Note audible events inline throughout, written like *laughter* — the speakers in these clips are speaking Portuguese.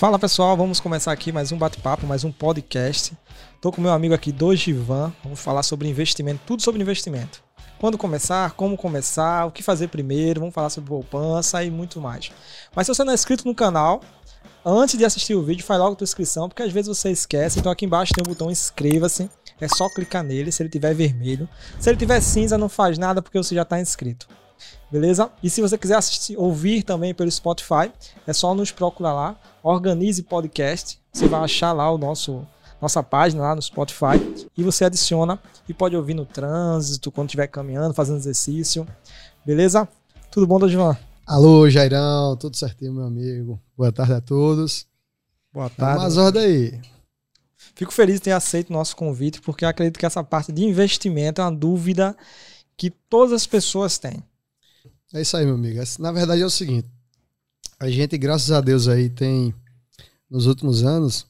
Fala pessoal, vamos começar aqui mais um bate-papo, mais um podcast. Tô com meu amigo aqui, Dogivan. Vamos falar sobre investimento, tudo sobre investimento. Quando começar, como começar, o que fazer primeiro, vamos falar sobre poupança e muito mais. Mas se você não é inscrito no canal, antes de assistir o vídeo, faz logo a tua inscrição, porque às vezes você esquece. Então aqui embaixo tem o botão inscreva-se. É só clicar nele, se ele tiver vermelho. Se ele tiver cinza, não faz nada porque você já está inscrito. Beleza? E se você quiser assistir, ouvir também pelo Spotify, é só nos procurar lá, Organize Podcast. Você vai achar lá o nosso nossa página lá no Spotify e você adiciona e pode ouvir no trânsito, quando estiver caminhando, fazendo exercício. Beleza? Tudo bom, Dodivan? Alô, Jairão, tudo certinho, meu amigo. Boa tarde a todos. Boa tarde. Mas ordem aí. Fico feliz de ter aceito o nosso convite, porque acredito que essa parte de investimento é uma dúvida que todas as pessoas têm. É isso aí, meu amigo. Na verdade é o seguinte: a gente, graças a Deus, aí tem, nos últimos anos,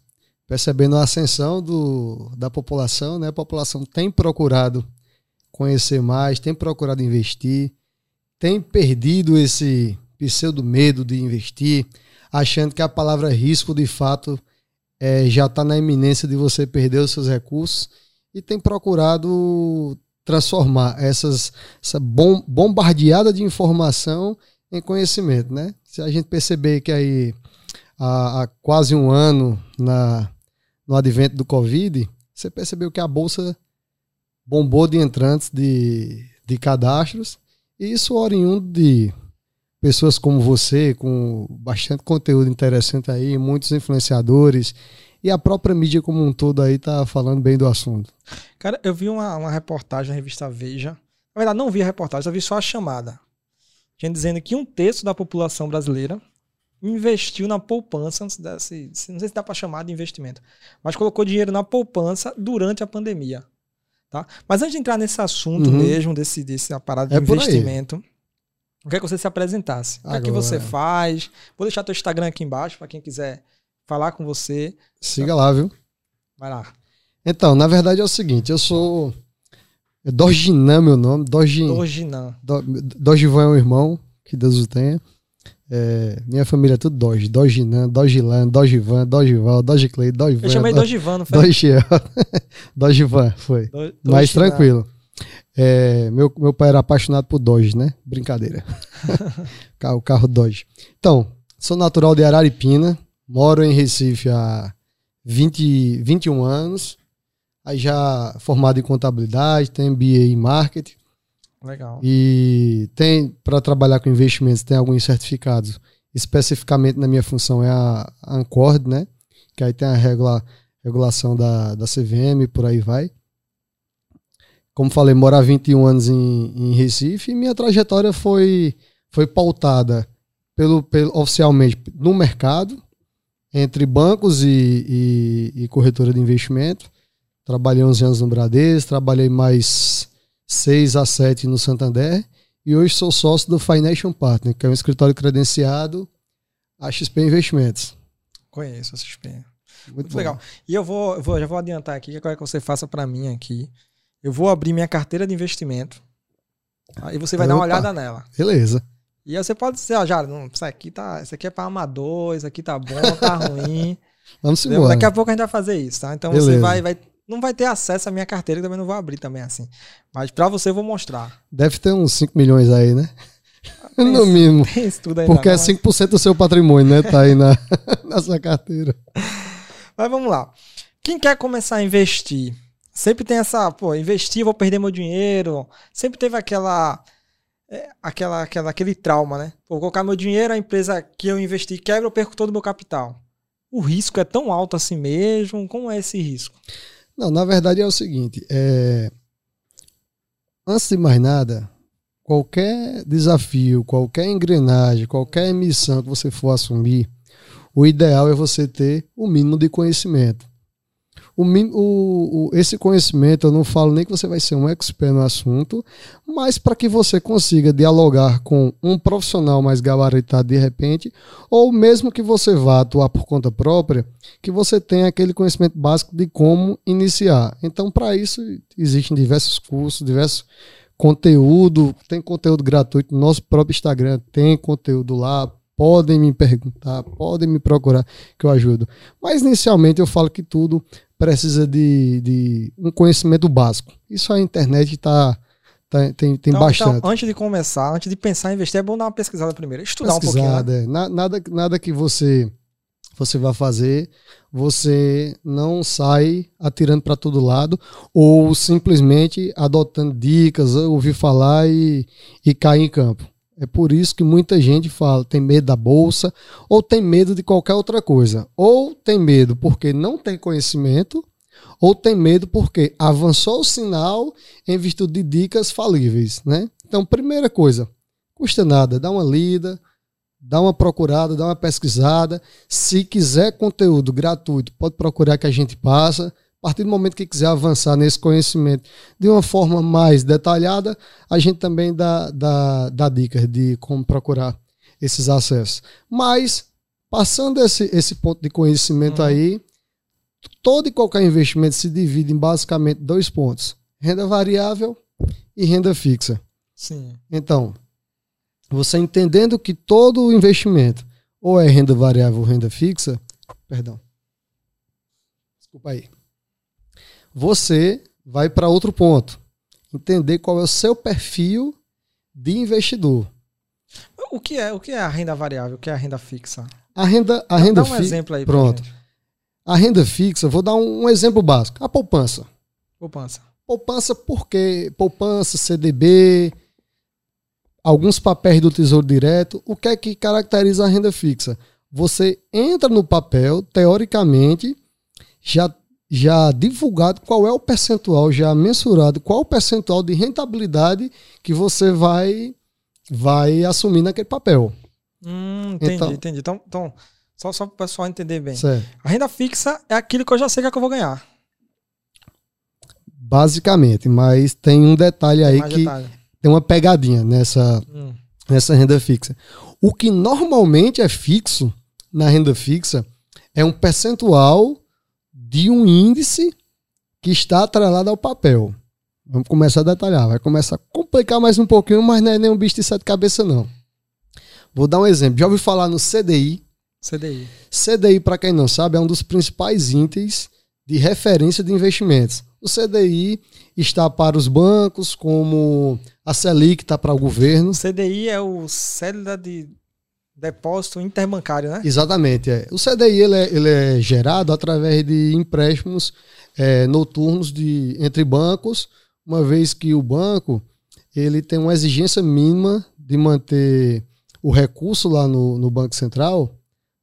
percebendo a ascensão do, da população, né? A população tem procurado conhecer mais, tem procurado investir, tem perdido esse pseudo medo de investir, achando que a palavra risco, de fato, é, já está na iminência de você perder os seus recursos e tem procurado transformar essas, essa bom, bombardeada de informação em conhecimento, né? Se a gente perceber que aí há, há quase um ano na, no advento do Covid, você percebeu que a bolsa bombou de entrantes de, de cadastros e isso oriundo de pessoas como você, com bastante conteúdo interessante aí, muitos influenciadores e a própria mídia como um todo aí tá falando bem do assunto. Cara, eu vi uma, uma reportagem na revista Veja. Na verdade, não vi a reportagem, eu vi só a chamada. Tinha dizendo que um terço da população brasileira investiu na poupança, não sei se dá para chamar de investimento, mas colocou dinheiro na poupança durante a pandemia. Tá? Mas antes de entrar nesse assunto uhum. mesmo, desse, desse aparato de é investimento, eu queria que você se apresentasse. O que é que você faz? Vou deixar teu Instagram aqui embaixo para quem quiser falar com você. Siga lá, viu? Vai lá. Então, na verdade é o seguinte, eu sou é Dorginan, meu nome. Dorgin, Dorginan. Dorgivan é um irmão, que Deus o tenha. É, minha família é tudo Doge. Doginan, Dogilan, Dogivan, Dogival, Dogiclei, Dogivan. Eu chamei Dogivan, não foi? Dogiel. *laughs* Dogivan, foi. Do, Mais tranquilo. É, meu, meu pai era apaixonado por Doge, né? Brincadeira. *laughs* *laughs* o carro Doge. Então, sou natural de Araripina, Moro em Recife há 20, 21 anos. Aí já formado em contabilidade, tem MBA em marketing. Legal. E tem, para trabalhar com investimentos, tem alguns certificados. Especificamente na minha função é a Ancord, né? Que aí tem a regula, regulação da, da CVM, por aí vai. Como falei, moro há 21 anos em, em Recife e minha trajetória foi, foi pautada pelo, pelo, oficialmente no mercado, entre bancos e, e, e corretora de investimento. Trabalhei 11 anos no Bradesco, trabalhei mais 6 a 7 no Santander e hoje sou sócio do Financial Partner, que é um escritório credenciado a XP Investimentos. Conheço a XP. Muito, Muito legal. E eu vou, eu vou, já vou adiantar aqui, que é que você faça para mim aqui. Eu vou abrir minha carteira de investimento. Aí você vai Opa, dar uma olhada nela. Beleza. E aí você pode dizer, ó, Jara, não, isso aqui tá, isso aqui é para amador, isso aqui tá bom, tá *laughs* ruim. Vamos embora. Daqui a pouco a gente vai fazer isso, tá? Então Beleza. você vai, vai, não vai ter acesso à minha carteira, também não vou abrir também assim. Mas para você eu vou mostrar. Deve ter uns 5 milhões aí, né? *laughs* Tem no mínimo. Tem isso tudo aí. Porque é 5% do seu patrimônio, né? Tá aí na, *laughs* na sua carteira. Mas vamos lá. Quem quer começar a investir? Sempre tem essa, pô, investir, vou perder meu dinheiro. Sempre teve aquela é, aquela, aquela, aquele trauma, né? Vou colocar meu dinheiro, a empresa que eu investi quebra, eu perco todo o meu capital. O risco é tão alto assim mesmo? Como é esse risco? Não, na verdade é o seguinte: é... antes de mais nada, qualquer desafio, qualquer engrenagem, qualquer missão que você for assumir, o ideal é você ter o mínimo de conhecimento. O, o, o, esse conhecimento, eu não falo nem que você vai ser um expert no assunto, mas para que você consiga dialogar com um profissional mais gabaritado de repente, ou mesmo que você vá atuar por conta própria, que você tenha aquele conhecimento básico de como iniciar. Então, para isso, existem diversos cursos, diversos conteúdo, tem conteúdo gratuito no nosso próprio Instagram, tem conteúdo lá, podem me perguntar, podem me procurar que eu ajudo. Mas inicialmente eu falo que tudo precisa de, de um conhecimento básico. Isso a internet está Tá, tem, tem então, bastante. Então, antes de começar, antes de pensar em investir, é bom dar uma pesquisada primeiro, estudar pesquisada, um pouquinho. Né? É. Nada, nada que você você vai fazer, você não sai atirando para todo lado ou simplesmente adotando dicas, ouvir falar e, e cair em campo. É por isso que muita gente fala, tem medo da bolsa, ou tem medo de qualquer outra coisa. Ou tem medo porque não tem conhecimento, ou tem medo porque avançou o sinal em virtude de dicas falíveis, né? Então, primeira coisa, custa nada, dá uma lida, dá uma procurada, dá uma pesquisada. Se quiser conteúdo gratuito, pode procurar que a gente passa. A partir do momento que quiser avançar nesse conhecimento de uma forma mais detalhada, a gente também dá, dá, dá dicas de como procurar esses acessos. Mas, passando esse, esse ponto de conhecimento uhum. aí, todo e qualquer investimento se divide em basicamente dois pontos: renda variável e renda fixa. Sim. Então, você entendendo que todo investimento ou é renda variável ou renda fixa, perdão. Desculpa aí. Você vai para outro ponto. Entender qual é o seu perfil de investidor. O que é, o que é a renda variável? O que é a renda fixa? A renda, a renda Dá um exemplo aí. Pronto. A renda fixa, vou dar um, um exemplo básico. A poupança. Poupança. Poupança porque poupança, CDB, alguns papéis do Tesouro Direto. O que é que caracteriza a renda fixa? Você entra no papel, teoricamente, já já divulgado qual é o percentual, já mensurado qual é o percentual de rentabilidade que você vai vai assumir naquele papel. Hum, entendi, então, entendi. Então, então só, só para o pessoal entender bem. Certo. A renda fixa é aquilo que eu já sei que, é que eu vou ganhar. Basicamente, mas tem um detalhe tem aí que detalhe. tem uma pegadinha nessa, hum. nessa renda fixa. O que normalmente é fixo na renda fixa é um percentual de um índice que está atrelado ao papel. Vamos começar a detalhar. Vai começar a complicar mais um pouquinho, mas não é nem um bicho de sete cabeças, não. Vou dar um exemplo. Já ouviu falar no CDI, CDI. CDI, para quem não sabe, é um dos principais índices de referência de investimentos. O CDI está para os bancos, como a Selic está para o governo. O CDI é o célula de depósito interbancário, né? Exatamente. É. O CDI ele é, ele é gerado através de empréstimos é, noturnos de, entre bancos, uma vez que o banco ele tem uma exigência mínima de manter o recurso lá no, no Banco Central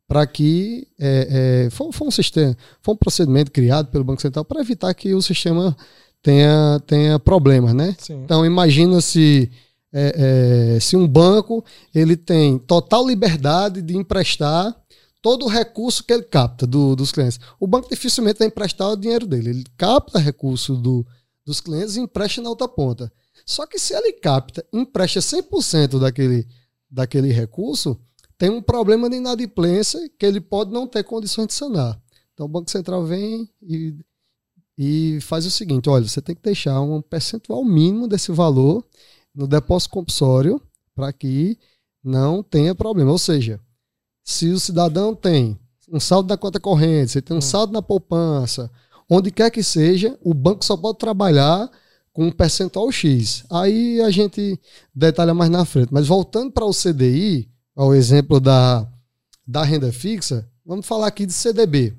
para que é, é, foi, foi, um sistema, foi um procedimento criado pelo Banco Central para evitar que o sistema tenha, tenha problemas, né? Sim. Então imagina se é, é, se um banco ele tem total liberdade de emprestar todo o recurso que ele capta do, dos clientes. O banco dificilmente vai emprestar o dinheiro dele. Ele capta recurso do, dos clientes e empresta na outra ponta. Só que se ele capta, empresta 100% daquele, daquele recurso, tem um problema de inadimplência que ele pode não ter condições de sanar. Então o Banco Central vem e, e faz o seguinte: olha, você tem que deixar um percentual mínimo desse valor no depósito compulsório para que não tenha problema. Ou seja, se o cidadão tem um saldo na conta corrente, você tem um hum. saldo na poupança, onde quer que seja, o banco só pode trabalhar com um percentual X. Aí a gente detalha mais na frente. Mas voltando para o CDI, ao exemplo da, da renda fixa, vamos falar aqui de CDB.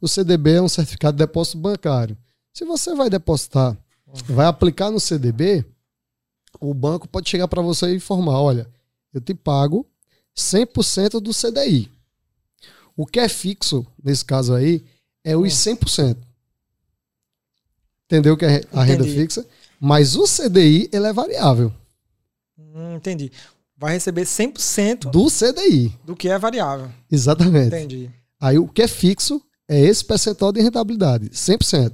O CDB é um certificado de depósito bancário. Se você vai depositar, vai aplicar no CDB, o banco pode chegar para você e informar: olha, eu te pago 100% do CDI. O que é fixo, nesse caso aí, é os 100%. Entendeu que é a renda fixa? Mas o CDI ele é variável. Hum, entendi vai receber 100% do CDI. Do que é variável. Exatamente. Entendi. Aí o que é fixo é esse percentual de rentabilidade, 100%.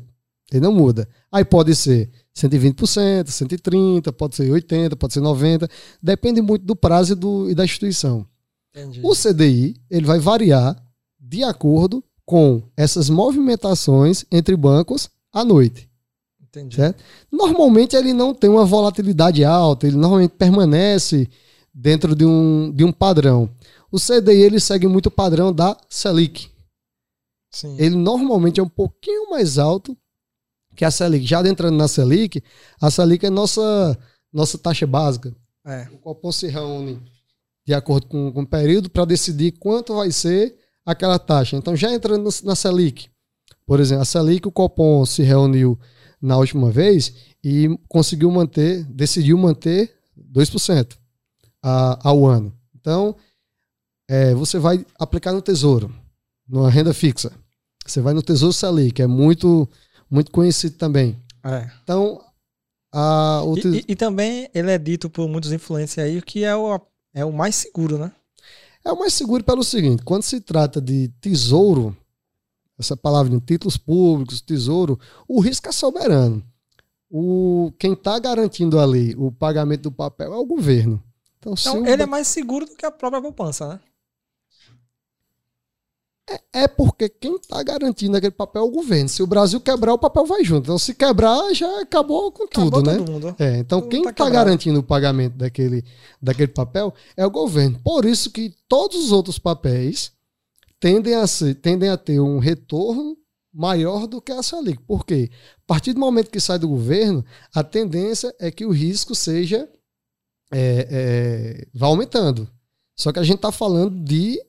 Ele não muda. Aí pode ser 120%, 130%, pode ser 80%, pode ser 90%, depende muito do prazo e, do, e da instituição. Entendi. O CDI ele vai variar de acordo com essas movimentações entre bancos à noite. Entendi. Certo? Normalmente ele não tem uma volatilidade alta, ele normalmente permanece dentro de um, de um padrão. O CDI ele segue muito o padrão da Selic. Sim. Ele normalmente é um pouquinho mais alto que a Selic. Já entrando na Selic, a Selic é nossa, nossa taxa básica. É. O Copom se reúne de acordo com, com o período para decidir quanto vai ser aquela taxa. Então, já entrando na Selic, por exemplo, a Selic, o Copom se reuniu na última vez e conseguiu manter, decidiu manter 2% a, ao ano. Então, é, você vai aplicar no Tesouro, numa renda fixa. Você vai no Tesouro Selic, é muito, muito conhecido também. É. Então, a, e, e, e, também ele é dito por muitos influencers aí que é o, é o mais seguro, né? É o mais seguro pelo seguinte: quando se trata de tesouro, essa palavra em títulos públicos, tesouro, o risco é soberano. O, quem está garantindo ali o pagamento do papel é o governo. Então, então ele é mais seguro do que a própria poupança, né? É, é porque quem está garantindo aquele papel é o governo. Se o Brasil quebrar, o papel vai junto. Então, se quebrar, já acabou com acabou tudo, né? Mundo. É, então, tudo quem está tá garantindo o pagamento daquele, daquele papel é o governo. Por isso que todos os outros papéis tendem a, ser, tendem a ter um retorno maior do que a Selic. Por quê? A partir do momento que sai do governo, a tendência é que o risco seja é, é, vai aumentando. Só que a gente está falando de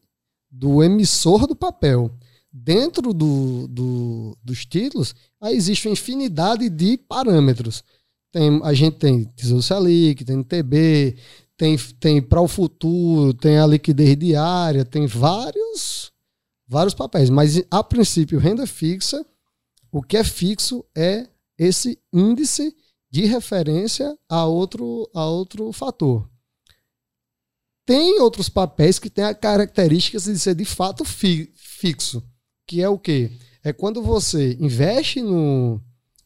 do emissor do papel. Dentro do, do, dos títulos, aí existe uma infinidade de parâmetros. Tem, a gente tem Tesouro Selic, tem TB, tem, tem para o futuro, tem a liquidez diária, tem vários, vários papéis. Mas, a princípio, renda fixa, o que é fixo é esse índice de referência a outro, a outro fator. Tem outros papéis que têm a características de ser de fato fi, fixo, que é o quê? É quando você investe no,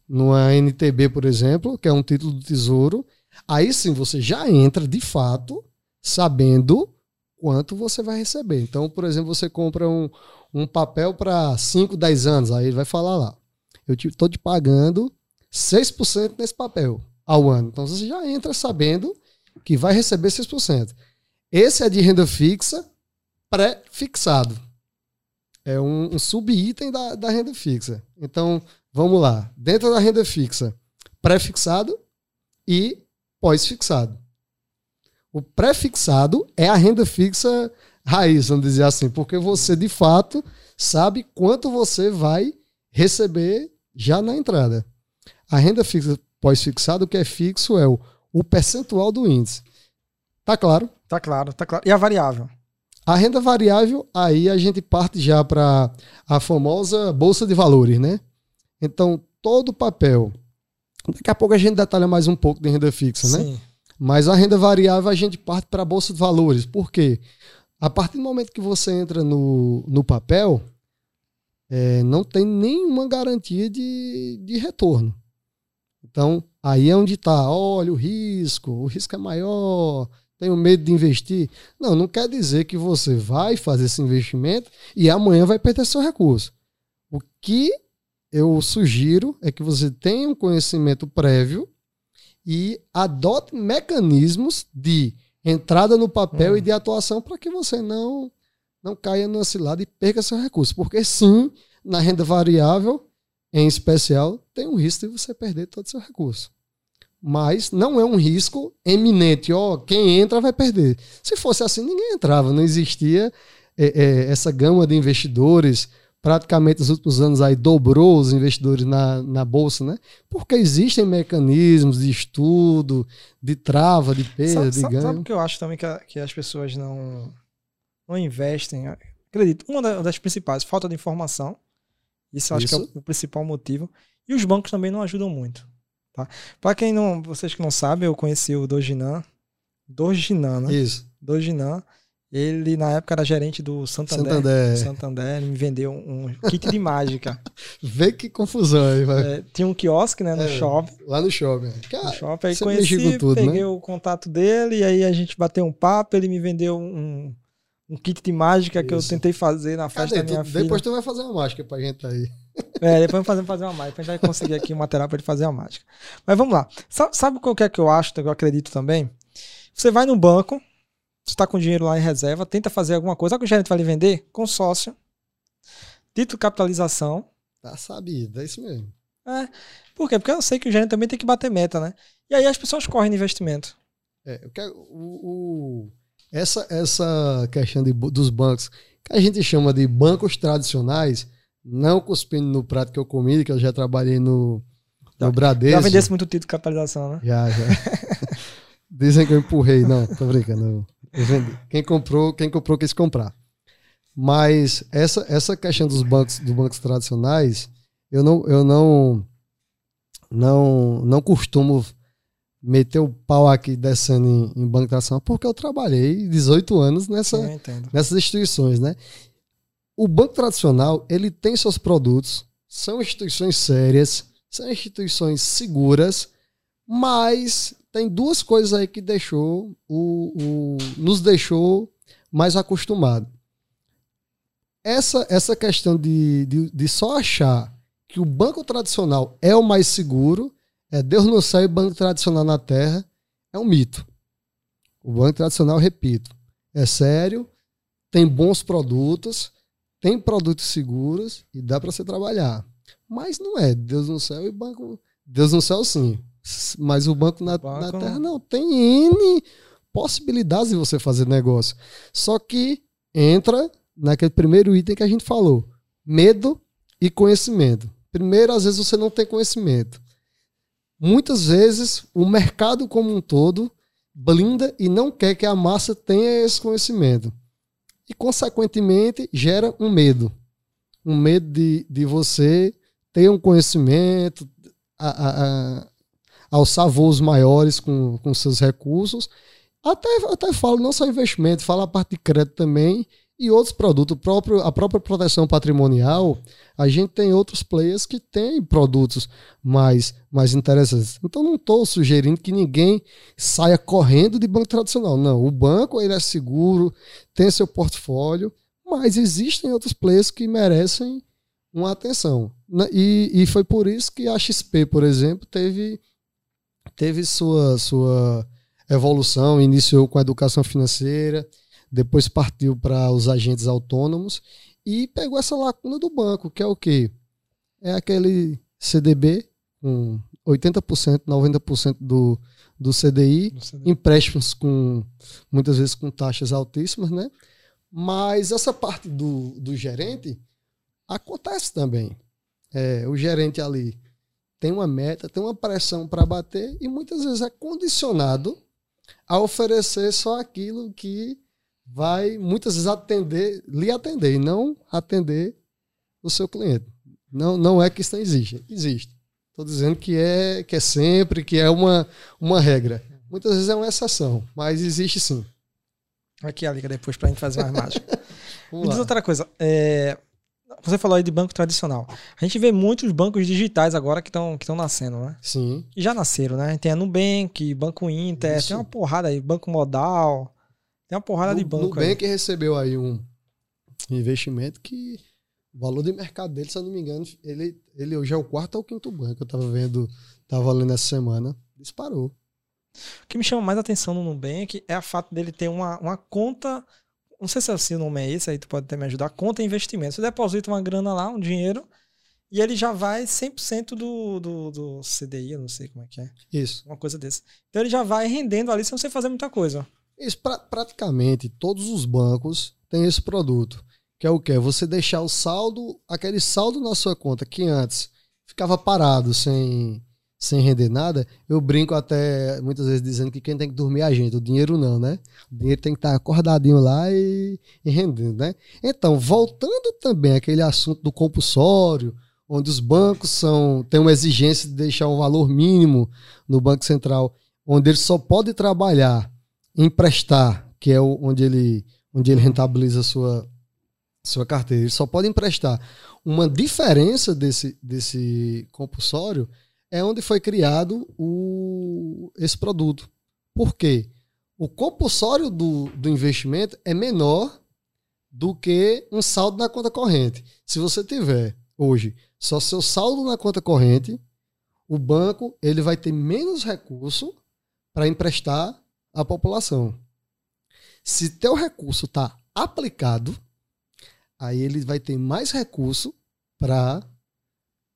numa NTB, por exemplo, que é um título do Tesouro, aí sim você já entra de fato sabendo quanto você vai receber. Então, por exemplo, você compra um, um papel para 5, 10 anos, aí ele vai falar lá, eu estou te, te pagando 6% nesse papel ao ano. Então você já entra sabendo que vai receber 6%. Esse é de renda fixa pré-fixado. É um, um sub-item da, da renda fixa. Então, vamos lá. Dentro da renda fixa, pré-fixado e pós-fixado. O pré-fixado é a renda fixa raiz, vamos dizer assim, porque você de fato sabe quanto você vai receber já na entrada. A renda fixa pós-fixado, o que é fixo é o, o percentual do índice. Tá claro? Tá claro, tá claro. E a variável? A renda variável, aí a gente parte já para a famosa bolsa de valores, né? Então, todo papel. Daqui a pouco a gente detalha mais um pouco de renda fixa, né? Sim. Mas a renda variável a gente parte para a bolsa de valores. Por quê? A partir do momento que você entra no, no papel, é, não tem nenhuma garantia de, de retorno. Então, aí é onde está. Olha o risco, o risco é maior, tenho medo de investir. Não, não quer dizer que você vai fazer esse investimento e amanhã vai perder seu recurso. O que eu sugiro é que você tenha um conhecimento prévio e adote mecanismos de entrada no papel hum. e de atuação para que você não não caia no cilada e perca seu recurso. Porque sim, na renda variável, em especial, tem um risco de você perder todo o seu recurso mas não é um risco eminente. Ó, quem entra vai perder. Se fosse assim, ninguém entrava, não existia é, é, essa gama de investidores. Praticamente nos últimos anos aí dobrou os investidores na, na bolsa, né? Porque existem mecanismos de estudo, de trava, de perda, de ganho. Sabe o que eu acho também que, a, que as pessoas não, não investem? Acredito, uma das principais, falta de informação. Isso eu acho Isso. que é o principal motivo. E os bancos também não ajudam muito. Tá? Para quem não, vocês que não sabem, eu conheci o Doginan, Doginan, né? Isso. Doginan. Ele, na época, era gerente do Santander. Santander. Santander ele me vendeu um kit de mágica. *laughs* Vê que confusão aí, vai. É, tinha um quiosque, né, no é, shopping. Lá no shopping. Cara, no shopping. Aí conheci, tudo, peguei né? o contato dele, e aí a gente bateu um papo, ele me vendeu um, um kit de mágica Isso. que eu tentei fazer na festa Cadê? da minha tu, filha. Depois tu vai fazer uma mágica pra gente aí. *laughs* É, depois vamos fazer, uma mágica. A gente vai conseguir aqui um material para ele fazer a mágica. Mas vamos lá. Sabe, qual que é que eu acho, que eu acredito também? Você vai no banco, Você está com dinheiro lá em reserva, tenta fazer alguma coisa. Sabe o que o gerente vai lhe vender? Consórcio, título capitalização. Tá sabido, é isso mesmo. É. Por quê? Porque eu sei que o gerente também tem que bater meta, né? E aí as pessoas correm no investimento. É, eu quero, o, o, essa, essa questão de, dos bancos, que a gente chama de bancos tradicionais, não cuspindo no prato que eu comi, que eu já trabalhei no, no Bradesco. Já vendesse muito título de capitalização, né? Já, já. *laughs* Dizem que eu empurrei. Não, tô brincando. Quem comprou, quem comprou quis comprar. Mas essa, essa questão dos bancos, dos bancos tradicionais, eu não, eu não, não, não costumo meter o pau aqui descendo em, em banco tradicional, porque eu trabalhei 18 anos nessa, nessas instituições, né? O banco tradicional, ele tem seus produtos, são instituições sérias, são instituições seguras, mas tem duas coisas aí que deixou o, o nos deixou mais acostumado. Essa, essa questão de, de, de, só achar que o banco tradicional é o mais seguro, é Deus no céu e banco tradicional na terra, é um mito. O banco tradicional, repito, é sério, tem bons produtos, tem produtos seguros e dá para você trabalhar. Mas não é Deus no céu e banco. Deus no céu, sim. Mas o banco na, banco na Terra não. Tem N possibilidades de você fazer negócio. Só que entra naquele primeiro item que a gente falou: medo e conhecimento. Primeiro, às vezes você não tem conhecimento. Muitas vezes o mercado como um todo blinda e não quer que a massa tenha esse conhecimento. E, consequentemente, gera um medo. Um medo de, de você ter um conhecimento, a, a, a, alçar voos maiores com, com seus recursos. Até, até falo não só investimento, falo a parte de crédito também e outros produtos. Próprio, a própria proteção patrimonial, a gente tem outros players que têm produtos mais, mais interessantes. Então não estou sugerindo que ninguém saia correndo de banco tradicional. Não, o banco ele é seguro, tem seu portfólio, mas existem outros players que merecem uma atenção. E, e foi por isso que a XP, por exemplo, teve teve sua, sua evolução, iniciou com a educação financeira, depois partiu para os agentes autônomos e pegou essa lacuna do banco, que é o quê? É aquele CDB com 80%, 90% do, do CDI, do CDI, empréstimos com muitas vezes com taxas altíssimas, né? Mas essa parte do, do gerente acontece também. É, o gerente ali tem uma meta, tem uma pressão para bater e muitas vezes é condicionado a oferecer só aquilo que vai muitas vezes atender, lhe atender e não atender o seu cliente. Não, não é que isso não existe, existe. Estou dizendo que é que é sempre, que é uma, uma regra. Muitas vezes é uma exceção, mas existe sim. Aqui a liga depois para a gente fazer mais mágica. *laughs* Me diz outra coisa. É, você falou aí de banco tradicional. A gente vê muitos bancos digitais agora que estão que nascendo, né? Sim. E já nasceram, né? Tem a Nubank, Banco Inter, Isso. tem uma porrada aí, Banco Modal. Tem uma porrada no, de banco Nubank aí. recebeu aí um investimento que o valor de mercado dele, se eu não me engano, ele, ele hoje é o quarto ou quinto banco. Eu tava vendo, tava lendo essa semana. Disparou. O que me chama mais atenção no Nubank é a fato dele ter uma, uma conta não sei se assim o nome é esse, aí tu pode até me ajudar, conta investimento. Você deposita uma grana lá, um dinheiro, e ele já vai 100% do, do, do CDI, eu não sei como é que é. Isso. Uma coisa desse. Então ele já vai rendendo ali sem você fazer muita coisa. Isso, pra, praticamente todos os bancos têm esse produto. Que é o quê? Você deixar o saldo, aquele saldo na sua conta que antes ficava parado sem, sem render nada, eu brinco até muitas vezes dizendo que quem tem que dormir é a gente, o dinheiro não, né? O dinheiro tem que estar acordadinho lá e, e rendendo, né? Então, voltando também àquele assunto do compulsório, onde os bancos são têm uma exigência de deixar um valor mínimo no Banco Central, onde ele só pode trabalhar, emprestar, que é onde ele onde ele rentabiliza a sua sua carteira, ele só pode emprestar. Uma diferença desse desse compulsório é onde foi criado o, esse produto. Por quê? O compulsório do, do investimento é menor do que um saldo na conta corrente. Se você tiver hoje só seu saldo na conta corrente, o banco ele vai ter menos recurso para emprestar à população. Se teu recurso está aplicado, aí ele vai ter mais recurso para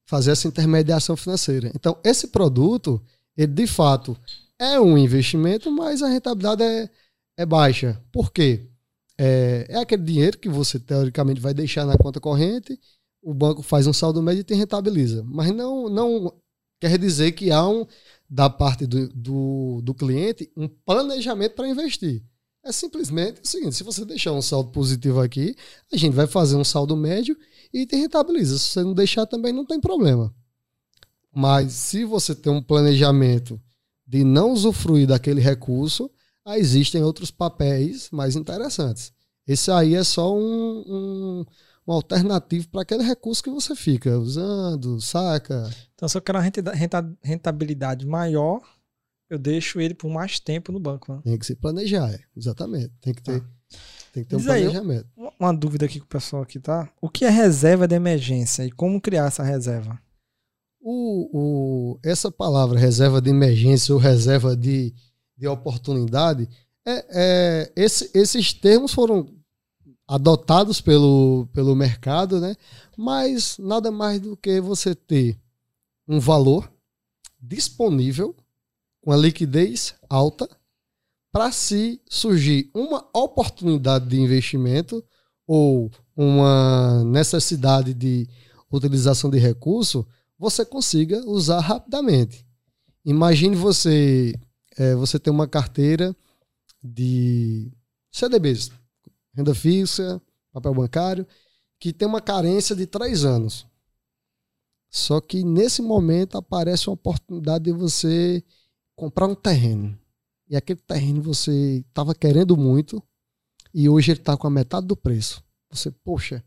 fazer essa intermediação financeira. Então, esse produto, ele de fato é um investimento, mas a rentabilidade é, é baixa. Por quê? É, é aquele dinheiro que você teoricamente vai deixar na conta corrente, o banco faz um saldo médio e te rentabiliza. Mas não, não quer dizer que há um, da parte do, do, do cliente, um planejamento para investir. É simplesmente o seguinte: se você deixar um saldo positivo aqui, a gente vai fazer um saldo médio e te rentabiliza. Se você não deixar, também não tem problema. Mas se você tem um planejamento de não usufruir daquele recurso, aí existem outros papéis mais interessantes. Esse aí é só um, um, um alternativo para aquele recurso que você fica usando, saca? Então, se eu quero uma rentabilidade maior, eu deixo ele por mais tempo no banco. Né? Tem que se planejar, é. exatamente. Tem que ter, ah. tem que ter um planejamento. Aí, uma dúvida aqui com o pessoal aqui, tá? O que é reserva de emergência e como criar essa reserva? O, o, essa palavra reserva de emergência ou reserva de, de oportunidade, é, é esse, esses termos foram adotados pelo, pelo mercado, né? mas nada mais do que você ter um valor disponível com a liquidez alta para se surgir uma oportunidade de investimento ou uma necessidade de utilização de recurso, você consiga usar rapidamente. Imagine você é, você ter uma carteira de CDBs, renda fixa, papel bancário, que tem uma carência de três anos. Só que nesse momento aparece uma oportunidade de você comprar um terreno. E aquele terreno você estava querendo muito e hoje ele está com a metade do preço. Você, poxa,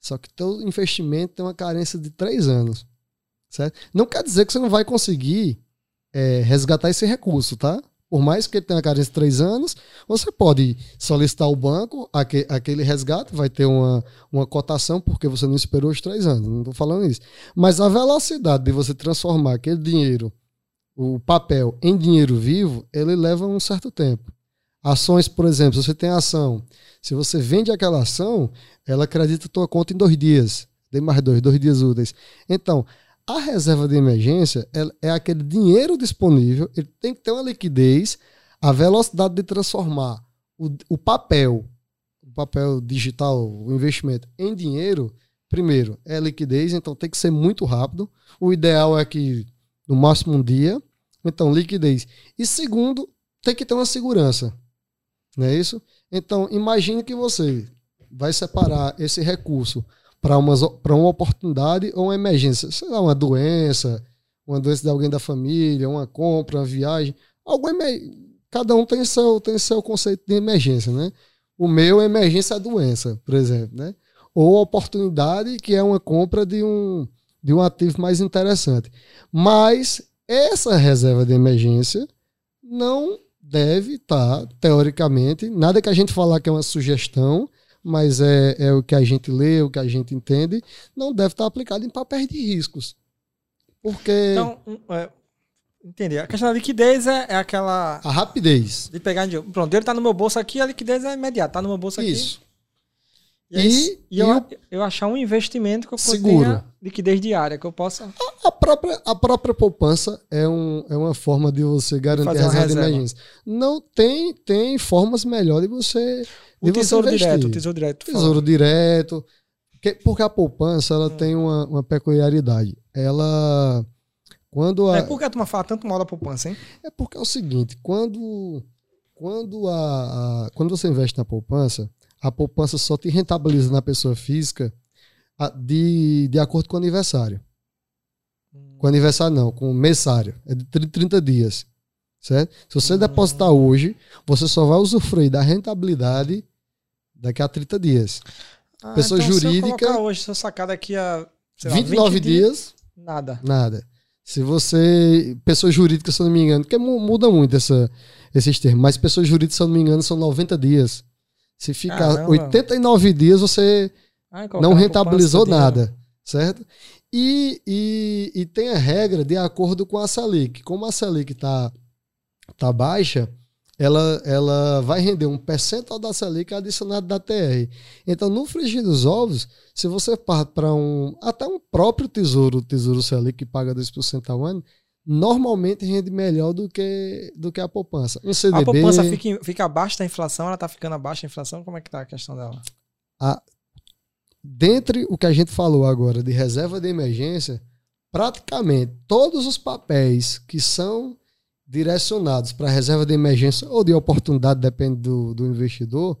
só que teu investimento tem uma carência de três anos. Certo? Não quer dizer que você não vai conseguir é, resgatar esse recurso, tá? Por mais que ele tenha carência de três anos, você pode solicitar ao banco aquele resgate, vai ter uma, uma cotação, porque você não esperou os três anos. Não estou falando isso. Mas a velocidade de você transformar aquele dinheiro o papel em dinheiro vivo, ele leva um certo tempo. Ações, por exemplo, se você tem ação, se você vende aquela ação, ela acredita a tua conta em dois dias. Tem mais dois, dois dias úteis. Então, a reserva de emergência é aquele dinheiro disponível, ele tem que ter uma liquidez, a velocidade de transformar o, o papel, o papel digital, o investimento em dinheiro, primeiro, é liquidez, então tem que ser muito rápido. O ideal é que no máximo um dia. Então, liquidez. E segundo, tem que ter uma segurança. Não é isso? Então, imagine que você vai separar esse recurso para uma, oportunidade ou uma emergência. Sei lá, uma doença, uma doença de alguém da família, uma compra, uma viagem. Algum Cada um tem seu, tem seu conceito de emergência, né? O meu emergência é doença, por exemplo, né? Ou oportunidade, que é uma compra de um, de um ativo mais interessante. Mas essa reserva de emergência não deve estar, tá, teoricamente, nada que a gente falar que é uma sugestão, mas é, é o que a gente lê, o que a gente entende, não deve estar aplicado em papéis de riscos. Porque. Então, é, entendi. A questão da liquidez é, é, aquela. A rapidez. De pegar dinheiro. Pronto, ele está no meu bolso aqui, a liquidez é imediata. Está no meu bolso aqui. Isso. E, e, e eu, eu, achar um investimento que eu seguro. liquidez diária, que eu possa. A, a, própria, a própria poupança é, um, é uma forma de você garantir a reserva de emergência. Não tem, tem formas melhores de você. O tesouro direto, o tesouro direto. Tesouro fala. direto. Porque, porque a poupança ela hum. tem uma, uma peculiaridade. Ela. Quando a... É por que a turma fala tanto mal da poupança, hein? É porque é o seguinte, quando, quando, a, a quando você investe na poupança, a poupança só te rentabiliza na pessoa física de, de acordo com o aniversário. Hum. Com aniversário não, com o mensário. É de 30 dias. Certo? Se você hum. depositar hoje, você só vai usufruir da rentabilidade daqui a 30 dias. Ah, pessoa então jurídica. Se eu hoje, se eu sacar daqui a sei 29 lá, dias, dias, nada. Nada. Se você. Pessoa jurídica, se eu não me engano, porque muda muito essa, esses termos, mas pessoa jurídica, se eu não me engano, são 90 dias. Se ficar ah, 89 dias, você Ai, não rentabilizou nada, certo? E, e, e, tem a regra de acordo com a Selic. Como a Selic está tá baixa, ela, ela vai render um percentual da Selic adicionado da TR. Então, no frigir dos ovos, se você parte para um até um próprio tesouro, o Tesouro Selic que paga 2% ao ano, normalmente rende melhor do que, do que a poupança. Um CDB, a poupança fica, fica abaixo da inflação, ela está ficando abaixo da inflação, como é que está a questão dela? A, dentre o que a gente falou agora de reserva de emergência, praticamente todos os papéis que são direcionados para reserva de emergência ou de oportunidade, depende do, do investidor,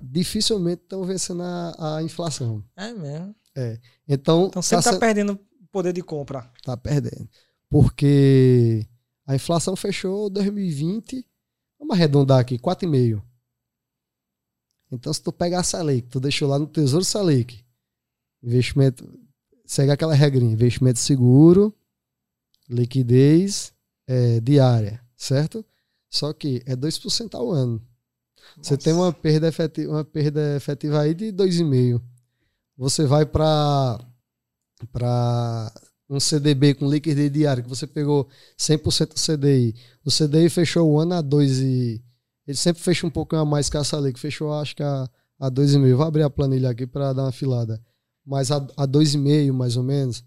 dificilmente estão vencendo a, a, inflação. É mesmo. É. Então, então sempre está tá perdendo poder de compra. Está perdendo. Porque a inflação fechou 2020, vamos arredondar aqui, 4,5%. Então, se tu pegar a Selic, tu deixou lá no Tesouro Selic, investimento, segue aquela regrinha, investimento seguro, liquidez é, diária, certo? Só que é 2% ao ano. Nossa. Você tem uma perda efetiva, uma perda efetiva aí de 2,5%. Você vai para para um CDB com liquidez diária, que você pegou 100% do CDI. O CDI fechou o ano a 2 e ele sempre fecha um pouquinho a mais que a Salic, fechou acho que a, a 2,5. Vou abrir a planilha aqui para dar uma filada. Mas a, a 2,5 mais ou menos.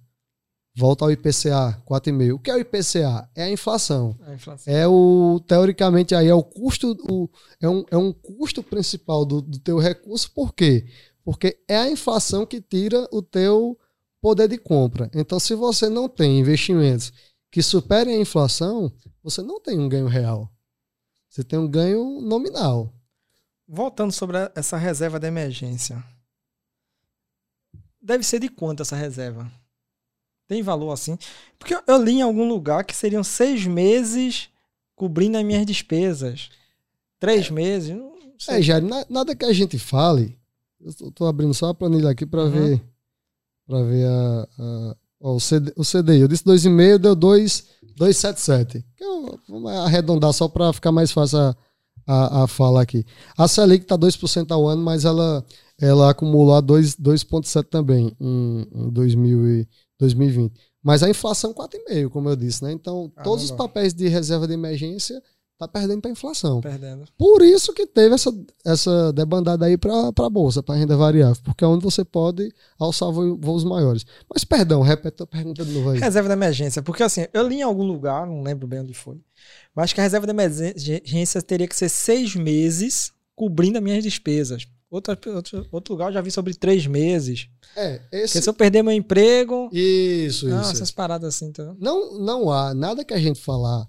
Volta ao IPCA, 4,5. O que é o IPCA? É a inflação. A inflação. É o, teoricamente, aí é o custo, o, é, um, é um custo principal do, do teu recurso, por quê? Porque é a inflação que tira o teu poder de compra. Então, se você não tem investimentos que superem a inflação, você não tem um ganho real. Você tem um ganho nominal. Voltando sobre essa reserva de emergência. Deve ser de quanto essa reserva? Tem valor assim? Porque eu li em algum lugar que seriam seis meses cobrindo as minhas despesas. Três é. meses. É, Jair, nada que a gente fale. Eu tô abrindo só a planilha aqui para uhum. ver para ver a, a ó, o, CD, o CDI. Eu disse 2,5, deu 2,77. Vamos arredondar só para ficar mais fácil a, a, a, fala aqui. A Selic está 2% ao ano, mas ela, ela acumulou 2,7 também em, em 2000 e 2020. Mas a inflação 4,5, como eu disse, né? Então, ah, todos os papéis de reserva de emergência tá perdendo para inflação. Perdendo. Por isso que teve essa, essa debandada aí para a bolsa, para renda variável, porque é onde você pode alçar voos maiores. Mas perdão, repete a pergunta de novo aí. Reserva de emergência, porque assim, eu li em algum lugar, não lembro bem onde foi, mas que a reserva de emergência teria que ser seis meses cobrindo as minhas despesas. Outro, outro, outro lugar eu já vi sobre três meses. É, esse... Porque se eu perder meu emprego. Isso, não, isso. Essas paradas assim, então. Não, não há nada que a gente falar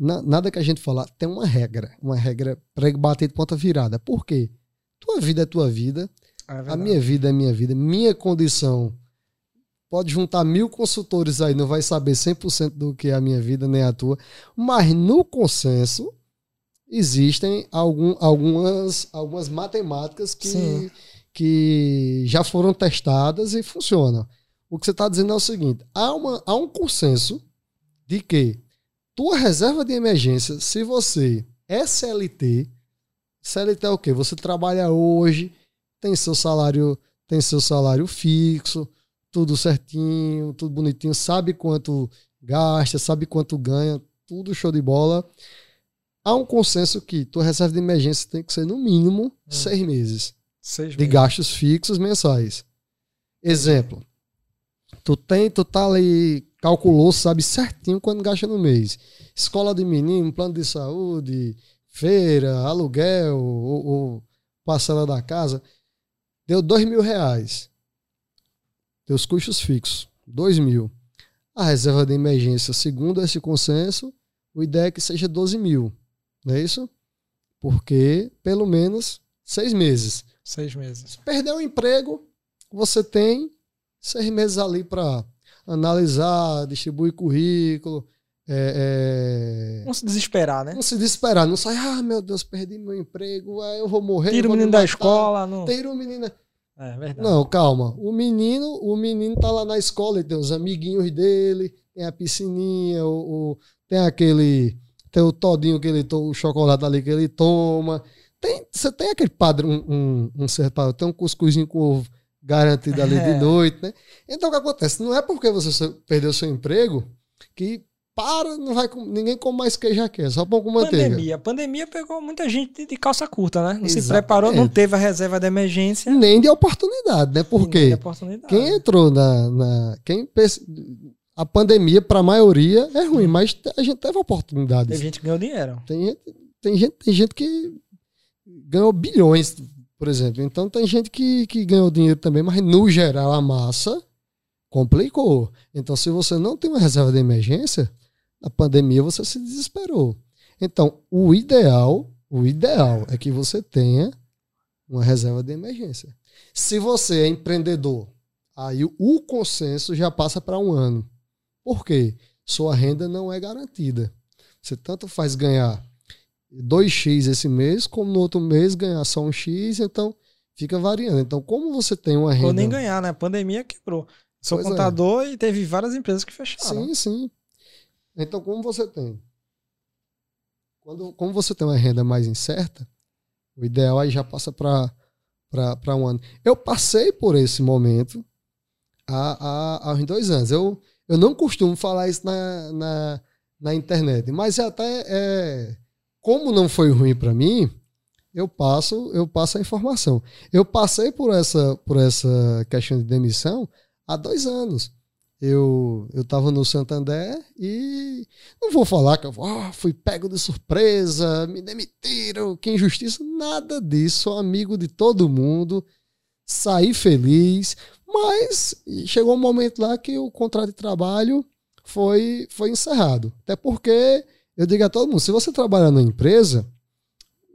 na, nada que a gente falar tem uma regra, uma regra para bater de ponta virada. Por quê? Tua vida é tua vida, é a minha vida é minha vida, minha condição. Pode juntar mil consultores aí, não vai saber 100% do que é a minha vida, nem a tua. Mas no consenso, existem algum, algumas, algumas matemáticas que, que já foram testadas e funcionam. O que você está dizendo é o seguinte: há, uma, há um consenso de que tua reserva de emergência, se você é CLT, CLT é o quê? Você trabalha hoje, tem seu salário, tem seu salário fixo, tudo certinho, tudo bonitinho, sabe quanto gasta, sabe quanto ganha, tudo show de bola. Há um consenso que tua reserva de emergência tem que ser no mínimo hum. seis meses seis de meses. gastos fixos mensais. Exemplo, tu tem, tu tá ali calculou, sabe certinho quando gasta no mês. Escola de menino, plano de saúde, feira, aluguel ou, ou parcela da casa. Deu dois mil reais. Teus custos fixos, dois mil. A reserva de emergência, segundo esse consenso, o ideia é que seja 12 mil. Não é isso? Porque pelo menos seis meses. Seis meses. Se perder o emprego, você tem seis meses ali para analisar, distribuir currículo. É, é... Não se desesperar, né? Não se desesperar, não sai, ah, meu Deus, perdi meu emprego, eu vou morrer. Tira o menino da escola. Não... Tira o menino. É verdade. Não, calma. O menino, o menino tá lá na escola, ele tem os amiguinhos dele, tem a piscininha, o, o tem aquele. Tem o todinho que ele toma, o chocolate ali que ele toma. Tem, você tem aquele padrão, um, um, um certo tem um cuscuzinho com ovo garantido ali *laughs* é. de noite, né? Então o que acontece? Não é porque você perdeu seu emprego que para, não vai ninguém come mais queijo aqui, é só pão com manteiga. Pandemia. Pandemia pegou muita gente de calça curta, né? Não se Exatamente. preparou, não teve a reserva de emergência. Nem de oportunidade, né? nem Porque de oportunidade. quem entrou na. na quem a pandemia, para a maioria, é ruim, mas a gente teve oportunidades. Teve gente que ganhou dinheiro. Tem gente, tem gente, tem gente que ganhou bilhões, por exemplo. Então tem gente que, que ganhou dinheiro também, mas no geral a massa complicou. Então, se você não tem uma reserva de emergência, na pandemia você se desesperou. Então, o ideal, o ideal é que você tenha uma reserva de emergência. Se você é empreendedor, aí o- o consenso já passa para um ano. Por quê? Sua renda não é garantida. Você tanto faz ganhar 2x esse mês, como no outro mês ganhar só um X, então fica variando. Então, como você tem uma renda. Ou nem ganhar, né? A pandemia quebrou. Sou Pois é. contador e teve várias empresas que fecharam. Sim, sim. Então, como você tem? Quando, como você tem uma renda mais incerta, o ideal aí já passa para um ano. Eu passei por esse momento há, há, há uns dois anos. Eu, eu não costumo falar isso na, na, na internet, mas é até é, como não foi ruim para mim, eu passo eu passo a informação. Eu passei por essa por essa questão de demissão há dois anos. Eu eu estava no Santander e não vou falar que eu ah, fui pego de surpresa, me demitiram, que injustiça, nada disso. Sou amigo de todo mundo, saí feliz, mas chegou um momento lá que o contrato de trabalho foi foi encerrado. Até porque eu digo a todo mundo, se você trabalhar numa empresa,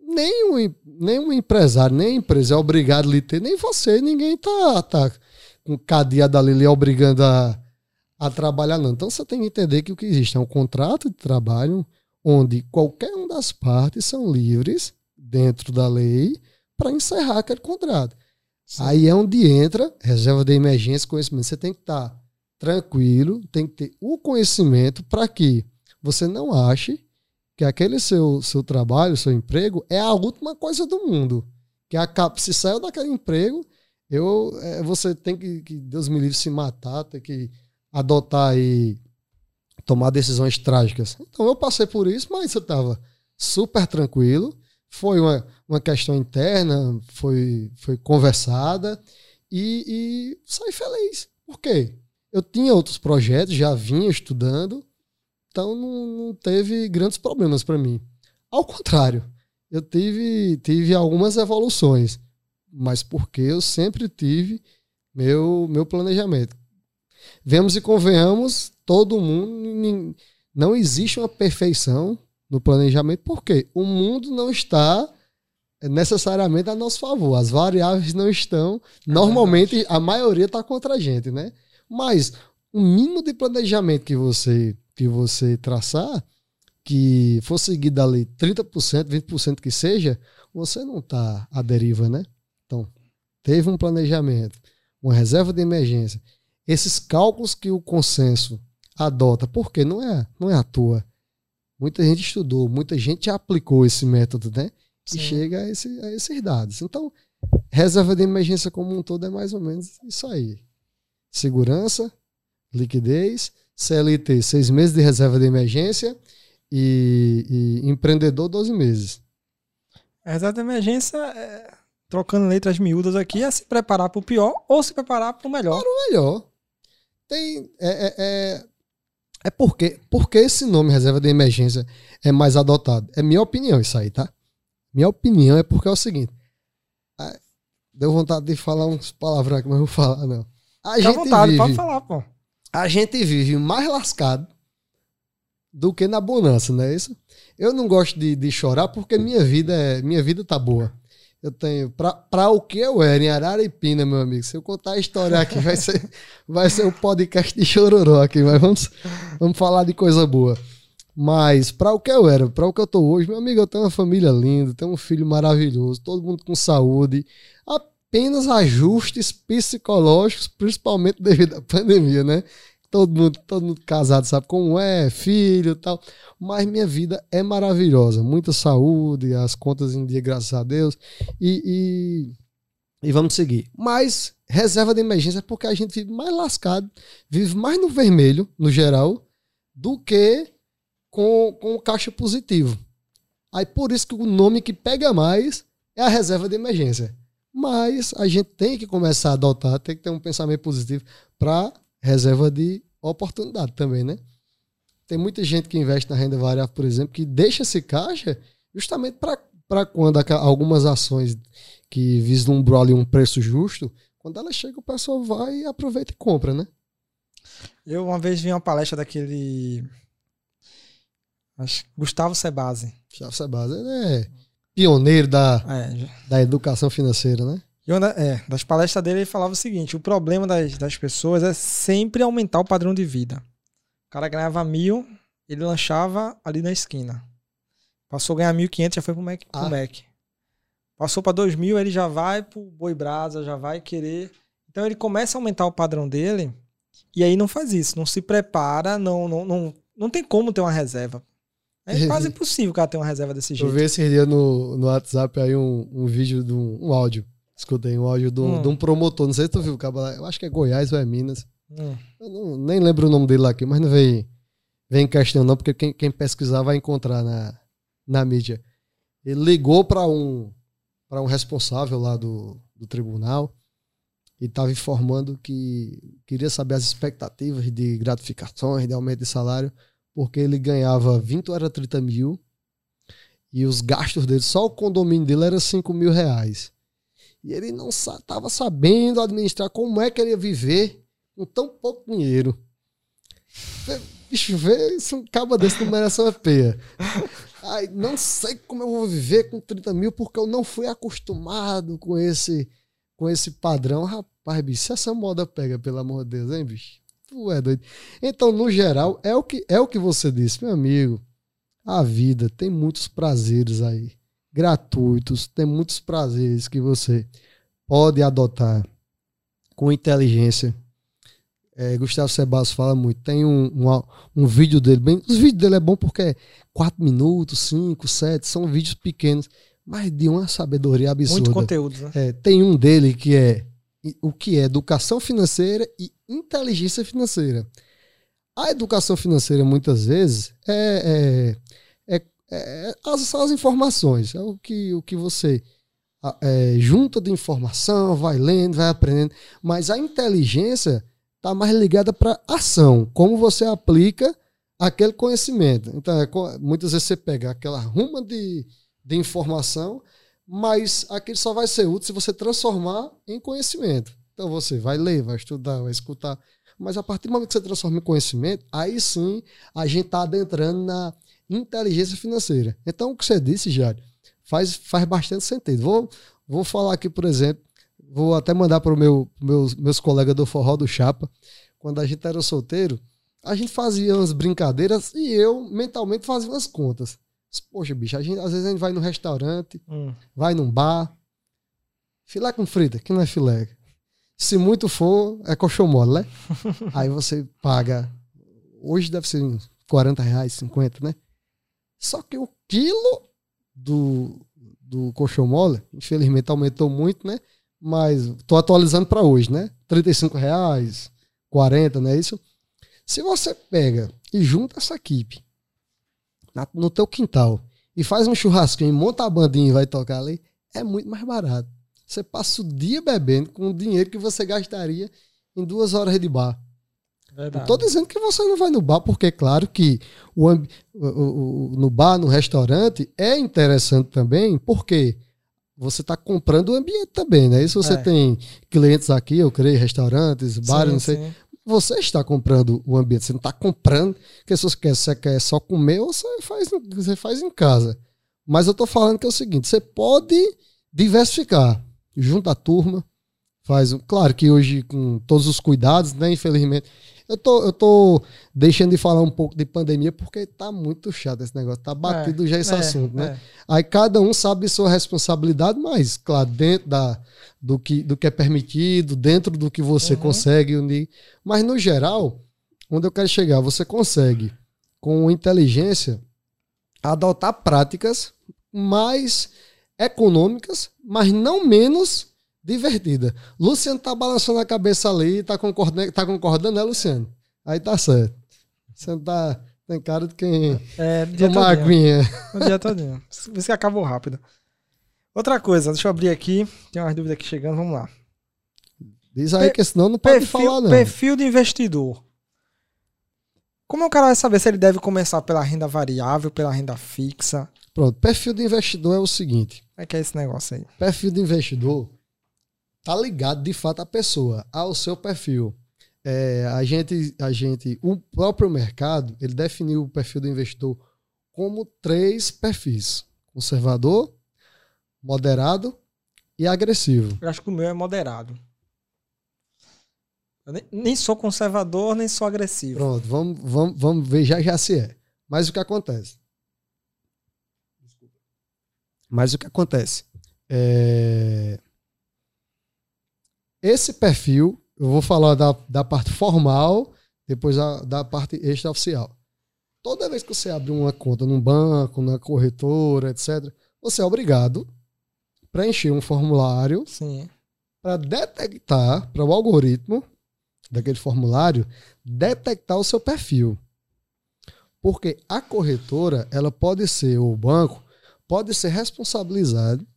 nem um, nem um empresário, nem empresa é obrigado a lhe ter, nem você, ninguém tá, tá com cadeada ali lhe obrigando a, a trabalhar, não. Então você tem que entender que o que existe é um contrato de trabalho onde qualquer uma das partes são livres, dentro da lei, para encerrar aquele contrato. Sim. Aí é onde entra reserva de emergência, conhecimento. Você tem que estar tranquilo, tem que ter o conhecimento para que você não ache que aquele seu, seu trabalho, seu emprego, é a última coisa do mundo. Que acaba, se saiu daquele emprego, eu, é, você tem que, que, Deus me livre, se matar, tem que adotar e tomar decisões trágicas. Então eu passei por isso, mas eu estava super tranquilo. Foi uma, uma questão interna, foi, foi conversada e, e saí feliz. Por quê? Eu tinha outros projetos, já vinha estudando, então não, não teve grandes problemas para mim. Ao contrário, eu tive, tive algumas evoluções, mas porque eu sempre tive meu, meu planejamento. Vemos e convenhamos, todo mundo, não existe uma perfeição no planejamento, porque o mundo não está necessariamente a nosso favor. As variáveis não estão. Normalmente, a maioria está contra a gente, né? Mas o mínimo de planejamento que você que você traçar, que for seguir ali 30%, 20% que seja, você não está à deriva, né? Então, teve um planejamento, uma reserva de emergência. Esses cálculos que o consenso adota, porque não é, não é à toa. Muita gente estudou, muita gente aplicou esse método, né? E Sim. chega a, esse, a esses dados. Então, reserva de emergência como um todo é mais ou menos isso aí. Segurança, liquidez, CLT, seis meses de reserva de emergência e, e empreendedor, 12 meses. A reserva de emergência, é, trocando letras miúdas aqui, é se preparar para o pior ou se preparar para o melhor. Melhor. Tem. É, é, é, é porque, porque esse nome reserva de emergência é mais adotado. É minha opinião isso aí, tá? Minha opinião é porque é o seguinte. ah, Deu vontade de falar uns palavrões aqui, mas não vou falar, não. A à gente vontade, vive, pode falar, pô. a gente vive mais lascado do que na bonança, não é isso? Eu não gosto de, de chorar porque minha vida é, minha vida tá boa. Eu tenho pra, pra o que eu era em Araripina, meu amigo. Se eu contar a história aqui, vai ser *laughs* vai ser um podcast de chororó aqui, mas vamos vamos falar de coisa boa. Mas para o que eu era, para o que eu tô hoje, meu amigo, eu tenho uma família linda, tenho um filho maravilhoso, todo mundo com saúde, apenas ajustes psicológicos, principalmente devido à *laughs* pandemia, né? Todo mundo, todo mundo casado sabe como é, filho e tal. Mas minha vida é maravilhosa. Muita saúde, as contas em dia, graças a Deus. E, e, e vamos seguir. Mas reserva de emergência é porque a gente vive mais lascado, vive mais no vermelho, no geral, do que com, com caixa positivo. Aí por isso que o nome que pega mais é a reserva de emergência. Mas a gente tem que começar a adotar, tem que ter um pensamento positivo para reserva de oportunidade também, né? Tem muita gente que investe na renda variável, por exemplo, que deixa esse caixa justamente para quando algumas ações que vislumbram ali um preço justo, quando ela chega, o pessoal vai, aproveita e compra, né? Eu uma vez vi uma palestra daquele. Acho, Gustavo Sebase. Gustavo Sebase, ele é pioneiro da, é. da educação financeira, né? E uma, é, das palestras dele ele falava o seguinte: o problema das, das pessoas é sempre aumentar o padrão de vida. O cara ganhava mil, ele lanchava ali na esquina. Passou a ganhar 1.500, já foi pro Mac. Ah. Pro Mac. Passou para 2.000, ele já vai pro Boi Brasa, já vai querer. Então ele começa a aumentar o padrão dele e aí não faz isso, não se prepara, não, não, não, não tem como ter uma reserva. É quase *laughs* impossível o cara ter uma reserva desse jeito. Eu vi esse dia no, no WhatsApp aí um, um vídeo de um, um áudio. Escutei um áudio de um, hum. de um promotor. Não sei se tu viu, eu acho que é Goiás ou é Minas. Hum. Eu não, nem lembro o nome dele lá aqui, mas não vem, vem em questão não, porque quem, quem pesquisar vai encontrar na, na mídia. Ele ligou para um, para um responsável lá do, do tribunal e estava informando que queria saber as expectativas de gratificações, de aumento de salário, porque ele ganhava 20 ou era 30 mil e os gastos dele, só o condomínio dele era 5 mil reais. E ele não estava sabendo administrar como é que ele ia viver com tão pouco dinheiro. Bicho, vê, se um cabo desse não merece uma peia. Ai, não sei como eu vou viver com 30 mil porque eu não fui acostumado com esse com esse padrão. Rapaz, bicho, se essa moda pega, pelo amor de Deus, hein, bicho? Tu é doido. Então, no geral, é o que, é o que você disse, meu amigo. A vida tem muitos prazeres aí, gratuitos, tem muitos prazeres que você pode adotar com inteligência. É, Gustavo Sebas fala muito. Tem um, um, um, vídeo dele, bem, os vídeos dele é bom porque é 4 minutos, 5, 7, são vídeos pequenos mas de uma sabedoria absurda. Muito conteúdo, né? É, tem um dele que é o que é educação financeira e inteligência financeira. A educação financeira, muitas vezes, é, é, é, é as, as, informações, é o que, o que você é, junta de informação, vai lendo, vai aprendendo, mas a inteligência está mais ligada para ação, como você aplica aquele conhecimento. Então, é, muitas vezes você pega aquela ruma de, de informação, mas aquilo só vai ser útil se você transformar em conhecimento. Então você vai ler, vai estudar, vai escutar. Mas a partir do momento que você transforma em conhecimento, aí sim a gente está adentrando na inteligência financeira. Então o que você disse, Jário, faz, faz bastante sentido. Vou, vou falar aqui, por exemplo, vou até mandar para meu, meus, meus colegas do Forró do Chapa. Quando a gente era solteiro, a gente fazia umas brincadeiras e eu mentalmente fazia umas contas. Poxa, bicho, a gente, às vezes a gente vai no restaurante, hum. vai num bar. Filé com frita, que não é filé. Se muito for, é colchão mole, né? *laughs* Aí você paga. Hoje deve ser uns 40 reais, 50, né? Só que o quilo do, do colchão mole, infelizmente aumentou muito, né? Mas tô atualizando para hoje, né? 35 reais, 40, não é isso? Se você pega e junta essa equipe na, no teu quintal e faz um churrasquinho, monta a bandinha e vai tocar ali, é muito mais barato. Você passa o dia bebendo com o dinheiro que você gastaria em duas horas de bar. Verdade. Não tô dizendo que você não vai no bar, porque claro que o, o, o, no bar, no restaurante, é interessante também, porque você está comprando o ambiente também, né? Isso você é. tem clientes aqui, eu creio, restaurantes, bares, sim, não sei. Sim você está comprando o ambiente, você não está comprando, que se você quer, você quer só comer, ou você faz, você faz em casa. Mas eu estou falando que é o seguinte: você pode diversificar, junta a turma, faz. Claro que hoje, com todos os cuidados, né? Infelizmente, eu tô, eu tô deixando de falar um pouco de pandemia porque tá muito chato esse negócio. Tá batido é, já esse é, assunto, né? É. Aí cada um sabe sua responsabilidade, mas, claro, dentro da, do, que, do que é permitido, dentro do que você uhum. consegue unir. Mas, no geral, onde eu quero chegar, você consegue, com inteligência, adotar práticas mais econômicas, mas não menos divertida. Luciano tá balançando a cabeça ali, tá concordando, tá concordando, né, Luciano? Aí tá certo. Você tá, Tem cara de quem É, dia toma todinho. aguinha. O dia todinho. Por isso que acabou rápido. Outra coisa, deixa eu abrir aqui. Tem umas dúvidas aqui chegando, vamos lá. Diz aí Pe- que senão não pode Perfil, falar, não. perfil de investidor. Como o cara vai saber se ele deve começar pela renda variável, pela renda fixa? Pronto, perfil de investidor é o seguinte. Como é que é esse negócio aí? Perfil de investidor tá ligado de fato à pessoa, ao seu perfil. É, a gente, a gente, o próprio mercado, ele definiu o perfil do investidor como três perfis: conservador, moderado e agressivo. Eu acho que o meu é moderado. Eu nem, sou conservador, nem sou agressivo. Pronto, vamos, vamos, vamos ver já já se é. Mas o que acontece? Mas o que acontece? É... Esse perfil, eu vou falar da, da parte formal, depois da, da parte extraoficial. Toda vez que você abre uma conta num banco, na corretora, etc., você é obrigado preencher um formulário Sim. para detectar, para o algoritmo daquele formulário, detectar o seu perfil. Porque a corretora, ela pode ser, ou o banco, pode ser responsabilizado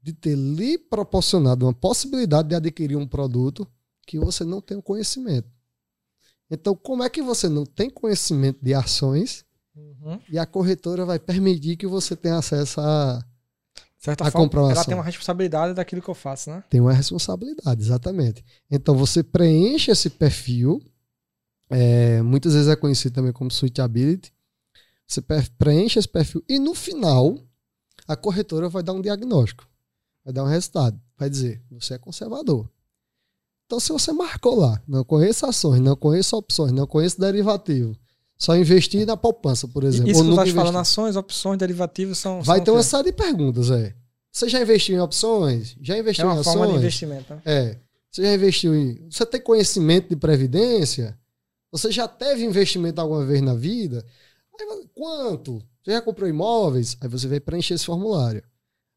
de ter lhe proporcionado uma possibilidade de adquirir um produto que você não tem o conhecimento. Então, como é que você não tem conhecimento de ações Uhum. e a corretora vai permitir que você tenha acesso a. Certa A forma, comprovação. ela tem uma responsabilidade daquilo que eu faço, né? tem uma responsabilidade, exatamente. Então você preenche esse perfil, é, muitas vezes é conhecido também como suitability. Você preenche esse perfil e no final a corretora vai dar um diagnóstico, vai dar um resultado, vai dizer você é conservador. Então se você marcou lá, não conheço ações, não conheço opções, não conheço derivativo, só investir na poupança, por exemplo. Isso ou que tu tá te falando, ações, opções, derivativos são. Vai são ter uma série de perguntas, é. Você já investiu em opções? Já É investiu em uma ações? forma de investimento. né? É. Você já investiu em. Você tem conhecimento de previdência? Você já teve investimento alguma vez na vida? Aí, quanto? Você já comprou imóveis? Aí você vai preencher esse formulário.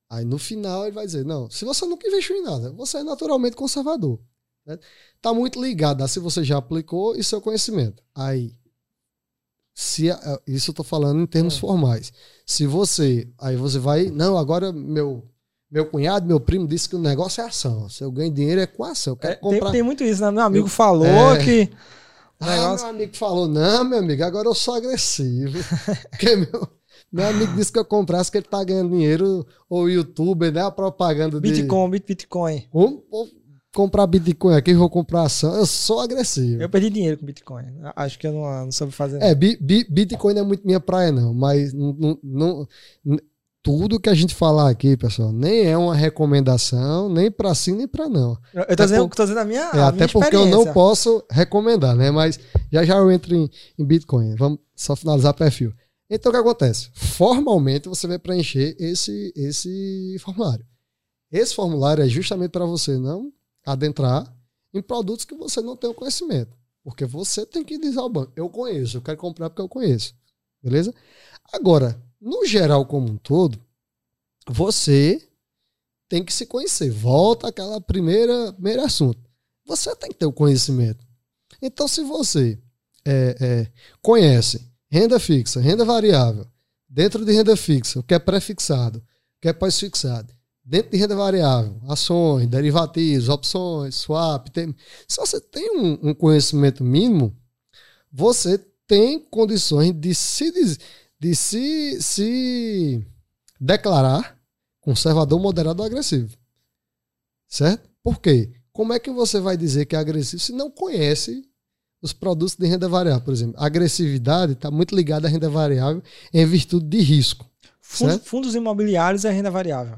Aí no final ele vai dizer: não, se você nunca investiu em nada, você é naturalmente conservador. Está muito ligado a se você já aplicou e seu conhecimento. Aí, se isso eu estou falando em termos Hum. formais. Se você, aí você vai, não, agora meu meu cunhado, meu primo disse que o negócio é ação. Se eu ganho dinheiro é com ação. Eu quero É, tem, comprar. tem muito isso, né? Meu amigo Eu- falou é. que. Ah, negócio- meu amigo falou, não, meu amigo, agora eu sou agressivo. *laughs* Porque meu, meu amigo disse que eu comprasse que ele tá ganhando dinheiro, ou youtuber, né? A propaganda de. Bitcoin, bit- Bitcoin. Vou, vou comprar Bitcoin aqui, vou comprar ação. Eu sou agressivo. Eu perdi dinheiro com Bitcoin. Acho que eu não, não soube fazer. É, bi- bi- Bitcoin não é muito minha praia, não. Mas não, não- tudo que a gente falar aqui, pessoal, nem é uma recomendação, nem pra sim, nem pra não. Eu tô até dizendo, por- tô dizendo a minha. É, a minha até porque eu não posso recomendar, né? Mas já já eu entro em, em Bitcoin. Vamos só finalizar perfil. Então o que acontece? Formalmente você vai preencher esse, esse formulário. Esse formulário é justamente para você não adentrar em produtos que você não tem o conhecimento. Porque você tem que dizer ao banco: eu conheço, eu quero comprar porque eu conheço. Beleza? Agora, no geral como um todo, você tem que se conhecer. Volta àquela primeira primeiro assunto. Você tem que ter o conhecimento. Então, se você é, é, conhece renda fixa, renda variável, dentro de renda fixa, o que é pré-fixado, o que é pós-fixado, dentro de renda variável, ações, derivativos, opções, swap, tem, se você tem um, um conhecimento mínimo, você tem condições de se, de se, se declarar conservador, moderado ou agressivo. Certo? Por quê? Como é que você vai dizer que é agressivo se não conhece os produtos de renda variável? Por exemplo, a agressividade está muito ligada à renda variável em virtude de risco. Fundos, fundos imobiliários é renda variável.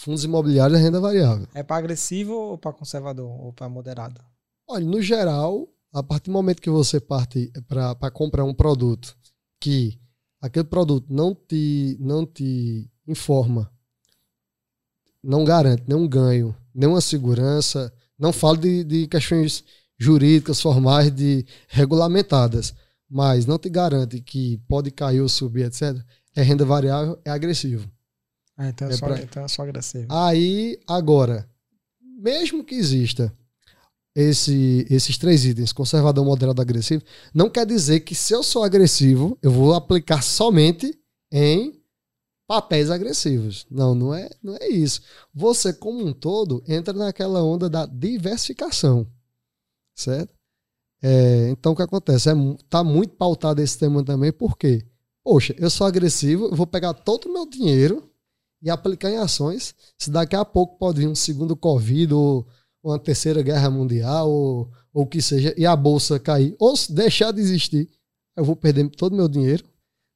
Fundos imobiliários é renda variável. É para agressivo ou para conservador? Ou para moderado? Olha, no geral, a partir do momento que você parte para comprar um produto que aquele produto não te, não te informa, não garante nenhum ganho, nenhuma segurança, não falo de, de questões jurídicas, formais, de regulamentadas, mas não te garante que pode cair ou subir, etc., é renda variável, é agressivo. Ah, então, eu É sou, pra- então eu sou agressivo. Aí, agora, mesmo que exista esse, esses três itens, conservador, moderado, agressivo, não quer dizer que se eu sou agressivo, eu vou aplicar somente em papéis agressivos. Não, não é, não é isso. Você, como um todo, entra naquela onda da diversificação. Certo? É, então, o que acontece? É, tá muito pautado esse tema também, porque, poxa, eu sou agressivo, eu vou pegar todo o meu dinheiro e aplicar em ações. Se daqui a pouco pode vir um segundo Covid ou uma terceira guerra mundial ou o que seja, e a bolsa cair, ou deixar de existir, eu vou perder todo o meu dinheiro.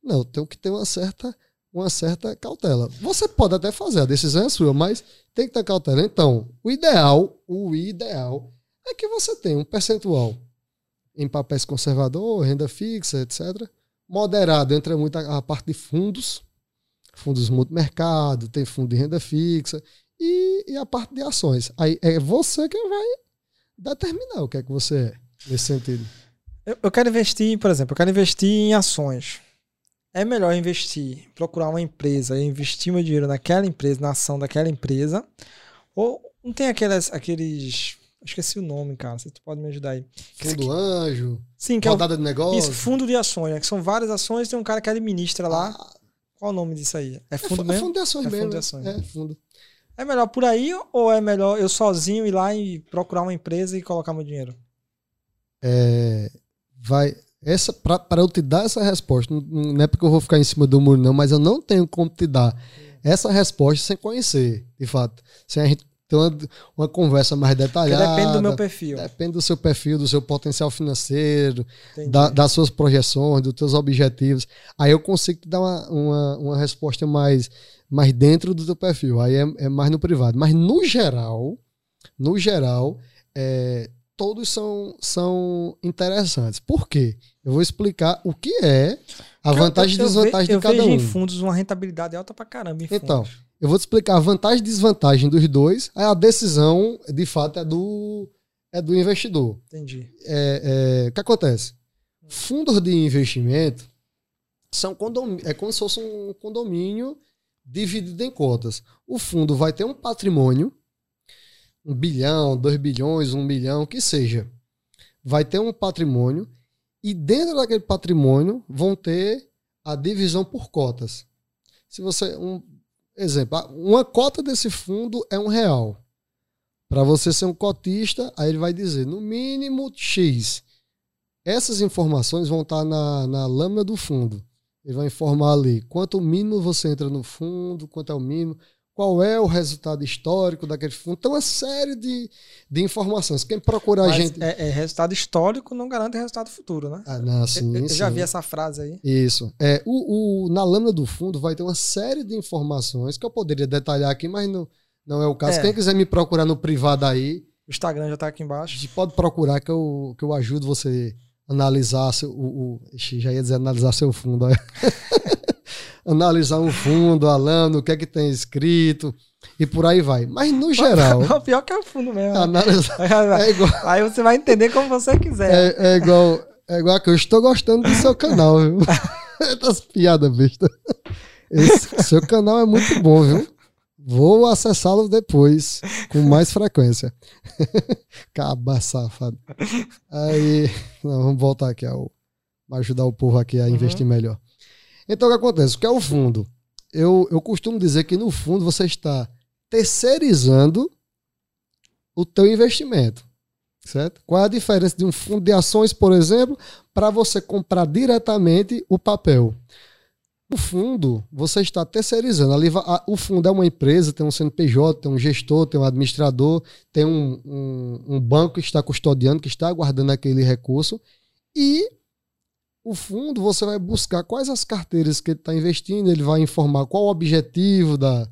Não, eu tenho que ter uma certa uma certa cautela. Você pode até fazer, a decisão é sua, mas tem que ter cautela. Então, o ideal, o ideal é que você tenha um percentual em papéis conservador, renda fixa, etc. Moderado, entra muito a, a parte de fundos, fundos multimercado, tem fundo de renda fixa e, e a parte de ações. Aí é você quem vai determinar o que é que você é nesse sentido. Eu, eu quero investir, por exemplo, eu quero investir em ações é melhor investir, procurar uma empresa, investir meu dinheiro naquela empresa, na ação daquela empresa, ou não tem aquelas, aqueles, esqueci o nome, cara, você pode me ajudar aí. Fundo Anjo, Sim, que rodada é o, de negócio. Isso, fundo de ações, né, que são várias ações, tem um cara que administra lá. Qual o nome disso aí? É fundo é, mesmo? É é mesmo. Fundo de ações. É, fundo. É melhor por aí ou é melhor eu sozinho ir lá e procurar uma empresa e colocar meu dinheiro? É, vai, essa para eu te dar essa resposta, não é porque eu vou ficar em cima do muro, não, mas eu não tenho como te dar essa resposta sem conhecer, de fato. Sem a gente ter uma, uma conversa mais detalhada. Porque depende do meu perfil. Depende do seu perfil, do seu potencial financeiro, da, das suas projeções, dos seus objetivos. Aí eu consigo te dar uma, uma, uma resposta mais, mais dentro do teu perfil. Aí é, é mais no privado. Mas no geral, no geral, é, todos são, são interessantes. Por quê? Eu vou explicar o que é a vantagem e desvantagem de cada um. Eu vejo em fundos uma rentabilidade alta pra caramba Então, eu vou te explicar a vantagem e desvantagem dos dois. A decisão, de fato, é do, é do investidor. Entendi. É, é, o que acontece? Fundos de investimento são condomínio, é como se fosse um condomínio dividido em cotas. O fundo vai ter um patrimônio um bilhão, dois bilhões, um milhão, que seja, vai ter um patrimônio e dentro daquele patrimônio vão ter a divisão por cotas. Se você, um exemplo, uma cota desse fundo é um real. Para você ser um cotista, aí ele vai dizer no mínimo X. Essas informações vão estar na, na lâmina do fundo. Ele vai informar ali quanto mínimo você entra no fundo, quanto é o mínimo, qual é o resultado histórico daquele fundo. Então, uma série de, de informações. Quem procurar a gente. É, é, resultado histórico não garante resultado futuro, né? Ah, não, sim, eu, eu sim. já vi essa frase aí. Isso. É, o, o, na lâmina do fundo vai ter uma série de informações que eu poderia detalhar aqui, mas não, não é o caso. É. Quem quiser me procurar no privado aí. O Instagram já está aqui embaixo. A gente pode procurar que eu, que eu ajudo você a analisar seu, o, o. Já ia dizer analisar seu fundo. *laughs* analisar um fundo, a lâmina, o que é que tem escrito e por aí vai. Mas no geral. O pior que é o fundo mesmo. Analisar, *laughs* é igual, aí você vai entender como você quiser. É, é igual. É igual que eu estou gostando do seu canal, viu? *laughs* Das piadas besta. Esse, seu canal é muito bom, viu? Vou acessá-lo depois, com mais frequência. *laughs* Caba safado. Aí, não, vamos voltar aqui ao ajudar o povo aqui a investir uhum. melhor. Então o que acontece? O que é o fundo? Eu, eu costumo dizer que no fundo você está terceirizando o teu investimento. Certo? Qual é a diferença de um fundo de ações, por exemplo, para você comprar diretamente o papel? O fundo, você está terceirizando. Ali, o fundo é uma empresa, tem um CNPJ, tem um gestor, tem um administrador, tem um, um, um banco que está custodiando, que está guardando aquele recurso. E o fundo, você vai buscar quais as carteiras que ele está investindo, ele vai informar qual o objetivo da,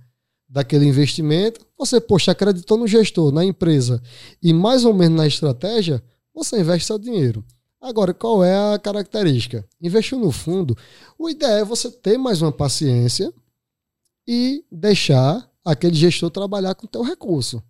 daquele investimento. Você, poxa, acreditou no gestor, na empresa e mais ou menos na estratégia, você investe seu dinheiro. Agora, qual é a característica? Investiu no fundo, o ideal é você ter mais uma paciência e deixar aquele gestor trabalhar com o teu recurso.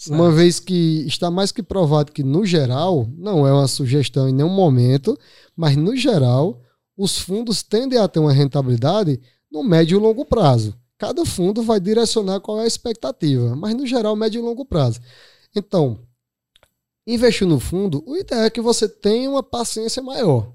Certo. Uma vez que está mais que provado que, no geral, não é uma sugestão em nenhum momento, mas no geral, os fundos tendem a ter uma rentabilidade no médio e longo prazo. Cada fundo vai direcionar qual é a expectativa, mas no geral, médio e longo prazo. Então, investiu no fundo, o ideal é que você tenha uma paciência maior.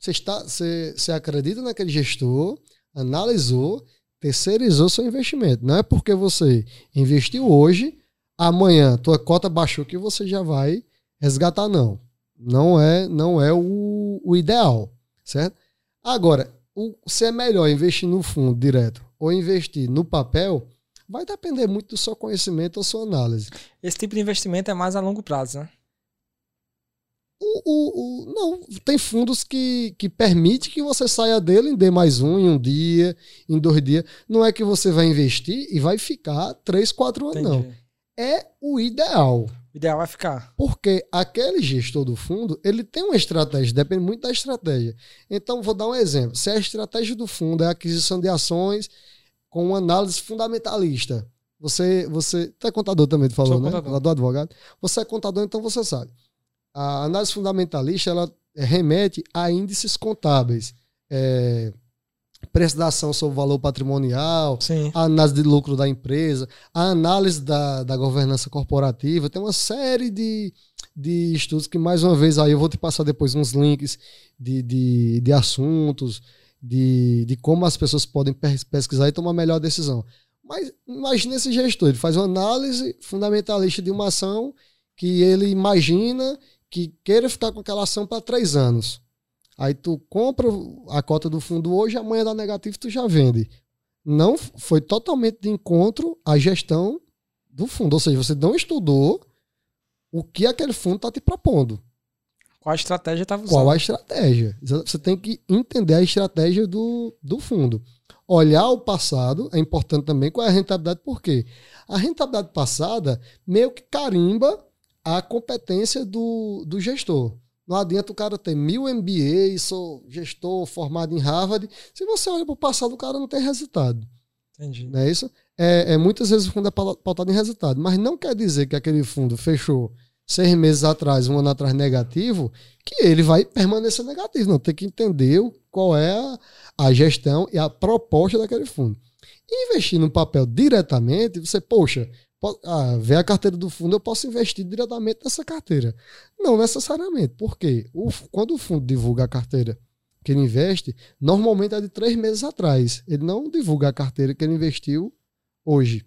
Você, está, você, você acredita naquele gestor, analisou, terceirizou seu investimento. Não é porque você investiu hoje, amanhã tua cota baixou que você já vai resgatar, não. Não é, não é o, o ideal, certo? Agora, o, se é melhor investir no fundo direto ou investir no papel, vai depender muito do seu conhecimento ou sua análise. Esse tipo de investimento é mais a longo prazo, né? O, o, o, não, tem fundos que, que permite que você saia dele em D mais um, em um dia, em dois dias. Não é que você vai investir e vai ficar três, quatro anos, Entendi. não. É o ideal. O ideal vai ficar. Porque aquele gestor do fundo, ele tem uma estratégia, depende muito da estratégia. Então, vou dar um exemplo. Se a estratégia do fundo é a aquisição de ações com uma análise fundamentalista, você, você, tu é contador também, tu falou, Sou né? Contador. Do advogado. Você é contador, então você sabe a análise fundamentalista ela remete a índices contábeis. É, preço da ação sobre o valor patrimonial, Sim. a análise de lucro da empresa, a análise da, da governança corporativa. Tem uma série de, de estudos que, mais uma vez, aí eu vou te passar depois uns links de, de, de assuntos, de, de como as pessoas podem pesquisar e tomar a melhor decisão. Mas imagine esse gestor, ele faz uma análise fundamentalista de uma ação que ele imagina que queira ficar com aquela ação para três anos. Aí tu compra a cota do fundo hoje, amanhã dá negativo tu já vende. Não foi totalmente de encontro à gestão do fundo. Ou seja, você não estudou o que aquele fundo está te propondo. Qual a estratégia estava usando? Qual a estratégia? Você tem que entender a estratégia do, do fundo. Olhar o passado é importante também. Qual é a rentabilidade? Por quê? A rentabilidade passada meio que carimba a competência do, do gestor. Não adianta o cara ter mil MBA, sou gestor formado em Harvard. Se você olha para o passado, o cara não tem resultado. Entendi. Não é isso? É, é, muitas vezes o fundo é pautado em resultado, mas não quer dizer que aquele fundo fechou seis meses atrás, um ano atrás negativo, que ele vai permanecer negativo. Não, tem que entender qual é a, a gestão e a proposta daquele fundo. investir no papel diretamente, você, poxa, ah, ver a carteira do fundo, eu posso investir diretamente nessa carteira. Não necessariamente. Por quê? O, quando o fundo divulga a carteira que ele investe, normalmente é de três meses atrás. Ele não divulga a carteira que ele investiu hoje.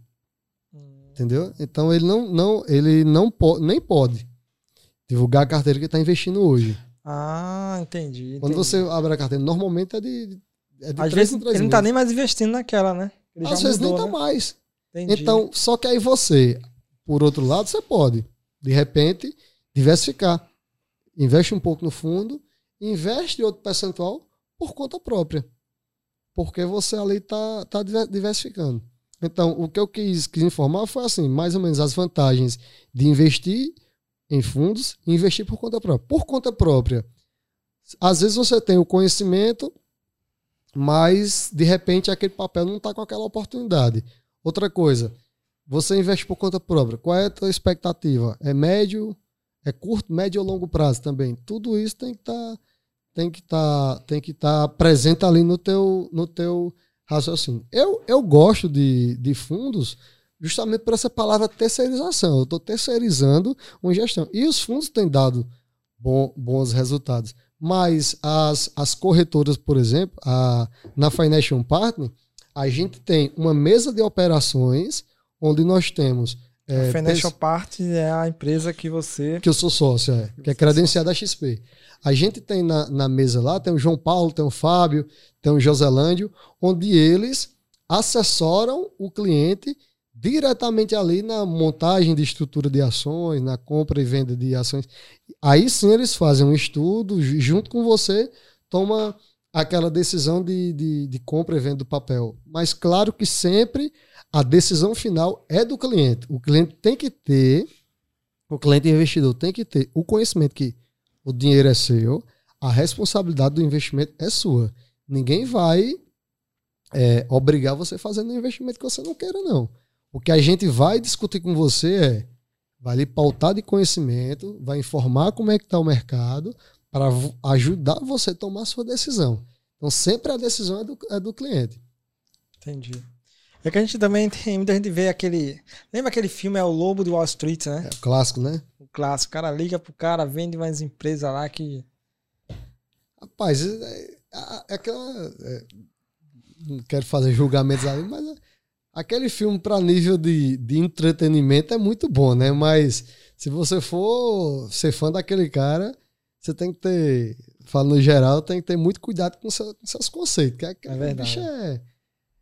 Hum. Entendeu? Então ele não, não, ele não nem pode divulgar a carteira que está investindo hoje. Ah, entendi, entendi, Quando você abre a carteira, normalmente é de. É de Às vezes ele não está nem mais investindo naquela, né? Ele Às vezes mudou, nem está né? mais. Entendi. Então, só que aí você, por outro lado, você pode, de repente, diversificar. Investe um pouco no fundo, investe outro percentual por conta própria. Porque você ali está tá diversificando. Então, o que eu quis, quis informar foi assim, mais ou menos as vantagens de investir em fundos e investir por conta própria. Por conta própria, às vezes você tem o conhecimento, mas de repente aquele papel não está com aquela oportunidade. Outra coisa, você investe por conta própria. Qual é a tua expectativa? É médio, é curto, médio ou longo prazo também? Tudo isso tem que estar tá, tem que tá, tem que tá presente ali no teu no teu raciocínio. Eu, eu gosto de, de fundos justamente por essa palavra terceirização. Eu estou terceirizando uma gestão. E os fundos têm dado bom, bons resultados. Mas as, as corretoras, por exemplo, a, na Financial Partner, a gente tem uma mesa de operações onde nós temos. É, a Financial Part é a empresa que você. Que eu sou sócio, é, que é credenciada da XP. A gente tem na, na mesa lá, tem o João Paulo, tem o Fábio, tem o Joselândio, onde eles assessoram o cliente diretamente ali na montagem de estrutura de ações, na compra e venda de ações. Aí sim eles fazem um estudo, junto com você, toma aquela decisão de, de, de compra e venda do papel. Mas claro que sempre a decisão final é do cliente. O cliente tem que ter, o cliente investidor tem que ter o conhecimento que o dinheiro é seu, a responsabilidade do investimento é sua. Ninguém vai é, obrigar você fazer um investimento que você não queira, não. O que a gente vai discutir com você é vai lhe pautar de conhecimento, vai informar como é que está o mercado, para ajudar você a tomar a sua decisão. Então, sempre a decisão é do, é do cliente. Entendi. É que a gente também tem muita gente vê aquele. Lembra aquele filme É o Lobo de Wall Street, né? É o clássico, né? O clássico. O cara liga pro cara, vende umas empresas lá que. Rapaz, é, é, é aquela. É, não quero fazer julgamentos ali, mas é, aquele filme para nível de, de entretenimento é muito bom, né? Mas se você for ser fã daquele cara, você tem que ter. Falando no geral, tem que ter muito cuidado com, seu, com seus conceitos. Que aquele É verdade. bicho é,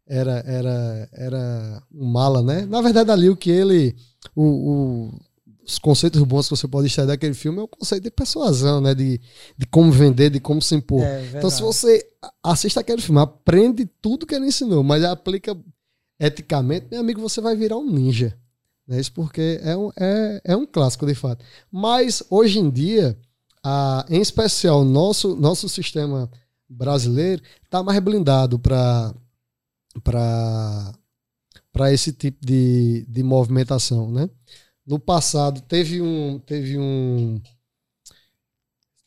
era, era, era um mala, né? Na verdade, ali o que ele. O, o- os conceitos bons que você pode extrair daquele filme é o conceito de persuasão, né? De, de como vender, de como se impor. É. Então, se você assiste aquele filme, aprende tudo que ele ensinou, mas aplica eticamente, meu amigo, você vai virar um ninja. Né? Isso porque é um, é, é um clássico, de fato. Mas, hoje em dia, a, em especial, nosso, nosso sistema brasileiro está mais blindado para para esse tipo de, de movimentação, né? No passado teve um teve um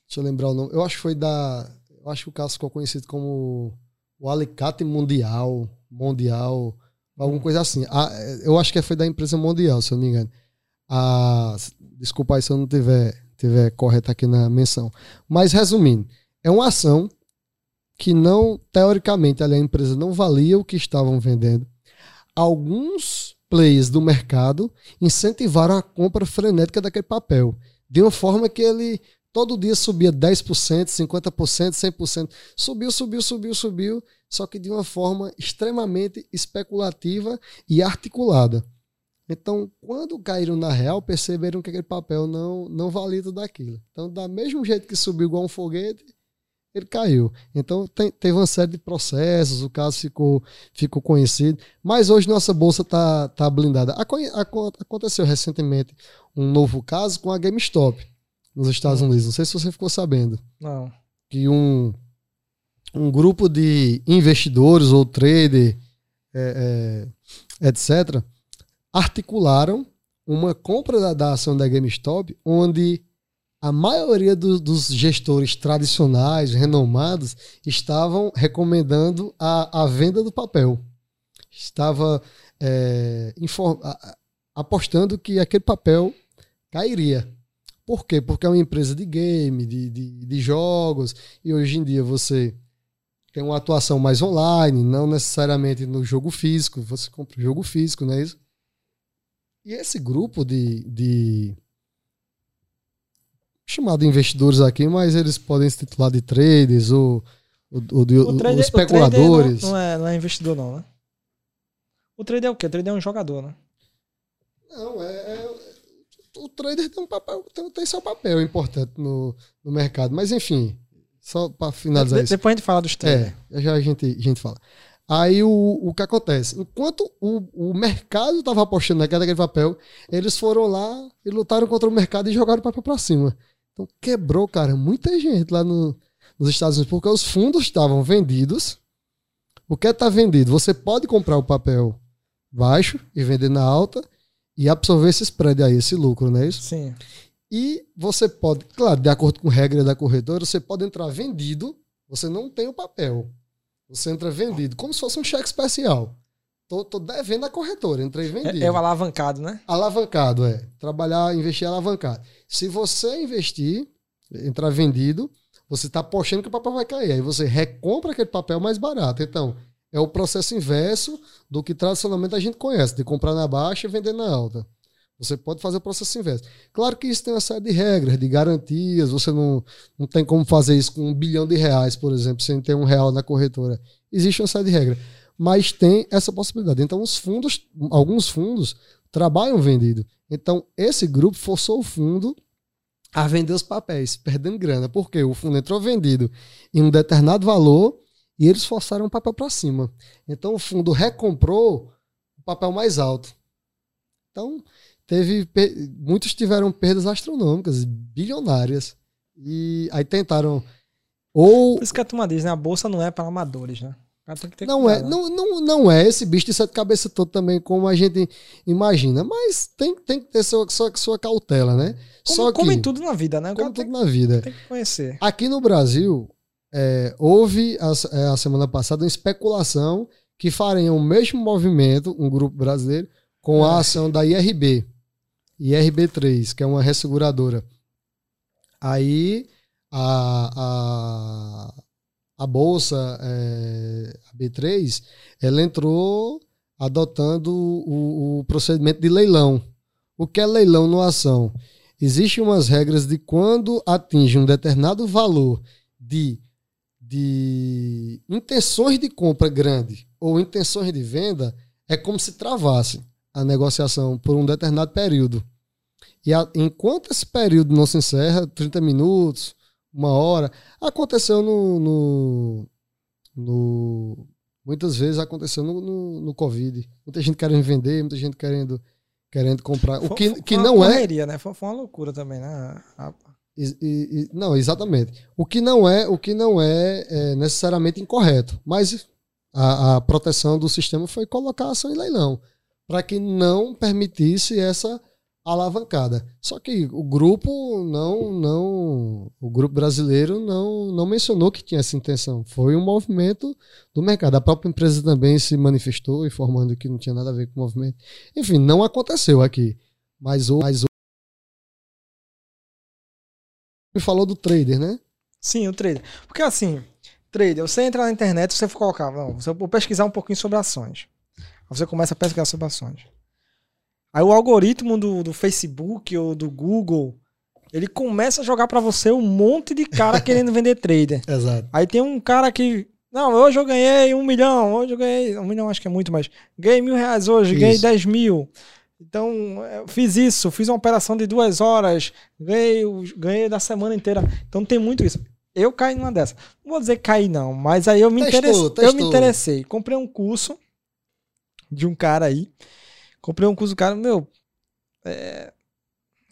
deixa eu lembrar o nome, eu acho que foi da eu acho que o caso ficou conhecido como o Alicate Mundial, Mundial, alguma coisa assim. Ah, eu acho que foi da empresa Mundial, se eu não me engano. Ah, desculpa aí se eu não tiver tiver correto aqui na menção. Mas resumindo, é uma ação que não, teoricamente, a empresa não valia o que estavam vendendo. Alguns players do mercado incentivaram a compra frenética daquele papel, de uma forma que ele todo dia subia 10%, 50%, 100%, subiu, subiu, subiu, subiu, só que de uma forma extremamente especulativa e articulada. Então, quando caíram na real, perceberam que aquele papel não, não valia tudo aquilo. Então, da mesmo jeito que subiu igual um foguete, ele caiu. Então, tem- teve uma série de processos, o caso ficou, ficou conhecido. Mas hoje nossa bolsa está tá blindada. Aconteceu recentemente um novo caso com a GameStop, nos Estados Unidos. Não sei se você ficou sabendo Não. que um, um grupo de investidores ou trader, é, é, etc., articularam uma compra da, da ação da GameStop, onde a maioria do- dos gestores tradicionais, renomados, estavam recomendando a, a venda do papel. Estava é, infor- a- a- apostando que aquele papel cairia. Por quê? Porque é uma empresa de game, de, de, de jogos, e hoje em dia você tem uma atuação mais online, não necessariamente no jogo físico, você compra o jogo físico, não é isso? E esse grupo de, de chamado de investidores aqui, mas eles podem se titular de traders ou, ou, ou de O trader, especuladores. não, não é, não é investidor, não, né? O trader é o quê? O trader é um jogador, né? Não, é, é- o trader tem um papel, tem, tem seu papel importante no, no mercado, mas enfim, só para finalizar De- isso. depois a gente fala dos traders. É, já a gente, a gente fala. Aí o, o que acontece? Enquanto o, o mercado estava apostando naquele daquele papel, eles foram lá e lutaram contra o mercado e jogaram o papel para cima. Então quebrou, cara, muita gente lá no, nos Estados Unidos, porque os fundos estavam vendidos. O que está vendido? Você pode comprar o papel baixo e vender na alta e absorver esse spread aí, esse lucro, não é isso? Sim. E você pode, claro, de acordo com regra da corretora, você pode entrar vendido, você não tem o papel. Você entra vendido, como se fosse um cheque especial. Tô, tô devendo a corretora, entrei vendido. É, é o alavancado, né? Alavancado, é. Trabalhar, investir alavancado. Se você investir, entrar vendido, você está apostando que o papel vai cair. Aí você recompra aquele papel mais barato. Então, é o processo inverso do que tradicionalmente a gente conhece, de comprar na baixa e vender na alta. Você pode fazer o processo inverso. Claro que isso tem uma série de regras, de garantias. Você não, não tem como fazer isso com um bilhão de reais, por exemplo, sem ter um real na corretora. Existe uma série de regras. Mas tem essa possibilidade. Então, os fundos, alguns fundos, trabalham vendido. Então, esse grupo forçou o fundo a vender os papéis, perdendo grana. Porque o fundo entrou vendido em um determinado valor e eles forçaram o papel para cima. Então, o fundo recomprou o papel mais alto. Então, teve muitos tiveram perdas astronômicas, bilionárias. E aí tentaram ou Por isso que a turma diz, né? A bolsa não é para amadores, né? Não é, cuidado, né? não, não, não é esse bicho de sete cabeças todo também, como a gente imagina. Mas tem, tem que ter sua, sua, sua cautela, né? Como, Só que, como em tudo na vida, né? Como tudo na vida. tem que conhecer. Aqui no Brasil, é, houve a, é, a semana passada uma especulação que fariam o mesmo movimento, um grupo brasileiro, com a É. ação da IRB. E RB3, que é uma resseguradora. Aí a, a, a bolsa é, a B3 ela entrou adotando o, o procedimento de leilão. O que é leilão no ação? Existem umas regras de quando atinge um determinado valor de, de intenções de compra grande ou intenções de venda, é como se travasse a negociação por um determinado período. E a, enquanto esse período não se encerra, 30 minutos, uma hora, aconteceu no, no, no muitas vezes aconteceu no, no, no, Covid. Muita gente querendo vender, muita gente querendo, querendo comprar. O que, que não é correria, é. Né? Foi, foi uma loucura também, né? A... E, e, não, exatamente. O que não é, o que não é, é necessariamente incorreto, mas a, a, proteção do sistema foi colocar a ação em leilão para que não permitisse essa alavancada. Só que o grupo não, não, o grupo brasileiro não, não mencionou que tinha essa intenção. Foi um movimento do mercado. A própria empresa também se manifestou informando que não tinha nada a ver com o movimento. Enfim, não aconteceu aqui. Mas o, mas me falou do trader, né? Sim, o trader. Porque assim, trader, você entra na internet, você colocar, não, você vou pesquisar um pouquinho sobre ações. Você começa a pesquisar sobre ações. Aí o algoritmo do, do Facebook ou do Google, ele começa a jogar para você um monte de cara querendo vender trader. *laughs* Exato. Aí tem um cara que. Não, hoje eu ganhei um milhão, hoje eu ganhei. Um milhão acho que é muito, mas ganhei mil reais hoje, isso. ganhei dez mil. Então, eu fiz isso, fiz uma operação de duas horas, ganhei, ganhei da semana inteira. Então tem muito isso. Eu caí numa dessa. Não vou dizer cair, não, mas aí eu me, testou, interessei, testou. eu me interessei. Comprei um curso de um cara aí Comprei um curso do cara, meu, é,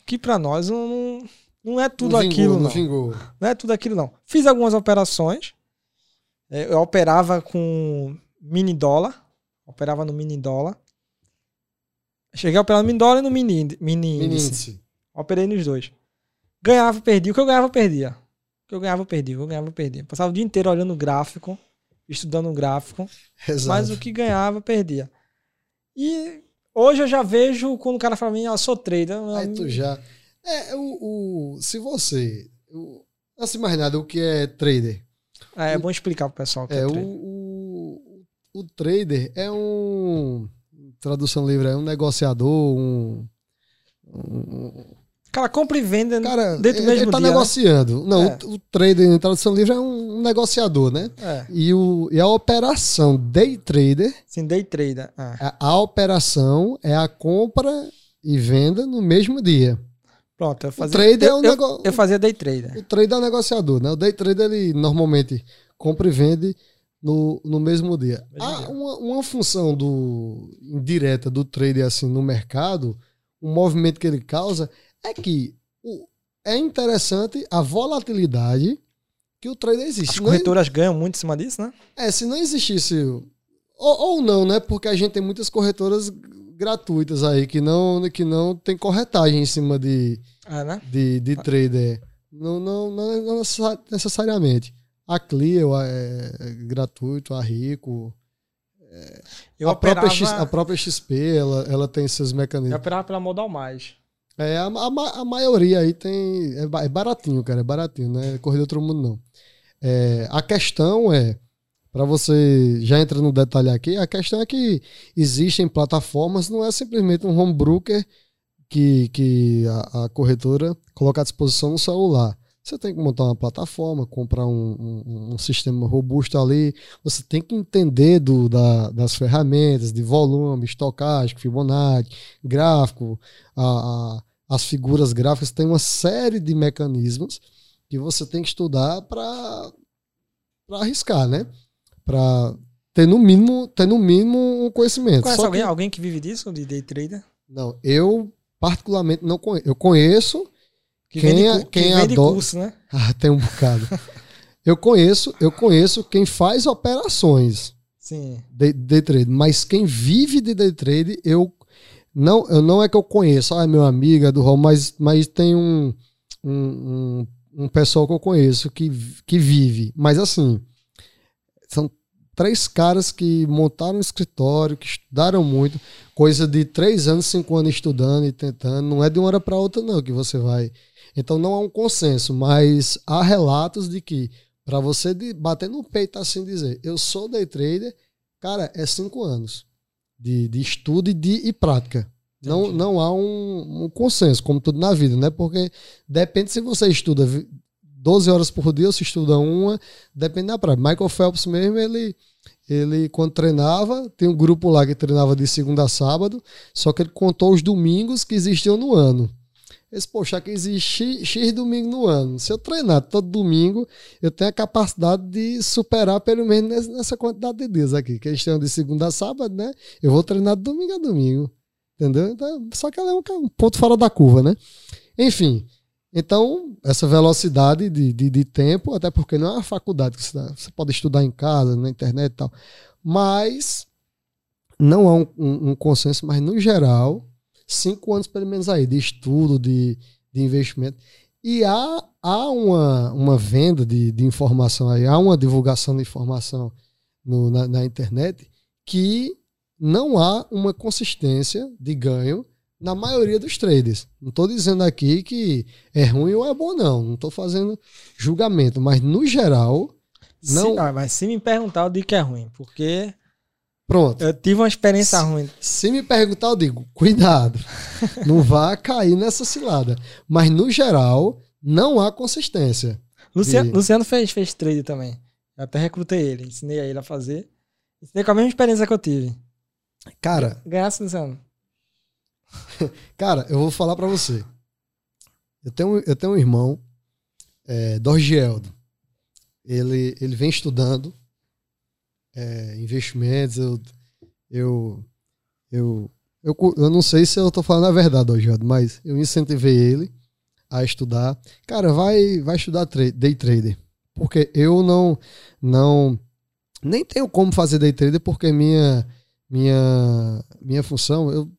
que para nós não, não é tudo não vingou, aquilo, não. Não, vingou. não é tudo aquilo, não. Fiz algumas operações. É, eu operava com mini dólar. Operava no mini dólar. Cheguei a operar no mini dólar e no mini, mini, mini índice. índice. Operei nos dois. Ganhava, perdia. O que eu ganhava, perdia. O que eu ganhava, perdia. O que eu ganhava, perdia. Passava o dia inteiro olhando o gráfico, estudando o gráfico. Exato. Mas o que ganhava, perdia. E Hoje eu já vejo quando o cara fala pra mim, ah, sou trader. Aí tu já. É, o, o, se você. O, assim, mais nada, o que é trader? É, é bom explicar pro pessoal o que é, é trader. O, o, o trader é um. Tradução livre, é um negociador, um, um Cara, compra e vende cara, dentro do mesmo ele tá dia, né? negociando. Né? Não, é. o, o, trader em tradução livre é um, negociador, né? É. E, o, e a operação day trader. Sim, day trader. É. A, a, operação é a compra e venda no mesmo dia. Pronto, eu fazia. O trader eu, é um eu fazia day trader. O trader é um negociador, né? O day trader ele normalmente compra e vende no, no mesmo dia. Mesmo dia. Uma, uma função do indireta do trader assim no mercado, um movimento que ele causa é que o, é interessante a volatilidade que o trader existe. As corretoras não, ganham muito em cima disso, né? É, se não existisse. Ou, ou não, né? Porque a gente tem muitas corretoras gratuitas aí que não, que não tem corretagem em cima de, é, né? de, de trader. Não, não, não, não necessariamente. A Clear é, é gratuito, a Rico. É, a, operava... própria X, a própria XP ela, ela tem seus mecanismos. Eu operava pela Modal Mais. É, a, a, a, maioria aí tem. É, é, baratinho, cara, é baratinho, não é corrida outro mundo, não. É, a questão é, para você já entra no detalhe aqui, a questão é que existem plataformas, não é simplesmente um home broker que, que a, a corretora coloca à disposição no celular. Você tem que montar uma plataforma, comprar um, um, um, sistema robusto ali. Você tem que entender do, da, das ferramentas de volume, estocagem, Fibonacci, gráfico, a, a, as figuras gráficas. Tem uma série de mecanismos que você tem que estudar para arriscar, né? Para ter no mínimo ter no mínimo um conhecimento. Conhece alguém, que... alguém que vive disso, de day trader? Não, eu particularmente não conheço. Eu conheço que quem, vende, quem que vende adora... curso, né? *laughs* Ah, tem um bocado. eu conheço, eu conheço quem faz operações. Sim. De day trade, mas quem vive de day trade, eu não, eu não é que eu conheço, ah, meu amigo é do rol, mas, mas tem um, um, um, um, pessoal que eu conheço que, que vive. Mas assim, são três caras que montaram um escritório, que estudaram muito, coisa de três anos, cinco anos estudando e tentando. Não é de uma hora para outra, não, que você vai. Então não há um consenso, mas há relatos de que para você de, bater no peito assim dizer, eu sou day trader, cara, é cinco anos de, de estudo e de e prática. Não, não há um, um, consenso, como tudo na vida, né? Porque depende se você estuda 12 horas por dia ou se estuda uma, depende da prática. Michael Phelps mesmo, ele, ele quando treinava, tem um grupo lá que treinava de segunda a sábado, só que ele contou os domingos que existiam no ano. Esse, poxa, que existe X domingo no ano. Se eu treinar todo domingo, eu tenho a capacidade de superar pelo menos nessa quantidade de dias aqui. Que eles têm de segunda a sábado, né? Eu vou treinar de domingo a domingo. Entendeu? Então, só que ela é um, um, ponto fora da curva, né? Enfim. Então, essa velocidade de, de, de tempo, até porque não é uma faculdade que você, você, pode estudar em casa, na internet e tal. Mas não há um, um, um consenso, mas no geral, cinco anos pelo menos aí de estudo, de, de investimento. E há, há uma, uma venda de, de informação aí, há uma divulgação de informação no, na, na internet que não há uma consistência de ganho na maioria dos traders. Não estou dizendo aqui que é ruim ou é bom, não. Não estou fazendo julgamento, mas no geral. Não... Se, ah, mas se me perguntar, eu digo que é ruim, porque Pronto. Eu tive uma experiência se, ruim. Se me perguntar, eu digo, cuidado. *laughs* não vá cair nessa cilada. Mas, no geral, não há consistência. Luciano, de... Luciano fez, fez trade também. Eu até recrutei ele, ensinei a ele a fazer. Ensinei com a mesma experiência que eu tive. Cara. Ganhasse, Luciano. *laughs* Cara, eu vou falar para você. Eu tenho, eu tenho um irmão, é, Dorgieldo. Ele, ele vem estudando é, investimentos. Eu, eu, eu, eu, eu não sei se eu tô falando a verdade, Ojado, mas eu incentivei ele a estudar. Cara, vai, vai estudar day trader. Porque eu não, não, nem tenho como fazer day trader porque minha, minha, minha função, eu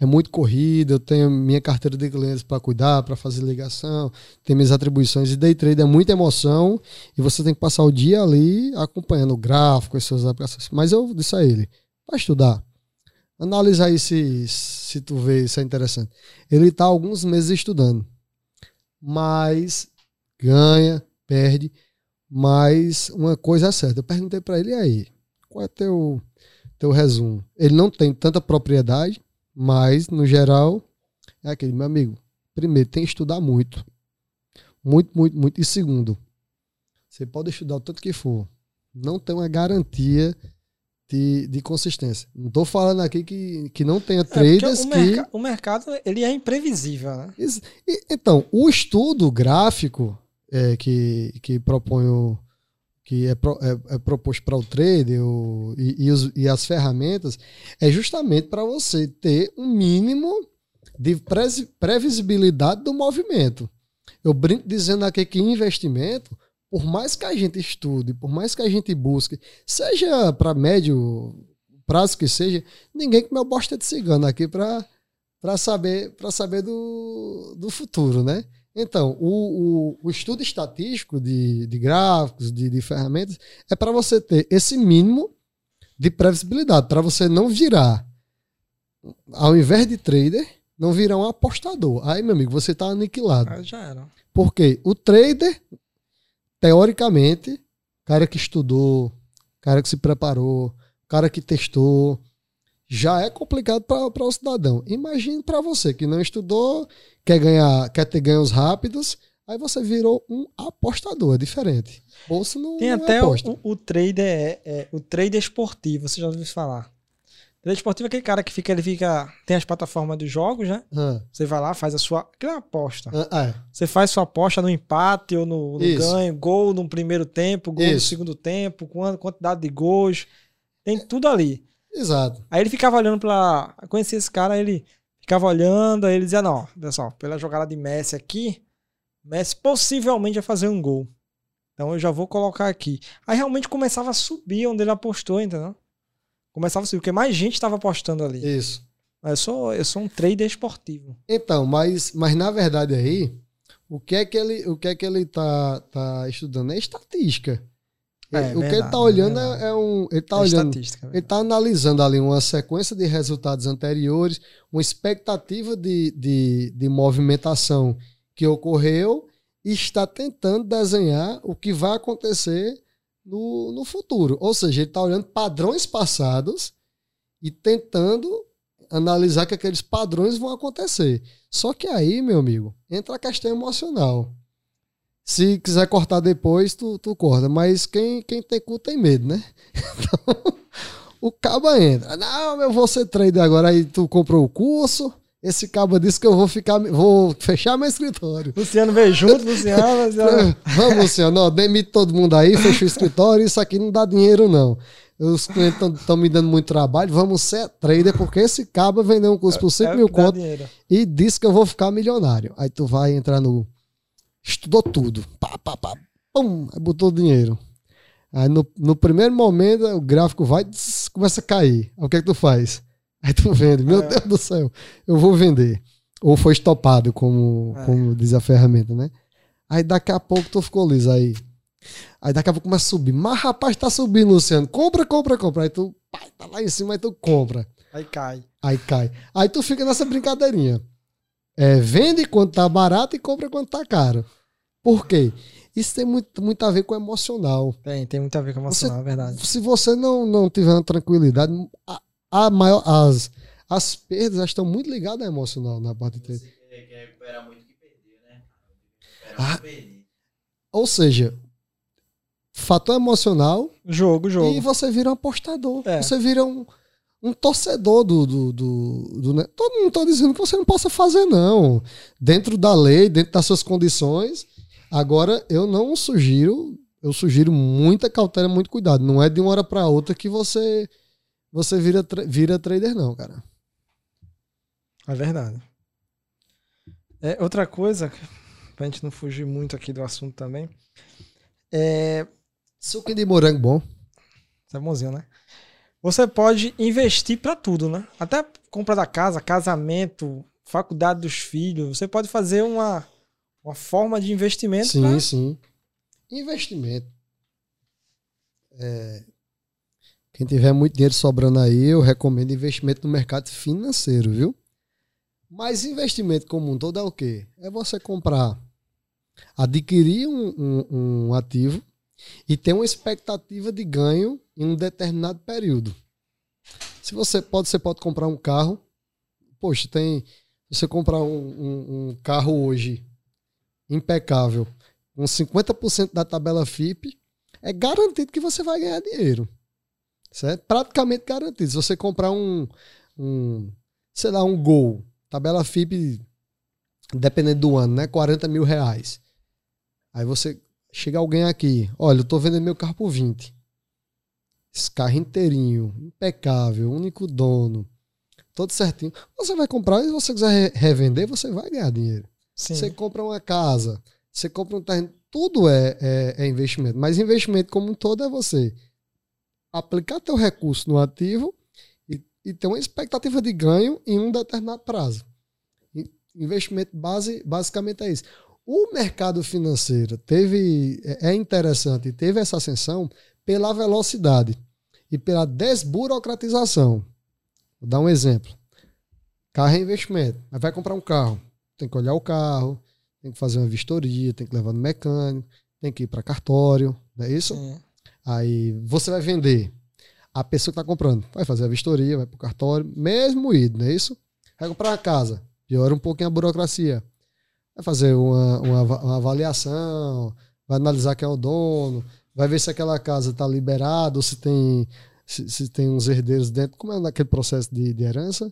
é muito corrida, eu tenho minha carteira de clientes para cuidar, para fazer ligação, tem minhas atribuições. E day trade é muita emoção e você tem que passar o dia ali acompanhando o gráfico, as suas aplicações. Mas eu disse a ele, vai estudar. Analisa aí se, se tu vê isso é interessante. Ele está alguns meses estudando, mas ganha, perde. Mas uma coisa é certa, eu perguntei para ele, e aí, qual é teu, teu resumo? Ele não tem tanta propriedade, mas, no geral, é aquele, meu amigo. Primeiro, tem que estudar muito. Muito, muito, muito. E segundo, você pode estudar o tanto que for. Não tem uma garantia de, de consistência. Não estou falando aqui que, que não tenha é, traders é o que. O mercado ele é imprevisível, né? E, então, o estudo gráfico é, que, que propõe o, que é, pro, é, é proposto para o trader o, e, e, os, e, as ferramentas é justamente para você ter um mínimo de previsibilidade do movimento. Eu brinco dizendo aqui que investimento, por mais que a gente estude, por mais que a gente busque, seja para médio prazo que seja, ninguém que meu bosta de cigano aqui para saber, saber do, do futuro, né? Então, o, o, o estudo estatístico de, de gráficos, de, de ferramentas, é para você ter esse mínimo de previsibilidade, para você não virar, ao invés de trader, não virar um apostador. Aí, meu amigo, você está aniquilado. Ah, já era. Porque o trader, teoricamente, cara que estudou, cara que se preparou, cara que testou, já é complicado para o cidadão. Imagine para você que não estudou, quer ganhar, quer ter ganhos rápidos, aí você virou um apostador, é diferente. Bolsa não Tem não é até o, o, trader é, é, o trader esportivo, você já ouviu falar. Trader esportivo é aquele cara que fica, ele fica, tem as plataformas dos jogos, né? Ah. Você vai lá, faz a sua, que é uma aposta. Ah, é. Você faz sua aposta no empate ou no, no ganho, gol no primeiro tempo, gol Isso. no segundo tempo, quantidade de gols, tem tudo ali. Exato. Aí ele ficava olhando pra. Conhecer esse cara, ele ficava olhando, aí ele dizia: Não, pessoal, pela jogada de Messi aqui, Messi possivelmente vai fazer um gol. Então eu já vou colocar aqui. Aí realmente começava a subir onde ele apostou, entendeu? Começava a subir, porque mais gente estava apostando ali. Isso. Eu sou, eu sou um trader esportivo. Então, mas, mas na verdade aí, o que é que ele, o que é que ele tá, tá estudando? É estatística. É, o que ele está olhando é, é, um. Ele está é olhando. Ele está analisando ali uma sequência de resultados anteriores, uma expectativa de, de, de movimentação que ocorreu e está tentando desenhar o que vai acontecer no, no futuro. Ou seja, ele está olhando padrões passados e tentando analisar que aqueles padrões vão acontecer. Só que aí, meu amigo, entra a questão emocional. Se quiser cortar depois, tu, tu corta. Mas quem, quem tem cu tem medo, né? *laughs* Então, o cabo entra. Não, eu vou ser trader agora. Aí tu comprou o curso. Esse cabo disse que eu vou ficar, vou fechar meu escritório. Luciano veio junto, Luciano. *laughs* Luciano. Vamos, Luciano, ó, demite todo mundo aí, fecha o escritório. Isso aqui não dá dinheiro, não. Os clientes estão me dando muito trabalho. Vamos ser trader, porque esse cabo vendeu um curso por 5 é, mil contos e disse que eu vou ficar milionário. Aí tu vai entrar no estudou tudo. Pá, pá, pá, pum, botou dinheiro. Aí no, no primeiro momento o gráfico vai começa a cair. Aí o que é que tu faz? Aí tu vende. Meu é. Deus do céu, eu vou vender. Ou foi estopado, como, é. como diz a ferramenta, né? Aí daqui a pouco tu ficou liso aí. Aí daqui a pouco começa a subir. Mas rapaz, tá subindo, Luciano. Compra, compra, compra. Aí tu, tá lá em cima, aí tu compra. Aí cai. Aí cai. Aí tu fica nessa brincadeirinha. É, vende quando tá barato e compra quando tá caro. Por quê? Isso tem muito, muito a ver com o emocional. Tem, tem muito a ver com o emocional, você, é verdade. Se você não, não tiver uma tranquilidade, a, a maior, as, as perdas estão muito ligadas ao emocional na parte de. Você quer recuperar muito que perdeu, né? Ah, ou seja, fator emocional. Jogo, jogo. E você vira um apostador. É. Você vira um, um torcedor do, do, do, do. Todo mundo está dizendo que você não possa fazer, não. Dentro da lei, dentro das suas condições Agora, eu não sugiro, eu sugiro muita cautela, muito cuidado. Não é de uma hora para outra que você você vira, vira trader, não, cara. É verdade. É, outra coisa, pra gente não fugir muito aqui do assunto também, é. Suco de morango bom. É bonzinho, né? Você pode investir para tudo, né? Até compra da casa, casamento, faculdade dos filhos. Você pode fazer uma uma forma de investimento. Sim, pra... sim. Investimento. É, quem tiver muito dinheiro sobrando aí, eu recomendo investimento no mercado financeiro, viu? Mas investimento como um todo é o quê? É você comprar, adquirir um, um, um ativo e ter uma expectativa de ganho em um determinado período. Se você pode, você pode comprar um carro. Poxa, tem. Se você comprar um, um, um carro hoje impecável, com 50% da tabela FIP, é garantido que você vai ganhar dinheiro. Certo? Praticamente garantido. Se você comprar um, um sei lá, um Gol, tabela FIP, dependendo do ano, né? 40 mil reais. Aí você chega alguém aqui, olha, eu tô vendendo meu carro por 20. Esse carro inteirinho, impecável, único dono, todo certinho. Você vai comprar e se você quiser revender, você vai ganhar dinheiro. Sim. Você compra uma casa, você compra um terreno, tudo é, é, é, investimento. Mas investimento como um todo é você aplicar teu recurso no ativo e, e ter uma expectativa de ganho em um determinado prazo. Investimento base, basicamente é isso. O mercado financeiro teve é, é interessante, teve essa ascensão pela velocidade e pela desburocratização. Vou dar um exemplo. Carro é investimento. Mas vai comprar um carro tem que olhar o carro, tem que fazer uma vistoria, tem que levar no mecânico, tem que ir para cartório, não é isso? Sim. Aí você vai vender. A pessoa que está comprando vai fazer a vistoria, vai para o cartório, mesmo ido, não é isso? Vai comprar uma casa, piora um pouquinho a burocracia. Vai fazer uma, uma, uma avaliação, vai analisar quem é o dono, vai ver se aquela casa está liberada ou se tem, se, se, tem uns herdeiros dentro. Como é naquele processo de, de herança?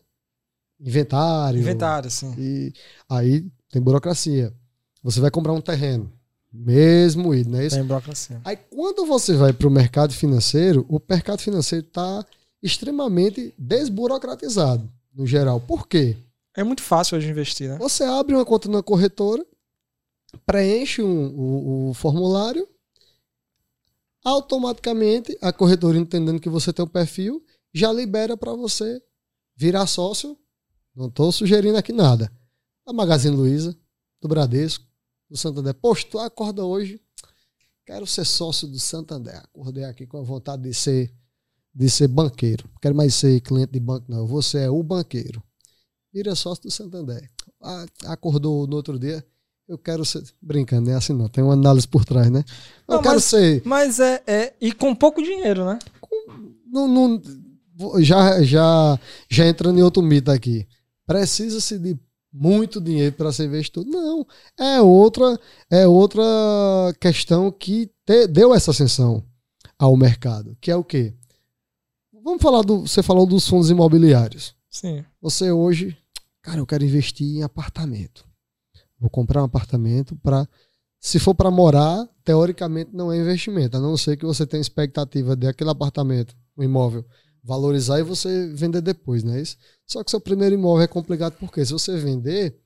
inventário. Inventário, sim. E aí tem burocracia. Você vai comprar um terreno, mesmo ido, não é isso? Tem burocracia. Aí quando você vai para o mercado financeiro, o mercado financeiro está extremamente desburocratizado, no geral. Por quê? É muito fácil hoje investir, né? Você abre uma conta na corretora, preenche um, o, o formulário, automaticamente a corretora entendendo que você tem um perfil, já libera para você virar sócio não estou sugerindo aqui nada. Da Magazine Luiza, do Bradesco, do Santander. Poxa, tu acorda hoje, quero ser sócio do Santander. Acordei aqui com a vontade de ser, de ser banqueiro. Não quero mais ser cliente de banco, não. Você é o banqueiro. Vira sócio do Santander. Acordou no outro dia. Eu quero ser. Brincando, não é assim não. Tem uma análise por trás, né? Eu Não, quero mas- ser. Mas é, é. E com pouco dinheiro, né? Não, não- já, já, já entrando em outro mito aqui. Precisa-se de muito dinheiro para ser investidor? Não. É outra, é outra questão que te- deu essa ascensão ao mercado, que é o quê? Vamos falar do. Você falou dos fundos imobiliários. Sim. Você hoje, cara, eu quero investir em apartamento. Vou comprar um apartamento para, se for para morar, teoricamente não é investimento, a não ser que você tenha expectativa de aquele apartamento, um imóvel, valorizar e você vender depois, não é isso? Só que seu primeiro imóvel é complicado porque se você vender,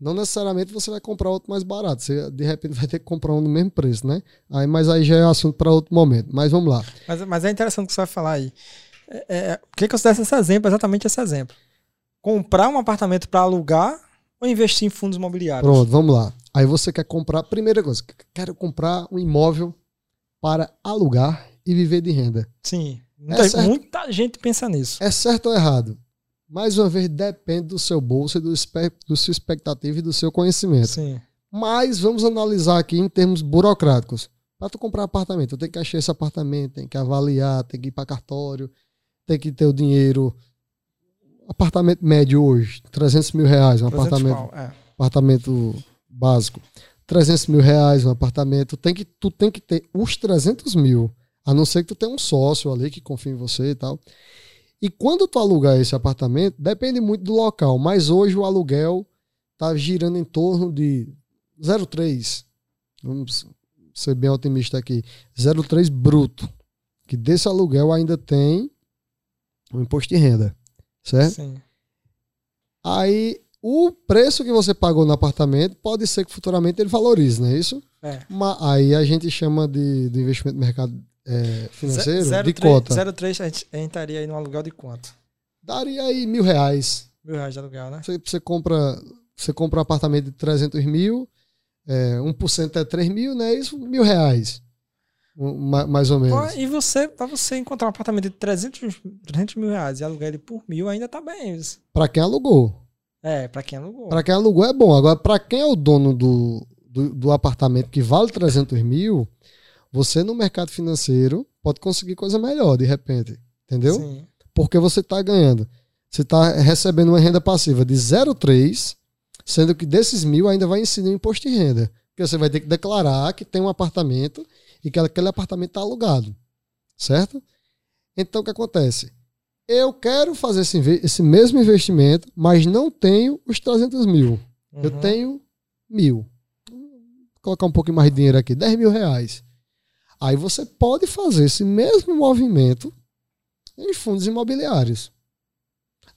não necessariamente você vai comprar outro mais barato, você de repente vai ter que comprar um no mesmo preço, né? Aí, mas aí já é assunto para outro momento. Mas vamos lá. Mas, mas é interessante o que você vai falar aí. É, é, por que, que você desse esse exemplo? Exatamente esse exemplo. Comprar um apartamento para alugar ou investir em fundos imobiliários? Pronto, vamos lá. Aí você quer comprar, primeira coisa, quero comprar um imóvel para alugar e viver de renda. Sim. Muita, É certo. muita gente pensa nisso. É certo ou errado? Mais uma vez, depende do seu bolso do, do sua expectativa e do seu conhecimento. Sim. Mas vamos analisar aqui em termos burocráticos. Para tu comprar apartamento, eu tenho que achar esse apartamento, tem que avaliar, tem que ir para cartório, tem que ter o dinheiro. Apartamento médio hoje, 300 mil reais, um 300 apartamento pau, é. apartamento básico, 300 mil reais um apartamento, tem que, tu tem que ter os 300 mil, a não ser que tu tenha um sócio ali que confia em você e tal. E quando tu alugar esse apartamento, depende muito do local, mas hoje o aluguel tá girando em torno de 0,3, vamos ser bem otimista aqui, 0,3 bruto, que desse aluguel ainda tem o imposto de renda, certo? Sim. Aí o preço que você pagou no apartamento pode ser que futuramente ele valorize, não é isso? É. Mas aí a gente chama de, de investimento no mercado é, financeiro Zero de três- cota. 0,3 a gente entraria aí no aluguel de quanto? Daria aí mil reais. Mil reais de aluguel, né? Você, você compra você compra um apartamento de 300 mil, é, 1% é 3 mil, né? Isso, mil reais. Ma- mais ou menos. Pô, e você, pra você encontrar um apartamento de 300, 300 mil reais e alugar ele por mil, ainda tá bem. isso. Para quem alugou. É, pra quem alugou. Para quem alugou é bom. Agora, para quem é o dono do, do, do apartamento que vale 300 mil, você no mercado financeiro pode conseguir coisa melhor de repente. Entendeu? Sim. Porque você está ganhando. Você está recebendo uma renda passiva de 0,3, sendo que desses mil ainda vai incidir um imposto de renda. Porque você vai ter que declarar que tem um apartamento e que aquele apartamento está alugado. Certo? Então o que acontece? Eu quero fazer esse, esse mesmo investimento, mas não tenho os 300 mil. Eu Uhum. tenho mil. Vou colocar um pouquinho mais de dinheiro aqui, 10 mil reais. Aí você pode fazer esse mesmo movimento em fundos imobiliários.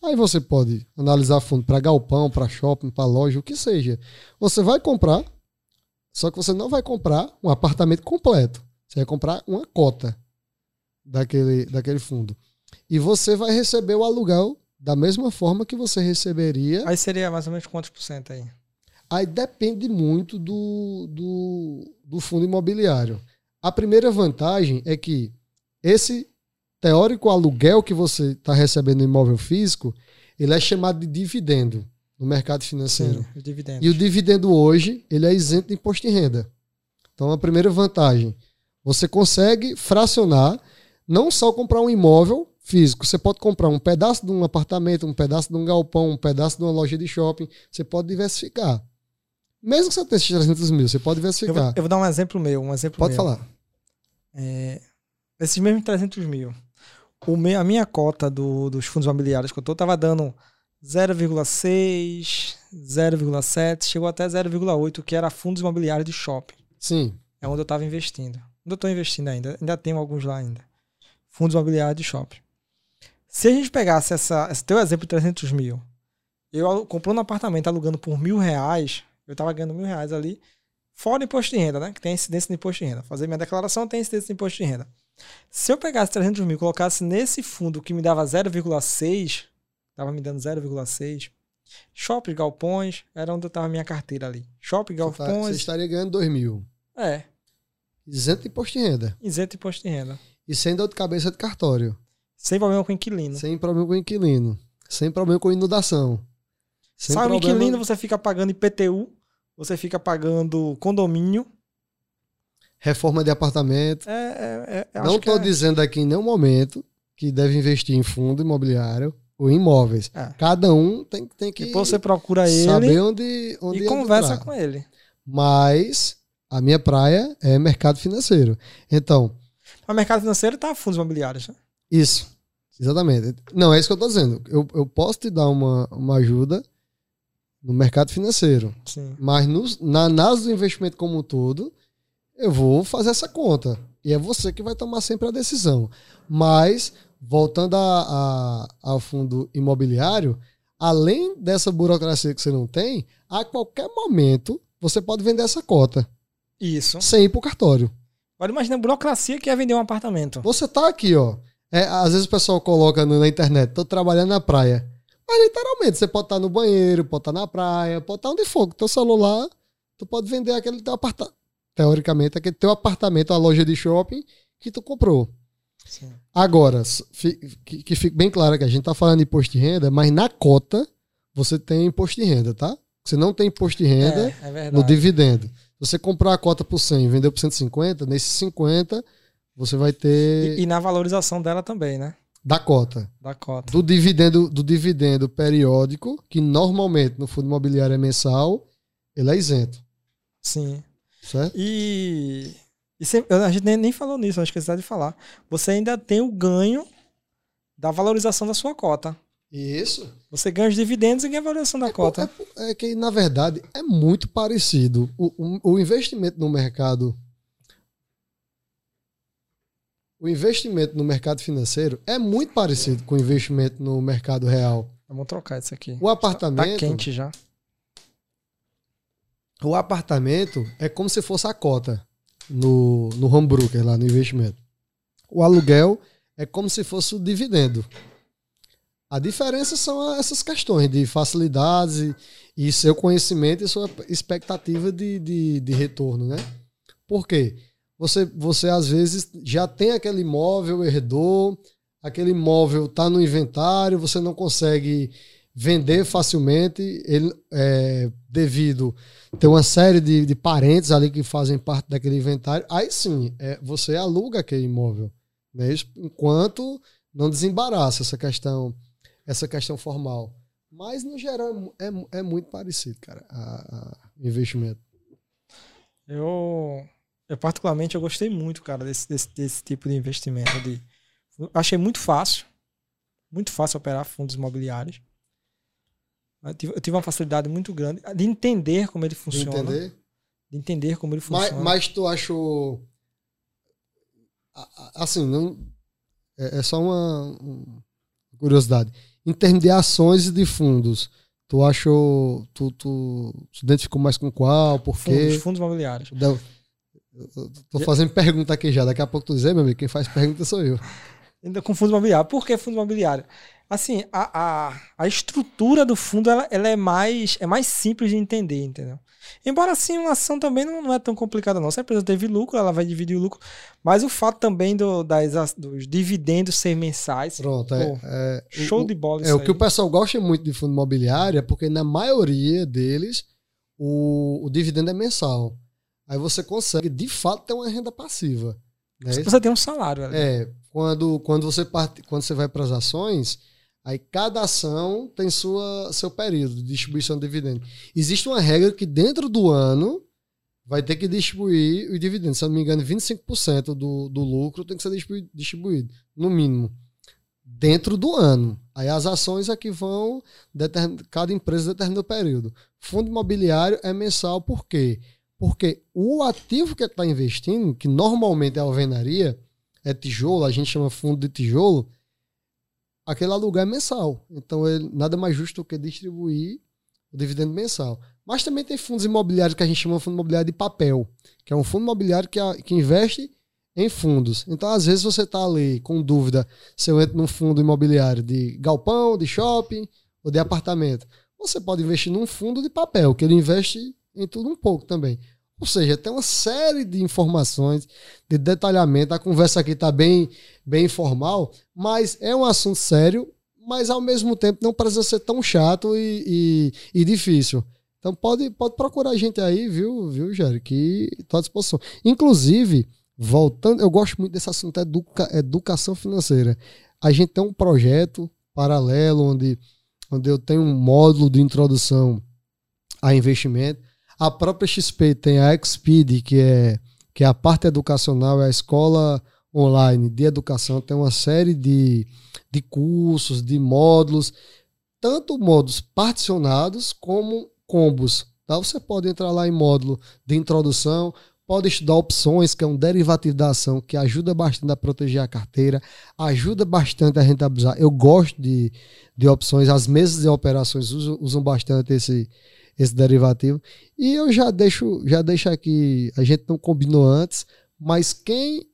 Aí você pode analisar fundo para galpão, para shopping, para loja, o que seja. Você vai comprar, só que você não vai comprar um apartamento completo. Você vai comprar uma cota daquele, daquele fundo. E você vai receber o aluguel da mesma forma que você receberia Aí seria mais ou menos quantos por cento aí? Aí depende muito do, do, do fundo imobiliário. A primeira vantagem é que esse teórico aluguel que você está recebendo no imóvel físico, ele é chamado de dividendo no mercado financeiro. Sim, os dividendos. E o dividendo hoje, ele é isento de imposto de renda. Então, a primeira vantagem, você consegue fracionar, não só comprar um imóvel físico, você pode comprar um pedaço de um apartamento, um pedaço de um galpão, um pedaço de uma loja de shopping, você pode diversificar. Mesmo que você tenha esses 300 mil, você pode eu, vou, diversificar. eu vou dar um exemplo meu, um exemplo Pode meu. falar. É, esses mesmos 300 mil. O a minha cota do- dos fundos imobiliários que eu tô tava dando 0,6, 0,7, chegou até 0,8, que era fundos imobiliários de shopping. Sim. É onde eu estava investindo. Onde eu estou investindo ainda. Ainda tenho alguns lá ainda. Fundos imobiliários de shopping. Se a gente pegasse essa, esse teu exemplo de 300 mil, eu comprando um apartamento alugando por mil reais, eu estava ganhando mil reais ali, fora imposto de renda, né? Que tem incidência de imposto de renda. Fazer minha declaração tem incidência de imposto de renda. Se eu pegasse 300 mil e colocasse nesse fundo que me dava 0,6, estava me dando 0,6, shopping, galpões, era onde eu estava minha carteira ali. Shopping, Você, tá- você galpões, estaria ganhando 2 mil. é. isento de imposto de renda. Isento de imposto de renda. E sem dor de cabeça de cartório. Sem problema com inquilino. Sem problema com inquilino. Sem problema com inundação. Sem Sabe o problema- inquilino, você fica pagando IPTU, você fica pagando condomínio. Reforma de apartamento. É, é, é, Não estou é- dizendo aqui em nenhum momento que deve investir em fundo imobiliário ou imóveis. É. Cada um tem, tem que Depois você procura ele saber onde, onde e conversa entrar. com ele. Mas a minha praia é mercado financeiro. Então, O mercado financeiro tá fundos imobiliários. Né? isso. Exatamente. Não, é isso que eu estou dizendo. Eu, eu posso te dar uma, uma ajuda no mercado financeiro. Sim. Mas nos, na análise do investimento como um todo, eu vou fazer essa conta. E é você que vai tomar sempre a decisão. Mas, voltando a, a- ao fundo imobiliário, além dessa burocracia que você não tem, a qualquer momento você pode vender essa cota Isso. sem ir para o cartório. Agora imagina a burocracia que é vender um apartamento. Você tá aqui, ó. É, às vezes o pessoal coloca no- na internet, tô trabalhando na praia. Mas literalmente, você pode estar no banheiro, pode estar na praia, pode estar onde for. Com teu celular, tu pode vender aquele teu apartamento. Teoricamente, aquele teu apartamento, a loja de shopping que tu comprou. Sim. Agora, que, que fique bem claro que a gente tá falando de imposto de renda, mas na cota você tem imposto de renda, tá? Você não tem imposto de renda É, é no dividendo. Se você comprar a cota por 100 e vender por 150, nesses 50 você vai ter E, e na valorização dela também, né? da cota. Da cota. Do dividendo, do dividendo periódico, que normalmente no fundo imobiliário é mensal, ele é isento. Sim. Certo? E, e a gente nem, nem falou nisso, acho que esqueci de falar. Você ainda tem o ganho da valorização da sua cota. Isso. Você ganha os dividendos e ganha a valorização da cota. É, é que, na verdade, é muito parecido. O, o- o investimento no mercado. O investimento no mercado financeiro é muito parecido com o investimento no mercado real. Vamos trocar isso aqui. O apartamento. Tá quente já. O apartamento é como se fosse a cota no, no home broker, lá no investimento. O aluguel é como se fosse o dividendo. A diferença são essas questões de facilidades e, e seu conhecimento e sua expectativa de, de, de retorno, né? Por quê? Você, você às vezes já tem aquele imóvel, herdou, aquele imóvel está no inventário, você não consegue vender facilmente, ele, é, devido ter uma série de, de parentes ali que fazem parte daquele inventário, aí sim, é, você aluga aquele imóvel, né? Enquanto não desembaraça essa questão, essa questão formal. Mas, no geral, é, é muito parecido, cara, a investimento. Eu, eu particularmente, eu gostei muito, cara, desse, desse, desse tipo de investimento. De, achei muito fácil. Muito fácil operar fundos imobiliários. Eu tive, eu tive uma facilidade muito grande de entender como ele De funciona. entender? De entender como ele Mas, funciona. mas tu achou. Assim, não, é, é só uma, uma curiosidade. Em termos de ações e de fundos, tu achou. Tu, tu se identificou mais com qual? Por fundos, quê? fundos imobiliários. Deu- eu Tô fazendo pergunta aqui já. Daqui a pouco tu dizer, meu amigo, quem faz pergunta sou eu. Ainda com fundo imobiliário. Por que fundo imobiliário? Assim, a, a, a estrutura do fundo ela, ela é, mais, é mais simples de entender, entendeu? Embora assim, uma ação também não, não é tão complicada, não. Se a empresa teve lucro, ela vai dividir o lucro. Mas o fato também do, das, dos dividendos ser mensais. Pronto, é. Pô, é o- show o- de bola É o que o pessoal gosta muito de fundo imobiliário, é porque na maioria deles o, o dividendo é mensal. Aí você consegue, de fato, ter uma renda passiva. né? Você tem um salário ali. É, quando, quando você parte, quando você vai para as ações, aí cada ação tem sua, seu período de distribuição de dividendo. Existe uma regra que dentro do ano vai ter que distribuir o dividendo. Se eu não me engano, 25% do, do lucro tem que ser distribuído, no mínimo. Dentro do ano. Aí as ações é que vão, cada empresa determina o período. Fundo imobiliário é mensal, por quê? Porque o ativo que está investindo, que normalmente é alvenaria, é tijolo, a gente chama fundo de tijolo, aquele aluguel é mensal. Então, ele, nada mais justo do que distribuir o dividendo mensal. Mas também tem fundos imobiliários que a gente chama de fundo imobiliário de papel, que é um fundo imobiliário que, a- que investe em fundos. Então, às vezes, você está ali com dúvida se eu entro num fundo imobiliário de galpão, de shopping ou de apartamento. Você pode investir num fundo de papel, que ele investe em tudo um pouco também. Ou seja, tem uma série de informações, de detalhamento. A conversa aqui está bem, bem informal, mas é um assunto sério, mas ao mesmo tempo não precisa ser tão chato e, e, e difícil. Então pode, pode procurar a gente aí, viu, viu, Jerry, que estou à disposição. Inclusive, voltando, eu gosto muito desse assunto educa, educação financeira. A gente tem um projeto paralelo onde, onde eu tenho um módulo de introdução a investimento a própria XP tem a Xpeed, que é, que é a parte educacional, é a escola online de educação, tem uma série de, de cursos, de módulos, tanto módulos particionados como combos. Tá? Você pode entrar lá em módulo de introdução, pode estudar opções, que é um derivativo da ação, que ajuda bastante a proteger a carteira, ajuda bastante a rentabilizar. Eu gosto de, de opções, as mesas de operações usam, usam bastante esse, esse derivativo. E eu já deixo, já deixo aqui, a gente não combinou antes, mas quem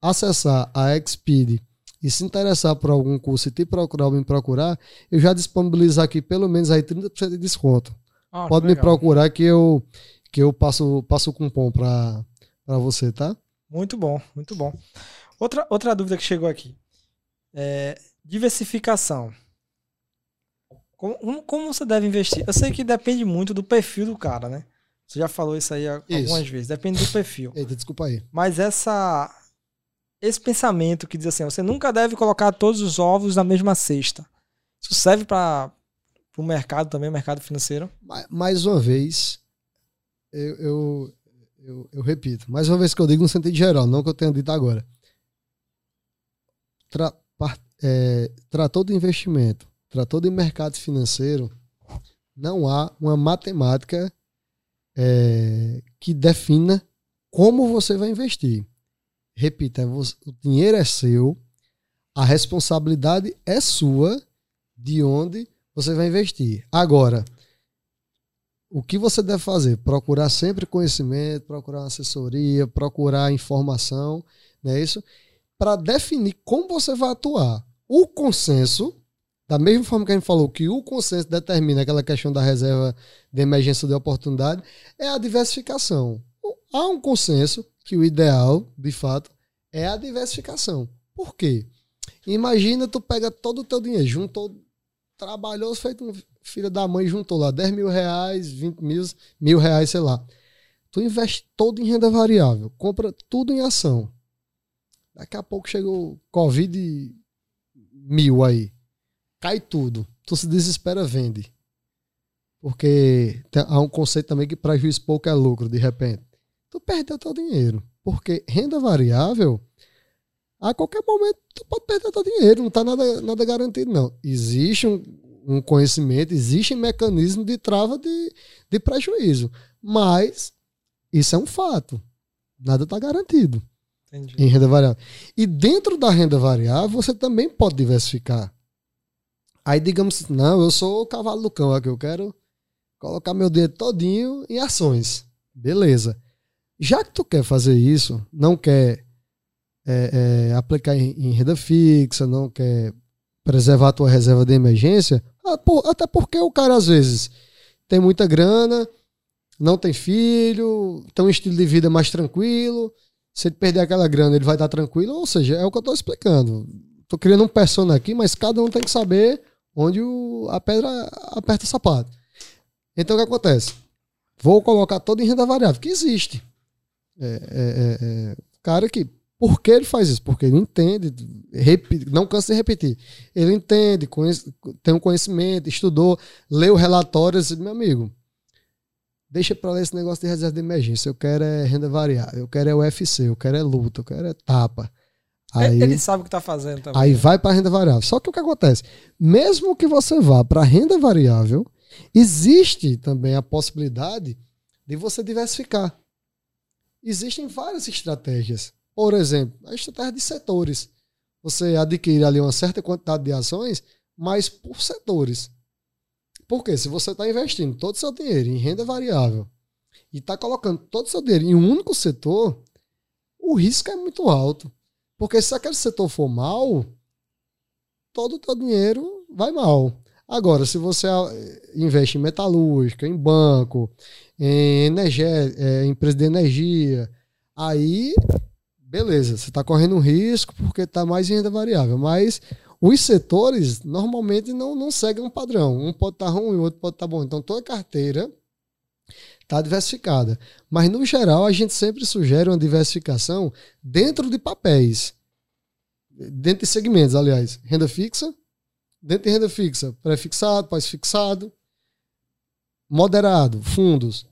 acessar a Xpeed e se interessar por algum curso e te procurar ou me procurar, eu já disponibilizo aqui pelo menos aí 30% de desconto. Ah, Pode me procurar que eu que eu passo passo o cupom para você, tá? Muito bom, muito bom. Outra, outra dúvida que chegou aqui. É, diversificação. Como, como você deve investir? Eu sei que depende muito do perfil do cara, né? Você já falou isso aí algumas isso. vezes. Depende do perfil. Eita, desculpa aí. Mas essa esse pensamento que diz assim, você nunca deve colocar todos os ovos na mesma cesta. Isso serve para o mercado também, o mercado financeiro? Mais uma vez, eu, eu, eu, eu, repito, mais uma vez que eu digo no sentido geral, não que eu tenha dito agora. Tra, é, tratou do investimento tratou de mercado financeiro, não há uma matemática é, que defina como você vai investir. Repita, o dinheiro é seu, a responsabilidade é sua de onde você vai investir. Agora, o que você deve fazer? Procurar sempre conhecimento, procurar assessoria, procurar informação, não é isso? Para definir como você vai atuar. O consenso da mesma forma que a gente falou que o consenso determina aquela questão da reserva de emergência de oportunidade, é a diversificação. Há um consenso que o ideal, de fato, é a diversificação. Por quê? Imagina tu pega todo o teu dinheiro, juntou, trabalhou, feito um filho da mãe, juntou lá 10 mil reais, 20 mil, mil reais, sei lá. Tu investe todo em renda variável, compra tudo em ação. Daqui a pouco chegou Covid mil aí cai tudo. Tu se desespera, vende. Porque há um conceito também que prejuízo pouco é lucro, de repente. Tu perdeu teu dinheiro. Porque renda variável, a qualquer momento tu pode perder teu dinheiro, não está nada, nada garantido, não. Existe um, um conhecimento, existe um mecanismo de trava de, de prejuízo. Mas isso é um fato. Nada está garantido Entendi. em renda variável. E dentro da renda variável, você também pode diversificar. Aí digamos, não, eu sou o cavalo do cão aqui, eu quero colocar meu dinheiro todinho em ações. Beleza. Já que tu quer fazer isso, não quer é, é, aplicar em, em, renda fixa, não quer preservar a tua reserva de emergência, ah, até porque o cara às vezes tem muita grana, não tem filho, tem um estilo de vida mais tranquilo. Se ele perder aquela grana, ele vai estar tranquilo. Ou seja, é o que eu estou explicando. Estou criando um persona aqui, mas cada um tem que saber onde o, a pedra aperta o sapato. Então o que acontece? Vou colocar todo em renda variável, que existe. É, é, é, é cara que. Por que ele faz isso? Porque ele entende, não cansa de repetir. Ele entende, conhece, tem um conhecimento, estudou, leu relatórios, meu amigo. Deixa para ler esse negócio de reserva de emergência. Eu quero é renda variável, eu quero é UFC, eu quero é luta, eu quero é tapa. Aí, ele sabe o que está fazendo também. Aí vai para renda variável. Só que o que acontece? Mesmo que você vá para renda variável, existe também a possibilidade de você diversificar. Existem várias estratégias. Por exemplo, a estratégia de setores. Você adquire ali uma certa quantidade de ações, mas por setores. Porque se você está investindo todo o seu dinheiro em renda variável e está colocando todo o seu dinheiro em um único setor, o risco é muito alto. Porque se aquele setor for mal, todo o teu dinheiro vai mal. Agora, se você ah, investe em metalúrgica, em banco, em energia, é, empresa de energia. Aí, beleza, você está correndo um risco porque está mais em renda variável. Mas os setores normalmente não, não seguem um padrão. Um pode estar tá ruim, o outro pode estar tá bom. Então, toda carteira está diversificada. Mas, no geral, a gente sempre sugere uma diversificação dentro de papéis. Dentro de segmentos, aliás. Renda fixa, dentro de renda fixa, pré-fixado, pós-fixado, moderado, fundos.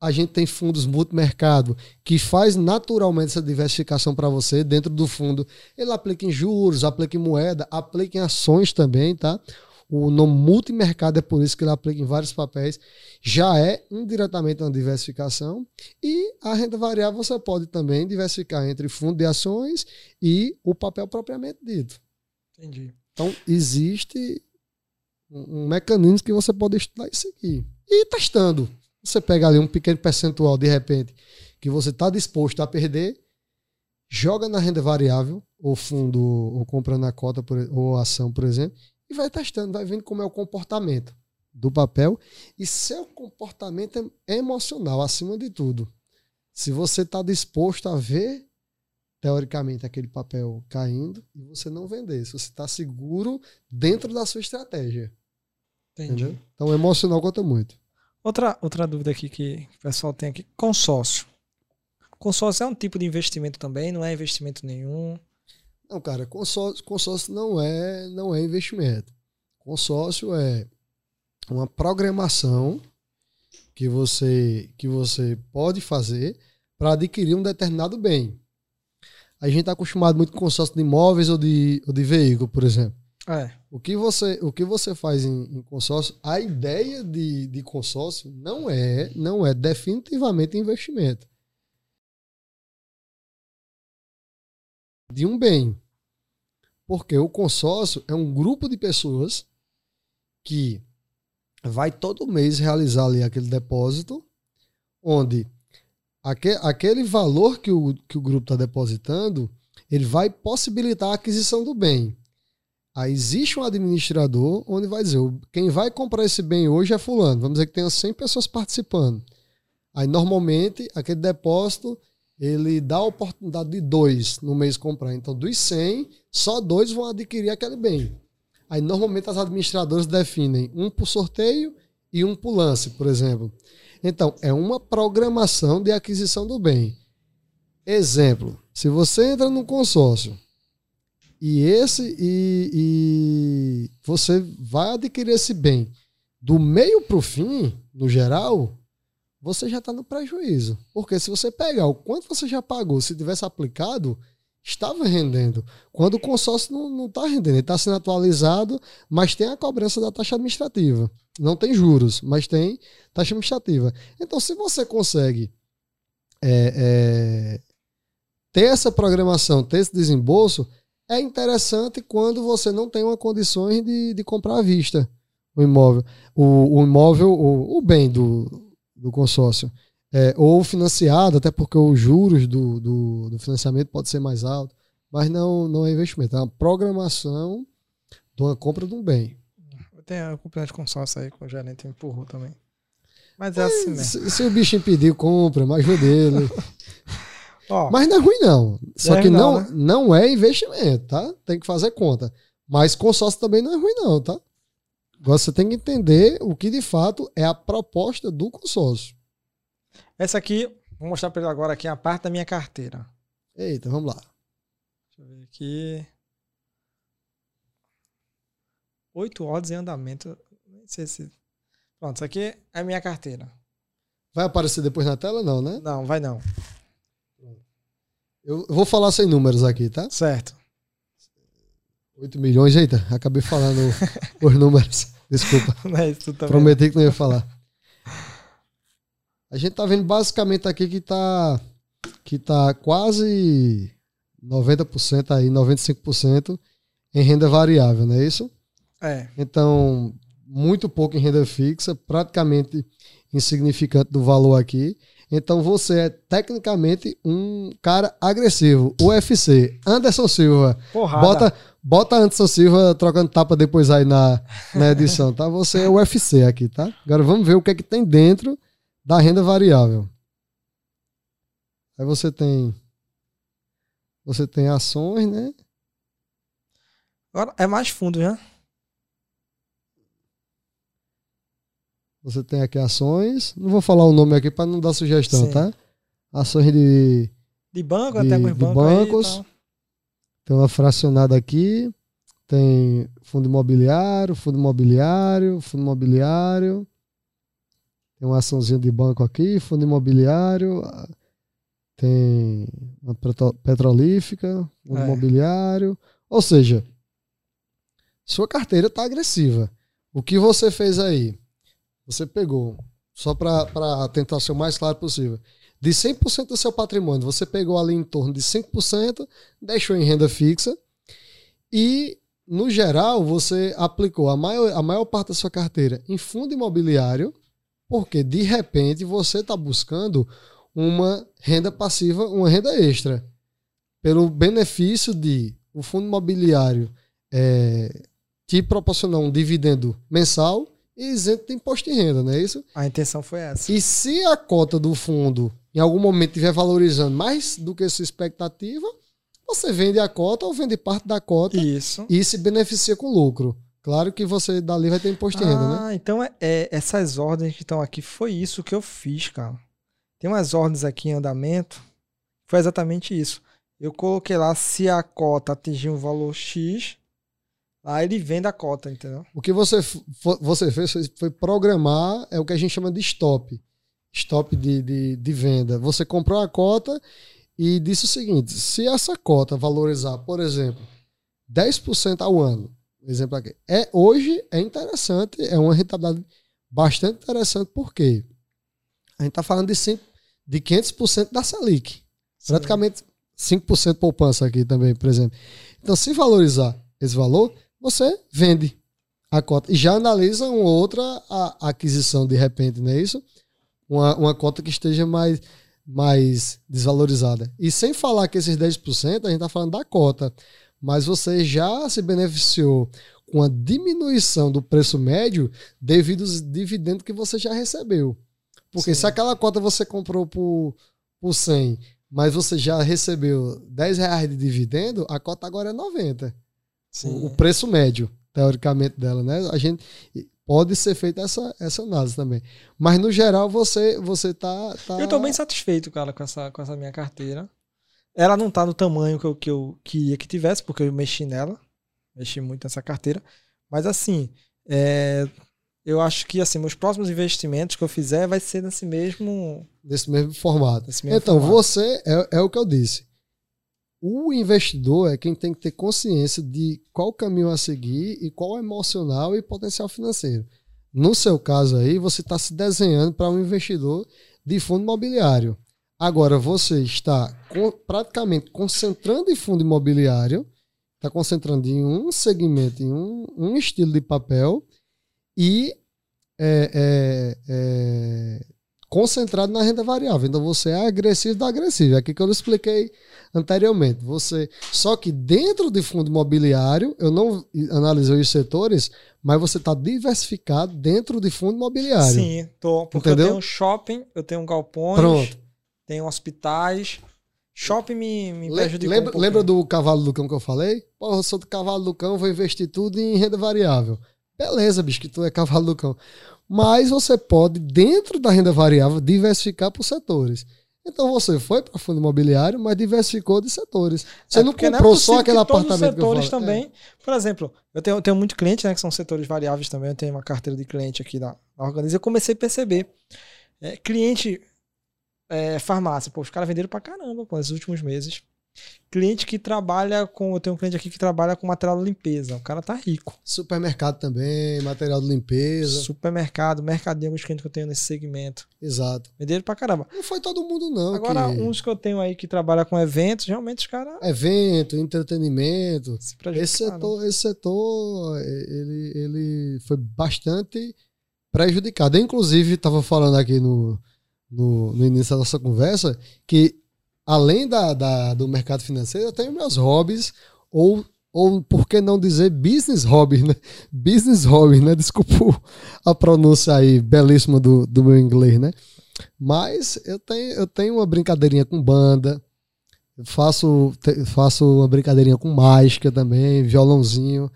A gente tem fundos multimercado que faz naturalmente essa diversificação para você dentro do fundo. Ele aplica em juros, aplica em moeda, aplica em ações também, tá? O nome multimercado é por isso que ele aplica em vários papéis. Já é indiretamente uma diversificação. E a renda variável você pode também diversificar entre fundo de ações e o papel propriamente dito. Entendi. Então, existe um, um mecanismo que você pode estudar isso aqui. E testando. Você pega ali um pequeno percentual, de repente, que você está disposto a perder, joga na renda variável, ou fundo, ou compra na cota, ou ação, por exemplo, e vai testando, vai vendo como é o comportamento do papel e seu comportamento é emocional, acima de tudo. Se você está disposto a ver teoricamente, aquele papel caindo e você não vender. Se você está seguro dentro da sua estratégia. Entendi. Entendeu? Então, emocional conta muito. Outra, outra dúvida aqui que o pessoal tem aqui: consórcio. Consórcio é um tipo de investimento também, não é investimento nenhum? Não, cara, consórcio, consórcio não é não é investimento. Consórcio é uma programação que você que você pode fazer para adquirir um determinado bem a gente está acostumado muito com consórcio de imóveis ou de, ou de veículo, por exemplo. É. O que você, o que você faz em, em consórcio, a ideia de, de consórcio não é, não é definitivamente investimento. De um bem. Porque o consórcio é um grupo de pessoas que vai todo mês realizar ali aquele depósito, onde aquele valor que o, que o grupo está depositando, ele vai possibilitar a aquisição do bem. Aí existe um administrador onde vai dizer, quem vai comprar esse bem hoje é fulano. Vamos dizer que tenha 100 pessoas participando. Aí normalmente aquele depósito ele dá a oportunidade de dois no mês comprar. Então dos 100, só dois vão adquirir aquele bem. Aí normalmente as administradoras definem um por sorteio e um por lance, por exemplo. Então, é uma programação de aquisição do bem. Exemplo, se você entra num consórcio e esse e, e você vai adquirir esse bem do meio para o fim, no geral, você já está no prejuízo. Porque se você pegar o quanto você já pagou, se tivesse aplicado, estava rendendo. Quando o consórcio não está rendendo, está sendo atualizado, mas tem a cobrança da taxa administrativa. Não tem juros, mas tem taxa administrativa. Então, se você consegue é, é, ter essa programação, ter esse desembolso, é interessante quando você não tem uma condições de, de comprar à vista o imóvel. O, o imóvel, o, o bem do, do consórcio é, ou financiado, até porque os juros do, do, do, financiamento pode ser mais alto, mas não, não é investimento, é uma programação de uma compra de um bem. Tem a companhia de consórcio aí que o gerente empurrou também. Mas é, é assim mesmo. Se, se, o bicho impedir, compra, mas dele. *laughs* Ó, mas não é ruim, não. Só é que não, né? não é investimento, tá? Tem que fazer conta. Mas consórcio também não é ruim, não, tá? Agora você tem que entender o que de fato é a proposta do consórcio. Essa aqui, vou mostrar para ele agora aqui a parte da minha carteira. Eita, vamos lá. Deixa eu ver aqui. Oito odds em andamento. Não sei se. Pronto, isso aqui é a minha carteira. Vai aparecer depois na tela, não, né? Não, vai não. Eu vou falar sem números aqui, tá? Certo. 8 milhões, eita, acabei falando *laughs* os números. Desculpa. Não é isso, Prometi que não ia falar. A gente tá vendo basicamente aqui que tá que tá quase 90% aí, 95% em renda variável, não é isso? É. Então, muito pouco em renda fixa, praticamente insignificante do valor aqui. Então você é tecnicamente um cara agressivo. UFC, Anderson Silva. Porrada. Bota, bota Anderson Silva trocando tapa depois aí na, na edição, tá? Você é UFC aqui, tá? Agora vamos ver o que é que tem dentro da renda variável. Aí você tem você tem ações, né? Agora é mais fundo, né? Você tem aqui ações. Não vou falar o nome aqui para não dar sugestão, Sim. tá? Ações de, De banco, De- até alguns de bancos. bancos. Tem uma fracionada aqui. Tem fundo imobiliário, fundo imobiliário, fundo imobiliário. Tem uma açãozinha de banco aqui, fundo imobiliário. ah, Tem uma petro- petrolífica, fundo É. imobiliário. Ou seja, sua carteira está agressiva. O que você fez aí? Você pegou, só para tentar ser o mais claro possível, de 100% do seu patrimônio, você pegou ali em torno de 5%, deixou em renda fixa e, no geral, você aplicou a maior, a maior parte da sua carteira em fundo imobiliário, porque de repente você está buscando uma renda passiva, uma renda extra, pelo benefício de o fundo imobiliário é, te proporcionar um dividendo mensal e isento de imposto de renda, não é isso? A intenção foi essa. E se a cota do fundo em algum momento estiver valorizando mais do que sua expectativa, você vende a cota ou vende parte da cota Isso. e se beneficia com lucro. Claro que você dali vai ter imposto de renda, né? Ah, então é, é- essas ordens que estão aqui, foi isso que eu fiz, cara. Tem umas ordens aqui em andamento, foi exatamente isso. Eu coloquei lá se a cota atingir um valor X, aí ele vende a cota, entendeu? O que você, você fez foi, foi programar, é o que a gente chama de stop. Stop de, de, de venda. Você comprou a cota e disse o seguinte: se essa cota valorizar, por exemplo, 10% ao ano, exemplo aqui, é, hoje é interessante, é uma rentabilidade bastante interessante, porque a gente está falando de, cinco, de 500% da Selic. Praticamente 5% de poupança aqui também, por exemplo. Então, se valorizar esse valor, você vende a cota. E já analisa uma outra a- aquisição de repente, não é isso? Uma, uma cota que esteja mais, mais desvalorizada. E sem falar que esses 10%, a gente está falando da cota. Mas você já se beneficiou com a diminuição do preço médio devido aos dividendos que você já recebeu. Porque Sim. se aquela cota você comprou por, por 100, mas você já recebeu 10 reais de dividendo, a cota agora é 90 o preço médio, teoricamente, dela, né? A gente pode ser feita essa, essa análise também. Mas no geral você você tá, tá... Eu tô bem satisfeito, cara, com essa, com essa minha carteira. Ela não tá no tamanho que eu, que eu queria que tivesse, porque eu mexi nela. Mexi muito nessa carteira. Mas assim, é, eu acho que assim, meus próximos investimentos que eu fizer vai ser nesse mesmo. desse mesmo formato. Nesse mesmo então, formato. você é, é o que eu disse. O investidor é quem tem que ter consciência de qual caminho a seguir e qual é emocional e potencial financeiro. No seu caso aí, você está se desenhando para um investidor de fundo imobiliário. Agora, você está com- praticamente concentrando em fundo imobiliário, está concentrando em um segmento, em um, um estilo de papel e é, é, é, concentrado na renda variável. Então você é agressivo da agressivo. É aqui que eu expliquei anteriormente. Você só que dentro de fundo imobiliário, eu não analisei os setores, mas você está diversificado dentro de fundo imobiliário. Sim, tô. Porque Entendeu? eu tenho shopping, eu tenho galpões, Pronto. tenho hospitais. Shopping me, me Le- prejudicou. lembra, um lembra do cavalo do cão que eu falei? Pô, eu sou do cavalo do cão, vou investir tudo em renda variável. Beleza, bicho, que tu é cavalo do cão. Mas você pode, dentro da renda variável, diversificar por setores. Então você foi para fundo imobiliário, mas diversificou de setores. Você É, não comprou é só aquele que todos os apartamento que eu setores falo. É. também. Por exemplo, eu tenho, eu tenho muito cliente, né, que são setores variáveis também. Eu tenho uma carteira de cliente aqui na, na Organiza. Eu comecei a perceber. É, cliente é, farmácia, pô, os caras venderam pra caramba, pô, nos últimos meses. Cliente que trabalha com. Eu tenho um cliente aqui que trabalha com material de limpeza. O cara tá rico. Supermercado também, material de limpeza. Supermercado, mercadinho, alguns clientes que eu tenho nesse segmento. Exato. Venderam pra caramba. Não foi todo mundo, não. Agora, que... uns que eu tenho aí que trabalham com eventos, realmente os caras Evento, entretenimento. se Esse setor, esse setor ele, ele foi bastante prejudicado. Eu, inclusive, estava falando aqui no, no, no início da nossa conversa que, além da, da- do mercado financeiro, eu tenho meus hobbies, ou, ou por que não dizer business hobby, né? *laughs* Business hobby, né? Desculpa a pronúncia aí belíssima do, do meu inglês, né? Mas eu tenho, eu tenho uma brincadeirinha com banda, faço, faço uma brincadeirinha com mágica também, violãozinho.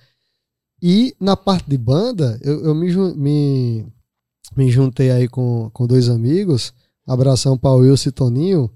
E na parte de banda, eu, eu me, me, me juntei aí com, com dois amigos. Abração para o Wilson e Toninho.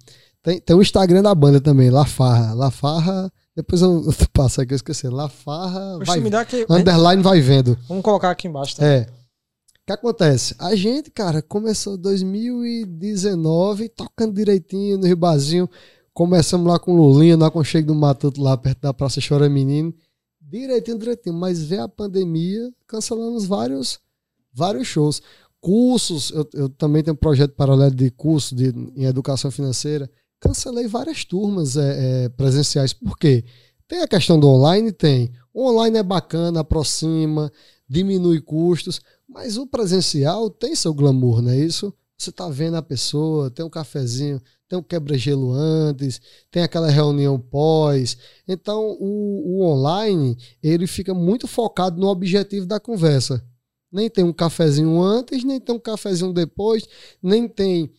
Tem, tem o Instagram da banda também, La Farra. La Farra. Depois eu, *laughs* eu passo aqui, eu esqueci. La Farra. Vai, que, underline vai vendo. Vamos colocar aqui embaixo. Tá? É. O que acontece? A gente, cara, começou 2019 tocando direitinho no Ribazinho. Começamos lá com Lulinha, no aconchego do Matuto, lá perto da Praça Chora Menino. Direitinho, direitinho. Mas veio a pandemia, cancelamos vários, vários shows. Cursos, eu, eu também tenho um projeto paralelo de curso de, em educação financeira. Cancelei várias turmas é, é, presenciais. Por quê? Tem a questão do online? Tem. O online é bacana, aproxima, diminui custos, mas o presencial tem seu glamour, não é isso? Você tá vendo a pessoa, tem um cafezinho, tem um quebra-gelo antes, tem aquela reunião pós. Então, o, o online, ele fica muito focado no objetivo da conversa. Nem tem um cafezinho antes, nem tem um cafezinho depois, nem tem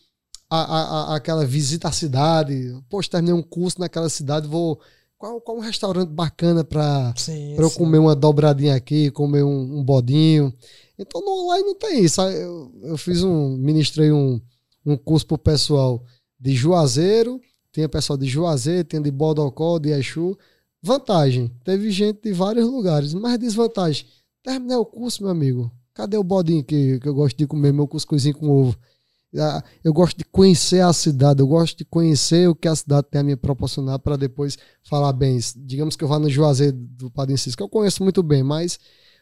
a, a, aquela visita à cidade. Poxa, terminei um curso naquela cidade, vou. Qual, qual um restaurante bacana para eu comer uma dobradinha aqui, comer um, um, bodinho? Então no online não tem isso. Eu, eu fiz um. Ministrei um, um curso pro pessoal de Juazeiro, tinha pessoal de Juazeiro, tinha de Bodocó, de Exu. Vantagem, teve gente de vários lugares, mas desvantagem. Terminei o curso, meu amigo. Cadê o bodinho que, que eu gosto de comer meu cuscuzinho com ovo? Ah, eu gosto de conhecer a cidade, eu gosto de conhecer o que a cidade tem a me proporcionar para depois falar bem. Digamos que eu vá no Juazeiro do Padre Cisco, que eu conheço muito bem, mas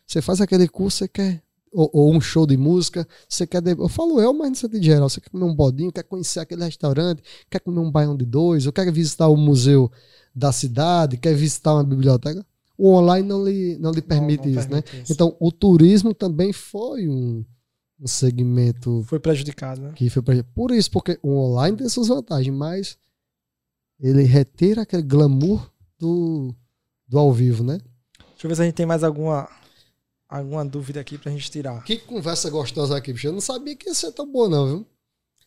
você faz aquele curso, você quer ou, ou, um show de música, você quer. Eu falo eu, mas no sentido geral, você quer comer um bodinho, quer conhecer aquele restaurante, quer comer um baião de dois, ou quer visitar o museu da cidade, quer visitar uma biblioteca. O online não lhe, não lhe permite, não, não isso, né? permite né? Isso. Então, o turismo também foi um, um segmento. Foi prejudicado, né? Que foi prejudicado. Por isso, porque o online tem suas vantagens, mas ele retira aquele glamour do, do ao vivo, né? Deixa eu ver se a gente tem mais alguma alguma dúvida aqui pra gente tirar. Que conversa gostosa aqui, bicho. Eu não sabia que ia ser tão boa, não, viu?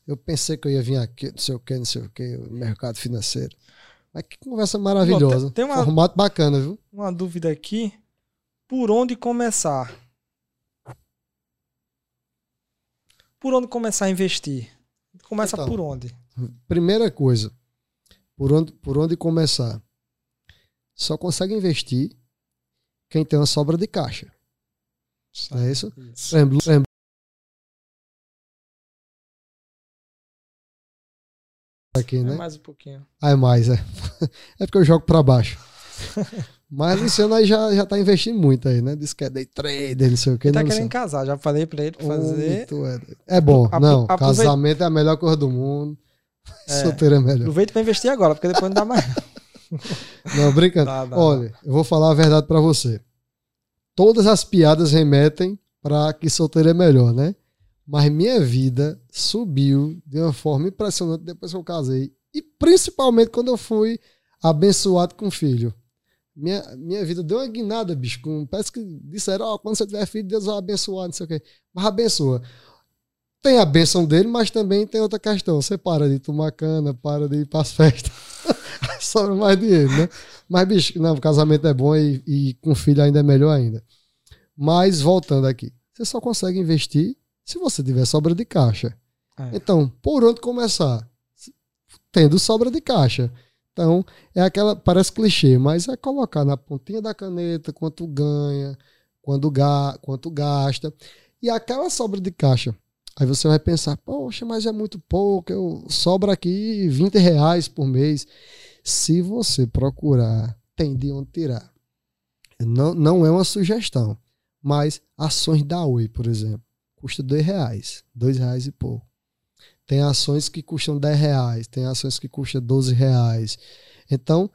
Eu pensei que eu ia vir aqui, não sei o que, não sei o que, mercado financeiro. Mas que conversa maravilhosa. tem uma, Formato bacana, viu? Uma dúvida aqui. Por onde começar? Por onde começar a investir? Começa então, por onde? Primeira coisa, por onde, por onde começar? Só consegue investir quem tem uma sobra de caixa. Não é isso? isso. Lembra, lembra. Aqui, né? É mais um pouquinho. Ah, é mais, é. *laughs* É porque eu jogo para baixo. *laughs* Mas esse ano aí já, já tá investindo muito aí, né? Diz que é day trader, não sei o que. Ele tá querendo casar, já falei pra ele fazer. É, é bom, não. Casamento é a melhor coisa do mundo. É. Solteiro é melhor. Aproveita pra investir agora, porque depois não dá mais. *laughs* não, brincando. Dá, dá, Olha, eu vou falar a verdade para você todas as piadas remetem para que solteiro é melhor, né? Mas minha vida subiu de uma forma impressionante depois que eu casei. E principalmente quando eu fui abençoado com filho. Minha, minha vida deu uma guinada, bicho. Com, parece que disseram: Ó, oh, quando você tiver filho, Deus vai abençoar, não sei o quê. Mas abençoa. Tem a benção dele, mas também tem outra questão. Você para de tomar cana, para de ir para as festas. *laughs* sobra mais dinheiro, né? Mas, bicho, não, o casamento é bom e, e com filho ainda é melhor ainda. Mas, voltando aqui, você só consegue investir se você tiver sobra de caixa. É. Então, por onde começar? Tendo sobra de caixa. Então, é aquela, parece clichê, mas é colocar na pontinha da caneta quanto ganha, quando ga, quanto gasta. E aquela sobra de caixa. Aí você vai pensar, poxa, mas é muito pouco, eu sobra aqui 20 reais por mês. Se você procurar, tem de onde tirar. Não, não é uma sugestão, mas ações da Oi, por exemplo, custa dois reais, dois reais e pouco. Tem ações que custam 10 reais, tem ações que custam 12 reais. Então,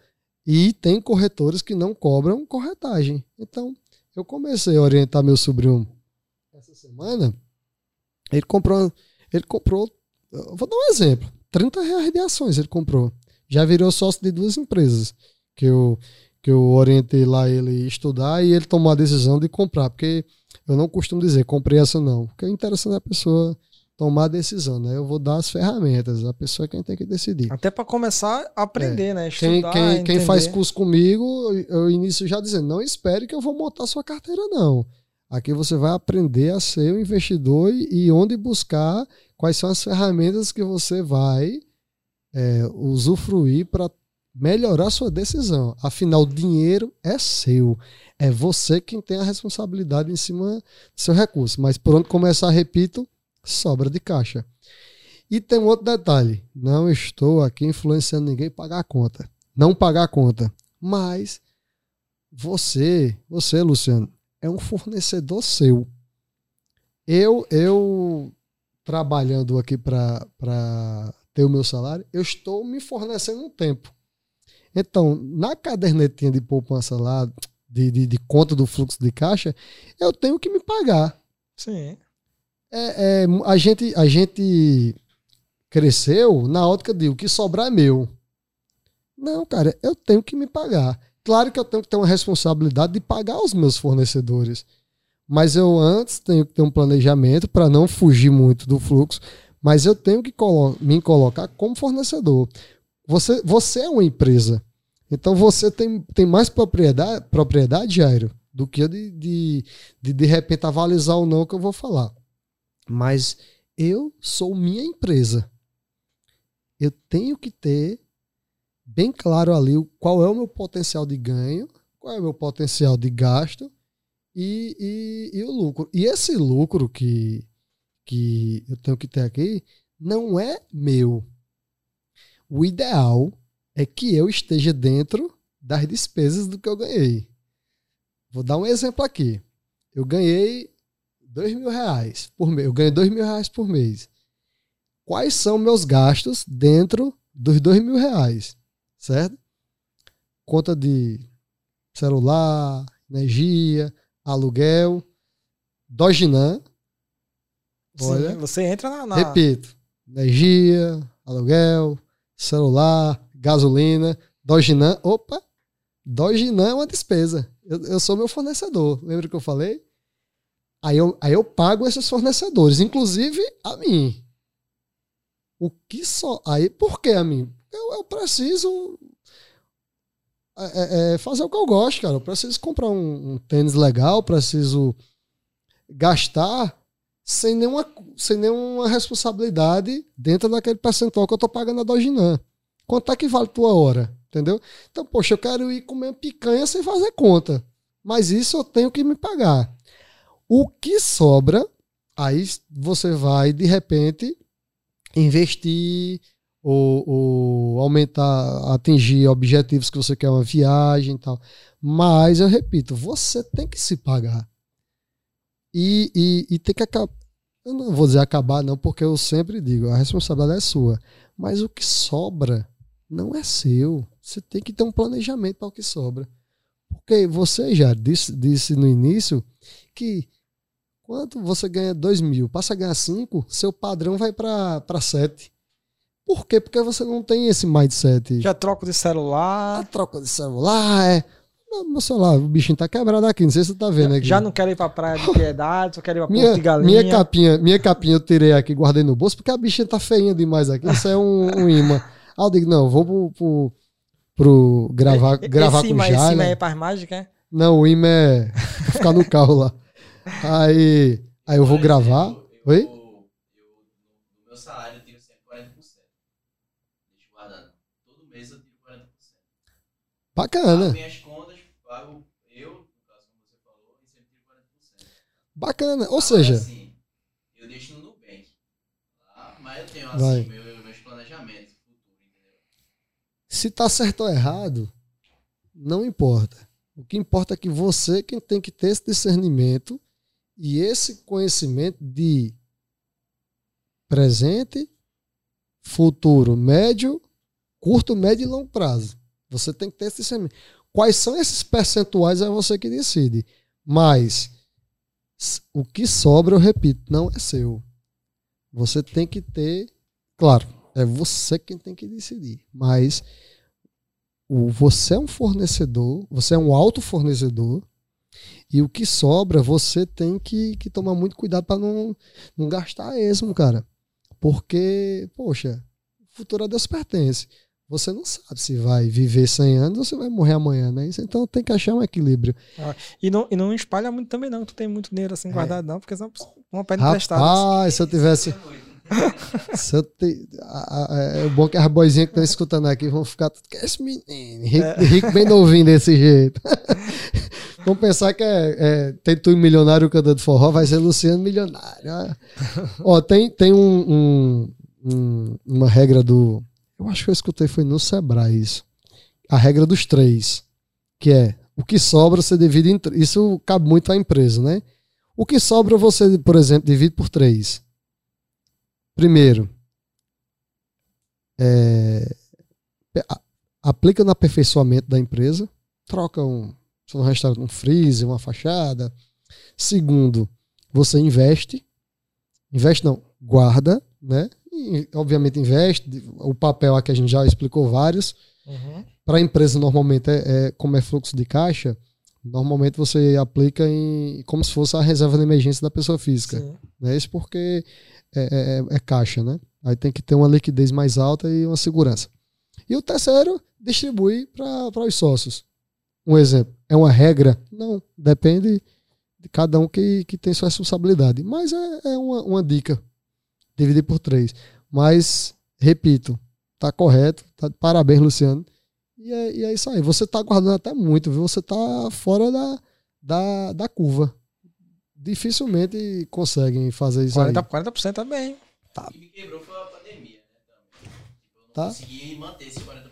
e tem corretores que não cobram corretagem. Então, eu comecei a orientar meu sobrinho essa semana. Ele comprou, ele comprou, vou dar um exemplo, 30 reais de ações ele comprou já virou sócio de duas empresas que eu, que eu orientei lá ele estudar e ele tomou a decisão de comprar, porque eu não costumo dizer comprei essa não, porque é interessante a pessoa tomar a decisão, né? Eu vou dar as ferramentas, a pessoa é quem tem que decidir. Até para começar a aprender, É. né? Quem, Estudar, quem, quem faz entender. curso comigo, eu inicio já dizendo, não espere que eu vou montar sua carteira, não. Aqui você vai aprender a ser um investidor e, e onde buscar quais são as ferramentas que você vai é, usufruir para melhorar sua decisão. Afinal, o dinheiro é seu. É você quem tem a responsabilidade em cima do seu recurso. Mas por onde começar, repito, sobra de caixa. E tem um outro detalhe. Não estou aqui influenciando ninguém pagar a conta. Não pagar a conta. Mas você, você, Luciano, é um fornecedor seu. Eu, eu trabalhando aqui para ter o meu salário, eu estou me fornecendo um tempo. Então, na cadernetinha de poupança lá, de, de, de conta do fluxo de caixa, eu tenho que me pagar. Sim. É, é, a, gente, a gente cresceu na ótica de o que sobrar é meu. Não, cara, eu tenho que me pagar. Claro que eu tenho que ter uma responsabilidade de pagar os meus fornecedores. Mas eu antes tenho que ter um planejamento para não fugir muito do fluxo. Mas eu tenho que colo me colocar como fornecedor. Você, você é uma empresa. Então você tem, tem mais propriedade, propriedade, Jairo, do que de, de, de de repente avalizar ou não que eu vou falar. Mas eu sou minha empresa. Eu tenho que ter bem claro ali qual é o meu potencial de ganho, qual é o meu potencial de gasto e, e, e o lucro. E esse lucro que, que eu tenho que ter aqui não é meu. O ideal é que eu esteja dentro das despesas do que eu ganhei. Vou dar um exemplo aqui. Eu ganhei dois mil reais por mês. Eu ganho dois mil reais por mês. Quais são meus gastos dentro dos dois mil reais? Certo? Conta de celular, energia, aluguel, Doginan. Olha, Sim, você entra na. na- repito: energia, aluguel, celular, gasolina, Doginan. Opa! Doginan é uma despesa. Eu, eu sou meu fornecedor. Lembra que eu falei? Aí eu, aí eu pago esses fornecedores, inclusive a mim. O que só. Aí, por que a mim? Eu, eu preciso é, é, é, fazer o que eu gosto, cara. Eu preciso comprar um, um tênis legal, preciso gastar sem nenhuma, sem nenhuma responsabilidade dentro daquele percentual que eu tô pagando a Doginan. Quanto é que vale tua hora? Entendeu? Então, poxa, eu quero ir comer picanha sem fazer conta. Mas isso eu tenho que me pagar. O que sobra, aí você vai, de repente, investir ou, ou aumentar, atingir objetivos que você quer, uma viagem e tal. Mas, eu repito, você tem que se pagar. E, e, e tem que acabar. Eu não vou dizer acabar, não, porque eu sempre digo, a responsabilidade é sua. Mas o que sobra não é seu. Você tem que ter um planejamento para o que sobra. Porque você já disse, disse no início que quando você ganha 2 mil, passa a ganhar 5, seu padrão vai para 7. Por quê? Porque você não tem esse mindset. Já troco de A celular. troca de celular é. Não, Meu celular, o bichinho tá quebrado aqui, não sei se você tá vendo aqui. Já não quero ir pra Praia de Piedade, só quero ir pra Porto minha, de Galinha. minha capinha, minha capinha eu tirei aqui, guardei no bolso, porque a bichinha tá feinha demais aqui. Isso é um, um imã. Aí eu digo, não, vou pro, pro, pro gravar, gravar esse com imã, o esse imã Jair. aí é pras mágicas, é? Não, o imã é pra ficar no carro lá. Aí, aí eu vou gravar. Oi? no meu salário eu tiro sempre 40%. Deixa guardado. Todo mês eu tiro 40%. Pago Bacana, minhas contas, pago eu, no caso como você falou, e sempre tiro 40%. bacana. Ou seja, assim, eu deixo no Nubank. Lá, mas eu tenho assim, meu- meus planejamentos futuros, entendeu? se tá certo ou errado, não importa. O que importa é que você quem tem que ter esse discernimento e esse conhecimento de presente, futuro, médio, curto, médio e longo prazo. Você tem que ter esse discernimento. Quais são esses percentuais é você que decide. Mas o que sobra, eu repito, não é seu. Você tem que ter, claro, é você quem tem que decidir. Mas o, você é um fornecedor, você é um autofornecedor E o que sobra, você tem que, que tomar muito cuidado para não, não gastar esmo, cara. Porque, poxa, o futuro a Deus pertence. Você não sabe se vai viver 100 anos ou se vai morrer amanhã, né? Então tem que achar um equilíbrio. E não, e não espalha muito também, não. Tu tem muito dinheiro assim É. guardado, não, porque senão uma pede emprestada. Rapaz, se eu tivesse. *laughs* Se eu te... a- a- é bom que as boizinhas que estão escutando aqui vão ficar. Que é esse menino? Rico, É. rico bem novinho desse jeito. *laughs* Vão pensar que é, é, tem tu milionário cantando forró, vai ser Luciano milionário. Ah. *laughs* Ó, tem, tem um, um- um- uma regra do. Eu acho que eu escutei, foi no Sebrae isso. A regra dos três. Que é o que sobra você divide em. Isso cabe muito à empresa, né? O que sobra você, por exemplo, divide por três. Primeiro, é, aplica no aperfeiçoamento da empresa, troca um, se for um restaurante, um freezer, uma fachada. Segundo, você investe, investe não, guarda, né? E, obviamente investe, o papel aqui a gente já explicou vários. Uhum. Para a empresa, normalmente, é, é- como é fluxo de caixa, normalmente você aplica em como se fosse a reserva de emergência da pessoa física. Sim. Né? Isso porque é, é- é caixa, né? Aí tem que ter uma liquidez mais alta e uma segurança. E o terceiro, distribui para os sócios. Um exemplo, é uma regra? Não, depende de cada um que, que tem sua responsabilidade. Mas é, é uma, uma dica, dividir por três. Mas, repito, tá correto, tá de parabéns, Luciano. E é, e é isso aí. Você tá guardando até muito, viu? Você tá fora da, da, da curva. Dificilmente conseguem fazer isso aí. 40%, 40% tá bem. O que me quebrou foi a pandemia, né? Tipo, eu não Tá. consegui manter esse 40%.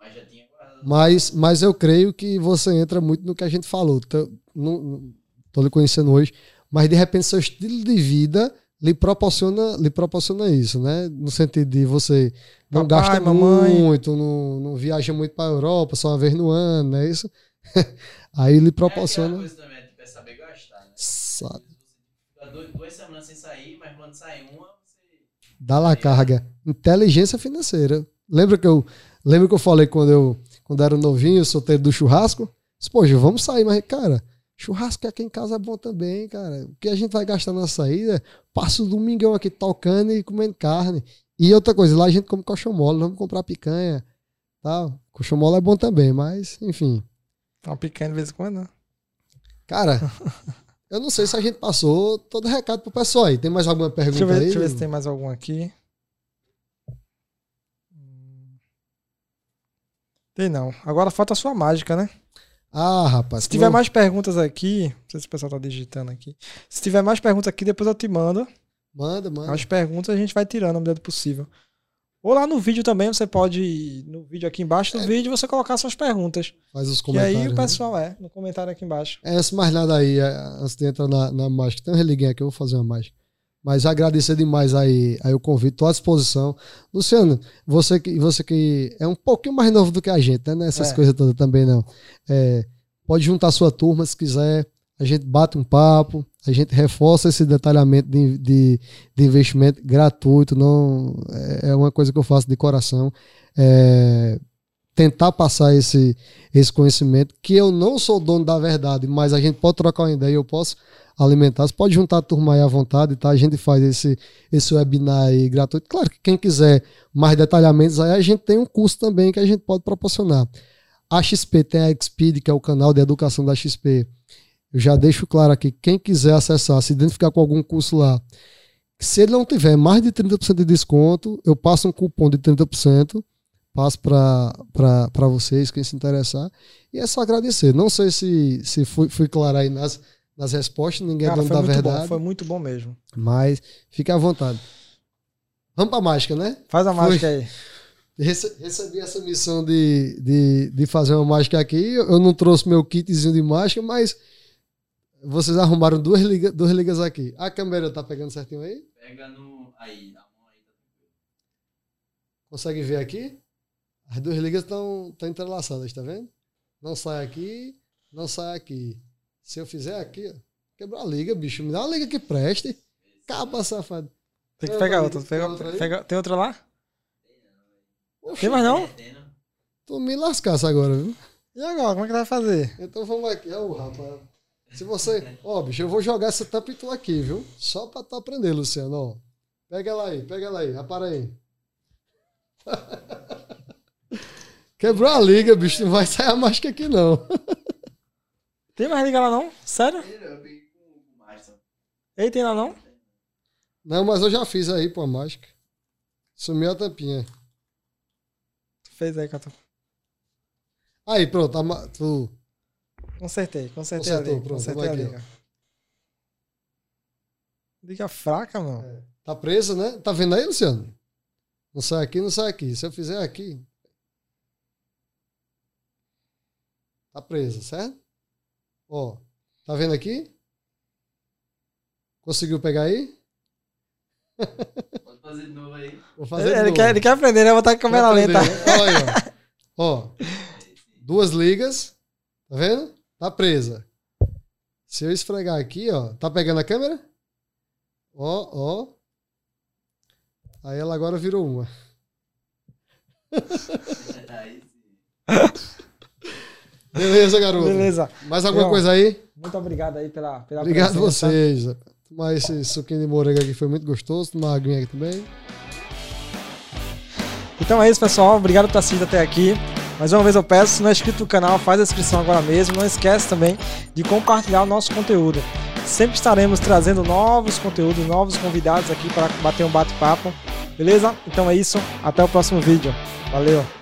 Mas já tinha guardado. Mas, mas eu creio que você entra muito no que a gente falou. Tô, não, tô lhe conhecendo hoje, mas de repente seu estilo de vida lhe proporciona, lhe proporciona isso, né? No sentido de você não Papai, gasta mamãe. muito, não, não viaja muito para a Europa só uma vez no ano, não é isso? *laughs* Aí lhe É proporciona. coisa também, tipo, é saber gastar, né? Sabe. Dois- duas semanas sem sair, mas quando sai uma, você. Dá lá carga. Inteligência financeira. Lembra que eu, lembra que eu falei quando eu quando era novinho, solteiro do churrasco? Disse, Poxa, vamos sair, mas, cara, churrasco aqui em casa é bom também, cara. O que a gente vai gastar na saída? Passa o domingão aqui tocando e comendo carne. E outra coisa, lá a gente come coxão mole, vamos comprar picanha. Tal. Coxão mole é bom também, mas, enfim. Uma picanha de vez em quando, né? Cara, *laughs* eu não sei se a gente passou todo o recado pro pessoal aí. Tem mais alguma pergunta Deixa ver, aí? deixa eu ver se tem mais algum aqui. Tem não. Agora falta a sua mágica, né? Ah, rapaz. Se tiver não- mais perguntas aqui, não sei se o pessoal tá digitando aqui. Se tiver mais perguntas aqui, depois eu te mando. Manda, manda. As perguntas a gente vai tirando na medida do possível. Ou lá no vídeo também, você pode, no vídeo aqui embaixo do vídeo, você colocar suas perguntas. Faz os E comentários. aí o né? pessoal é, no comentário aqui embaixo. É, antes mais nada aí, é, antes de entrar na, na mágica, tem um religuinho aqui, eu vou fazer uma mágica. Mas agradecer demais aí, aí o convite, estou à disposição. Luciano, você que, você que é um pouquinho mais novo do que a gente, né? Nessas É. coisas todas também não. É, pode juntar sua turma se quiser, a gente bate um papo, a gente reforça esse detalhamento de, de, de investimento gratuito, não é é uma coisa que eu faço de coração. É, tentar passar esse, esse conhecimento, que eu não sou dono da verdade, mas a gente pode trocar uma ideia, eu posso alimentar. Você pode juntar a turma aí à vontade, tá? A gente faz esse, esse webinar aí gratuito. Claro que quem quiser mais detalhamentos aí, a gente tem um curso também que a gente pode proporcionar. A XP tem a Xpeed, que é o canal de educação da XP. Eu já deixo claro aqui, quem quiser acessar, se identificar com algum curso lá, se ele não tiver mais de 30% de desconto, eu passo um cupom de 30%, passo para vocês, quem se interessar. E é só agradecer. Não sei se, se fui, fui claro aí nas, nas respostas, ninguém Cara, é dono foi da muito verdade, bom, foi muito bom mesmo. mas fique à vontade. Vamos para a mágica, né? Faz a mágica aí. Rece- Recebi essa missão de, de, de fazer uma mágica aqui. Eu não trouxe meu kitzinho de mágica, mas vocês arrumaram duas, liga, duas ligas aqui. A câmera tá pegando certinho aí? Pega no. Aí, na mão aí. Consegue ver aqui? As duas ligas estão entrelaçadas, tá vendo? Não sai aqui, não sai aqui. Se eu fizer aqui, ó, quebrou a liga, bicho. Me dá uma liga que preste. Capa, safado. Tem que pegar outra? Pega- Tem outra pega- tem outra lá? Oxe, Tem mais não? Tu me lascasse agora, viu? E agora, como é que vai fazer? Então vamos aqui. O rapaz. Se você. Ó, bicho, eu vou jogar essa tampa aqui, viu? Só pra tu aprender, Luciano, ó. Pega ela aí, pega ela aí, apara aí. *laughs* Quebrou a liga, bicho. Não vai sair a mágica aqui, não. Tem mais liga lá não? Sério? Ei, tem lá não? Não, mas eu já fiz aí, pô, a mágica. Sumiu a tampinha. Fez aí, Catu. Aí, pronto. a Tu. Consertei, consertei Consertou, a liga. pronto, Consertei a liga. Liga fraca, mano. Tá presa, né? Tá vendo aí, Luciano? Não sai aqui, não sai aqui. Se eu fizer aqui. Tá presa, certo? Ó. Tá vendo aqui? Conseguiu pegar aí? Pode fazer de novo aí. Vou fazer Ele, de novo. quer, ele quer aprender, né? Vou botar com a câmera lenta. Olha aí, ó. *laughs* ó. Duas ligas. Tá vendo? Tá presa. Se eu esfregar aqui, ó. Tá pegando a câmera? Ó, ó. Aí ela agora virou uma. Beleza, garoto. Beleza. Mais alguma Leon, coisa aí? Muito obrigado aí pela, pela Obrigado a presença. vocês. Tomar esse suquinho de morango aqui foi muito gostoso. Tomar uma aguinha aqui também. Então é isso, pessoal. Obrigado por ter assistido até aqui. Mais uma vez eu peço, se não é inscrito no canal, faz a inscrição agora mesmo. Não esquece também de compartilhar o nosso conteúdo. Sempre estaremos trazendo novos conteúdos, novos convidados aqui para bater um bate-papo. Beleza? Então é isso. Até o próximo vídeo. Valeu!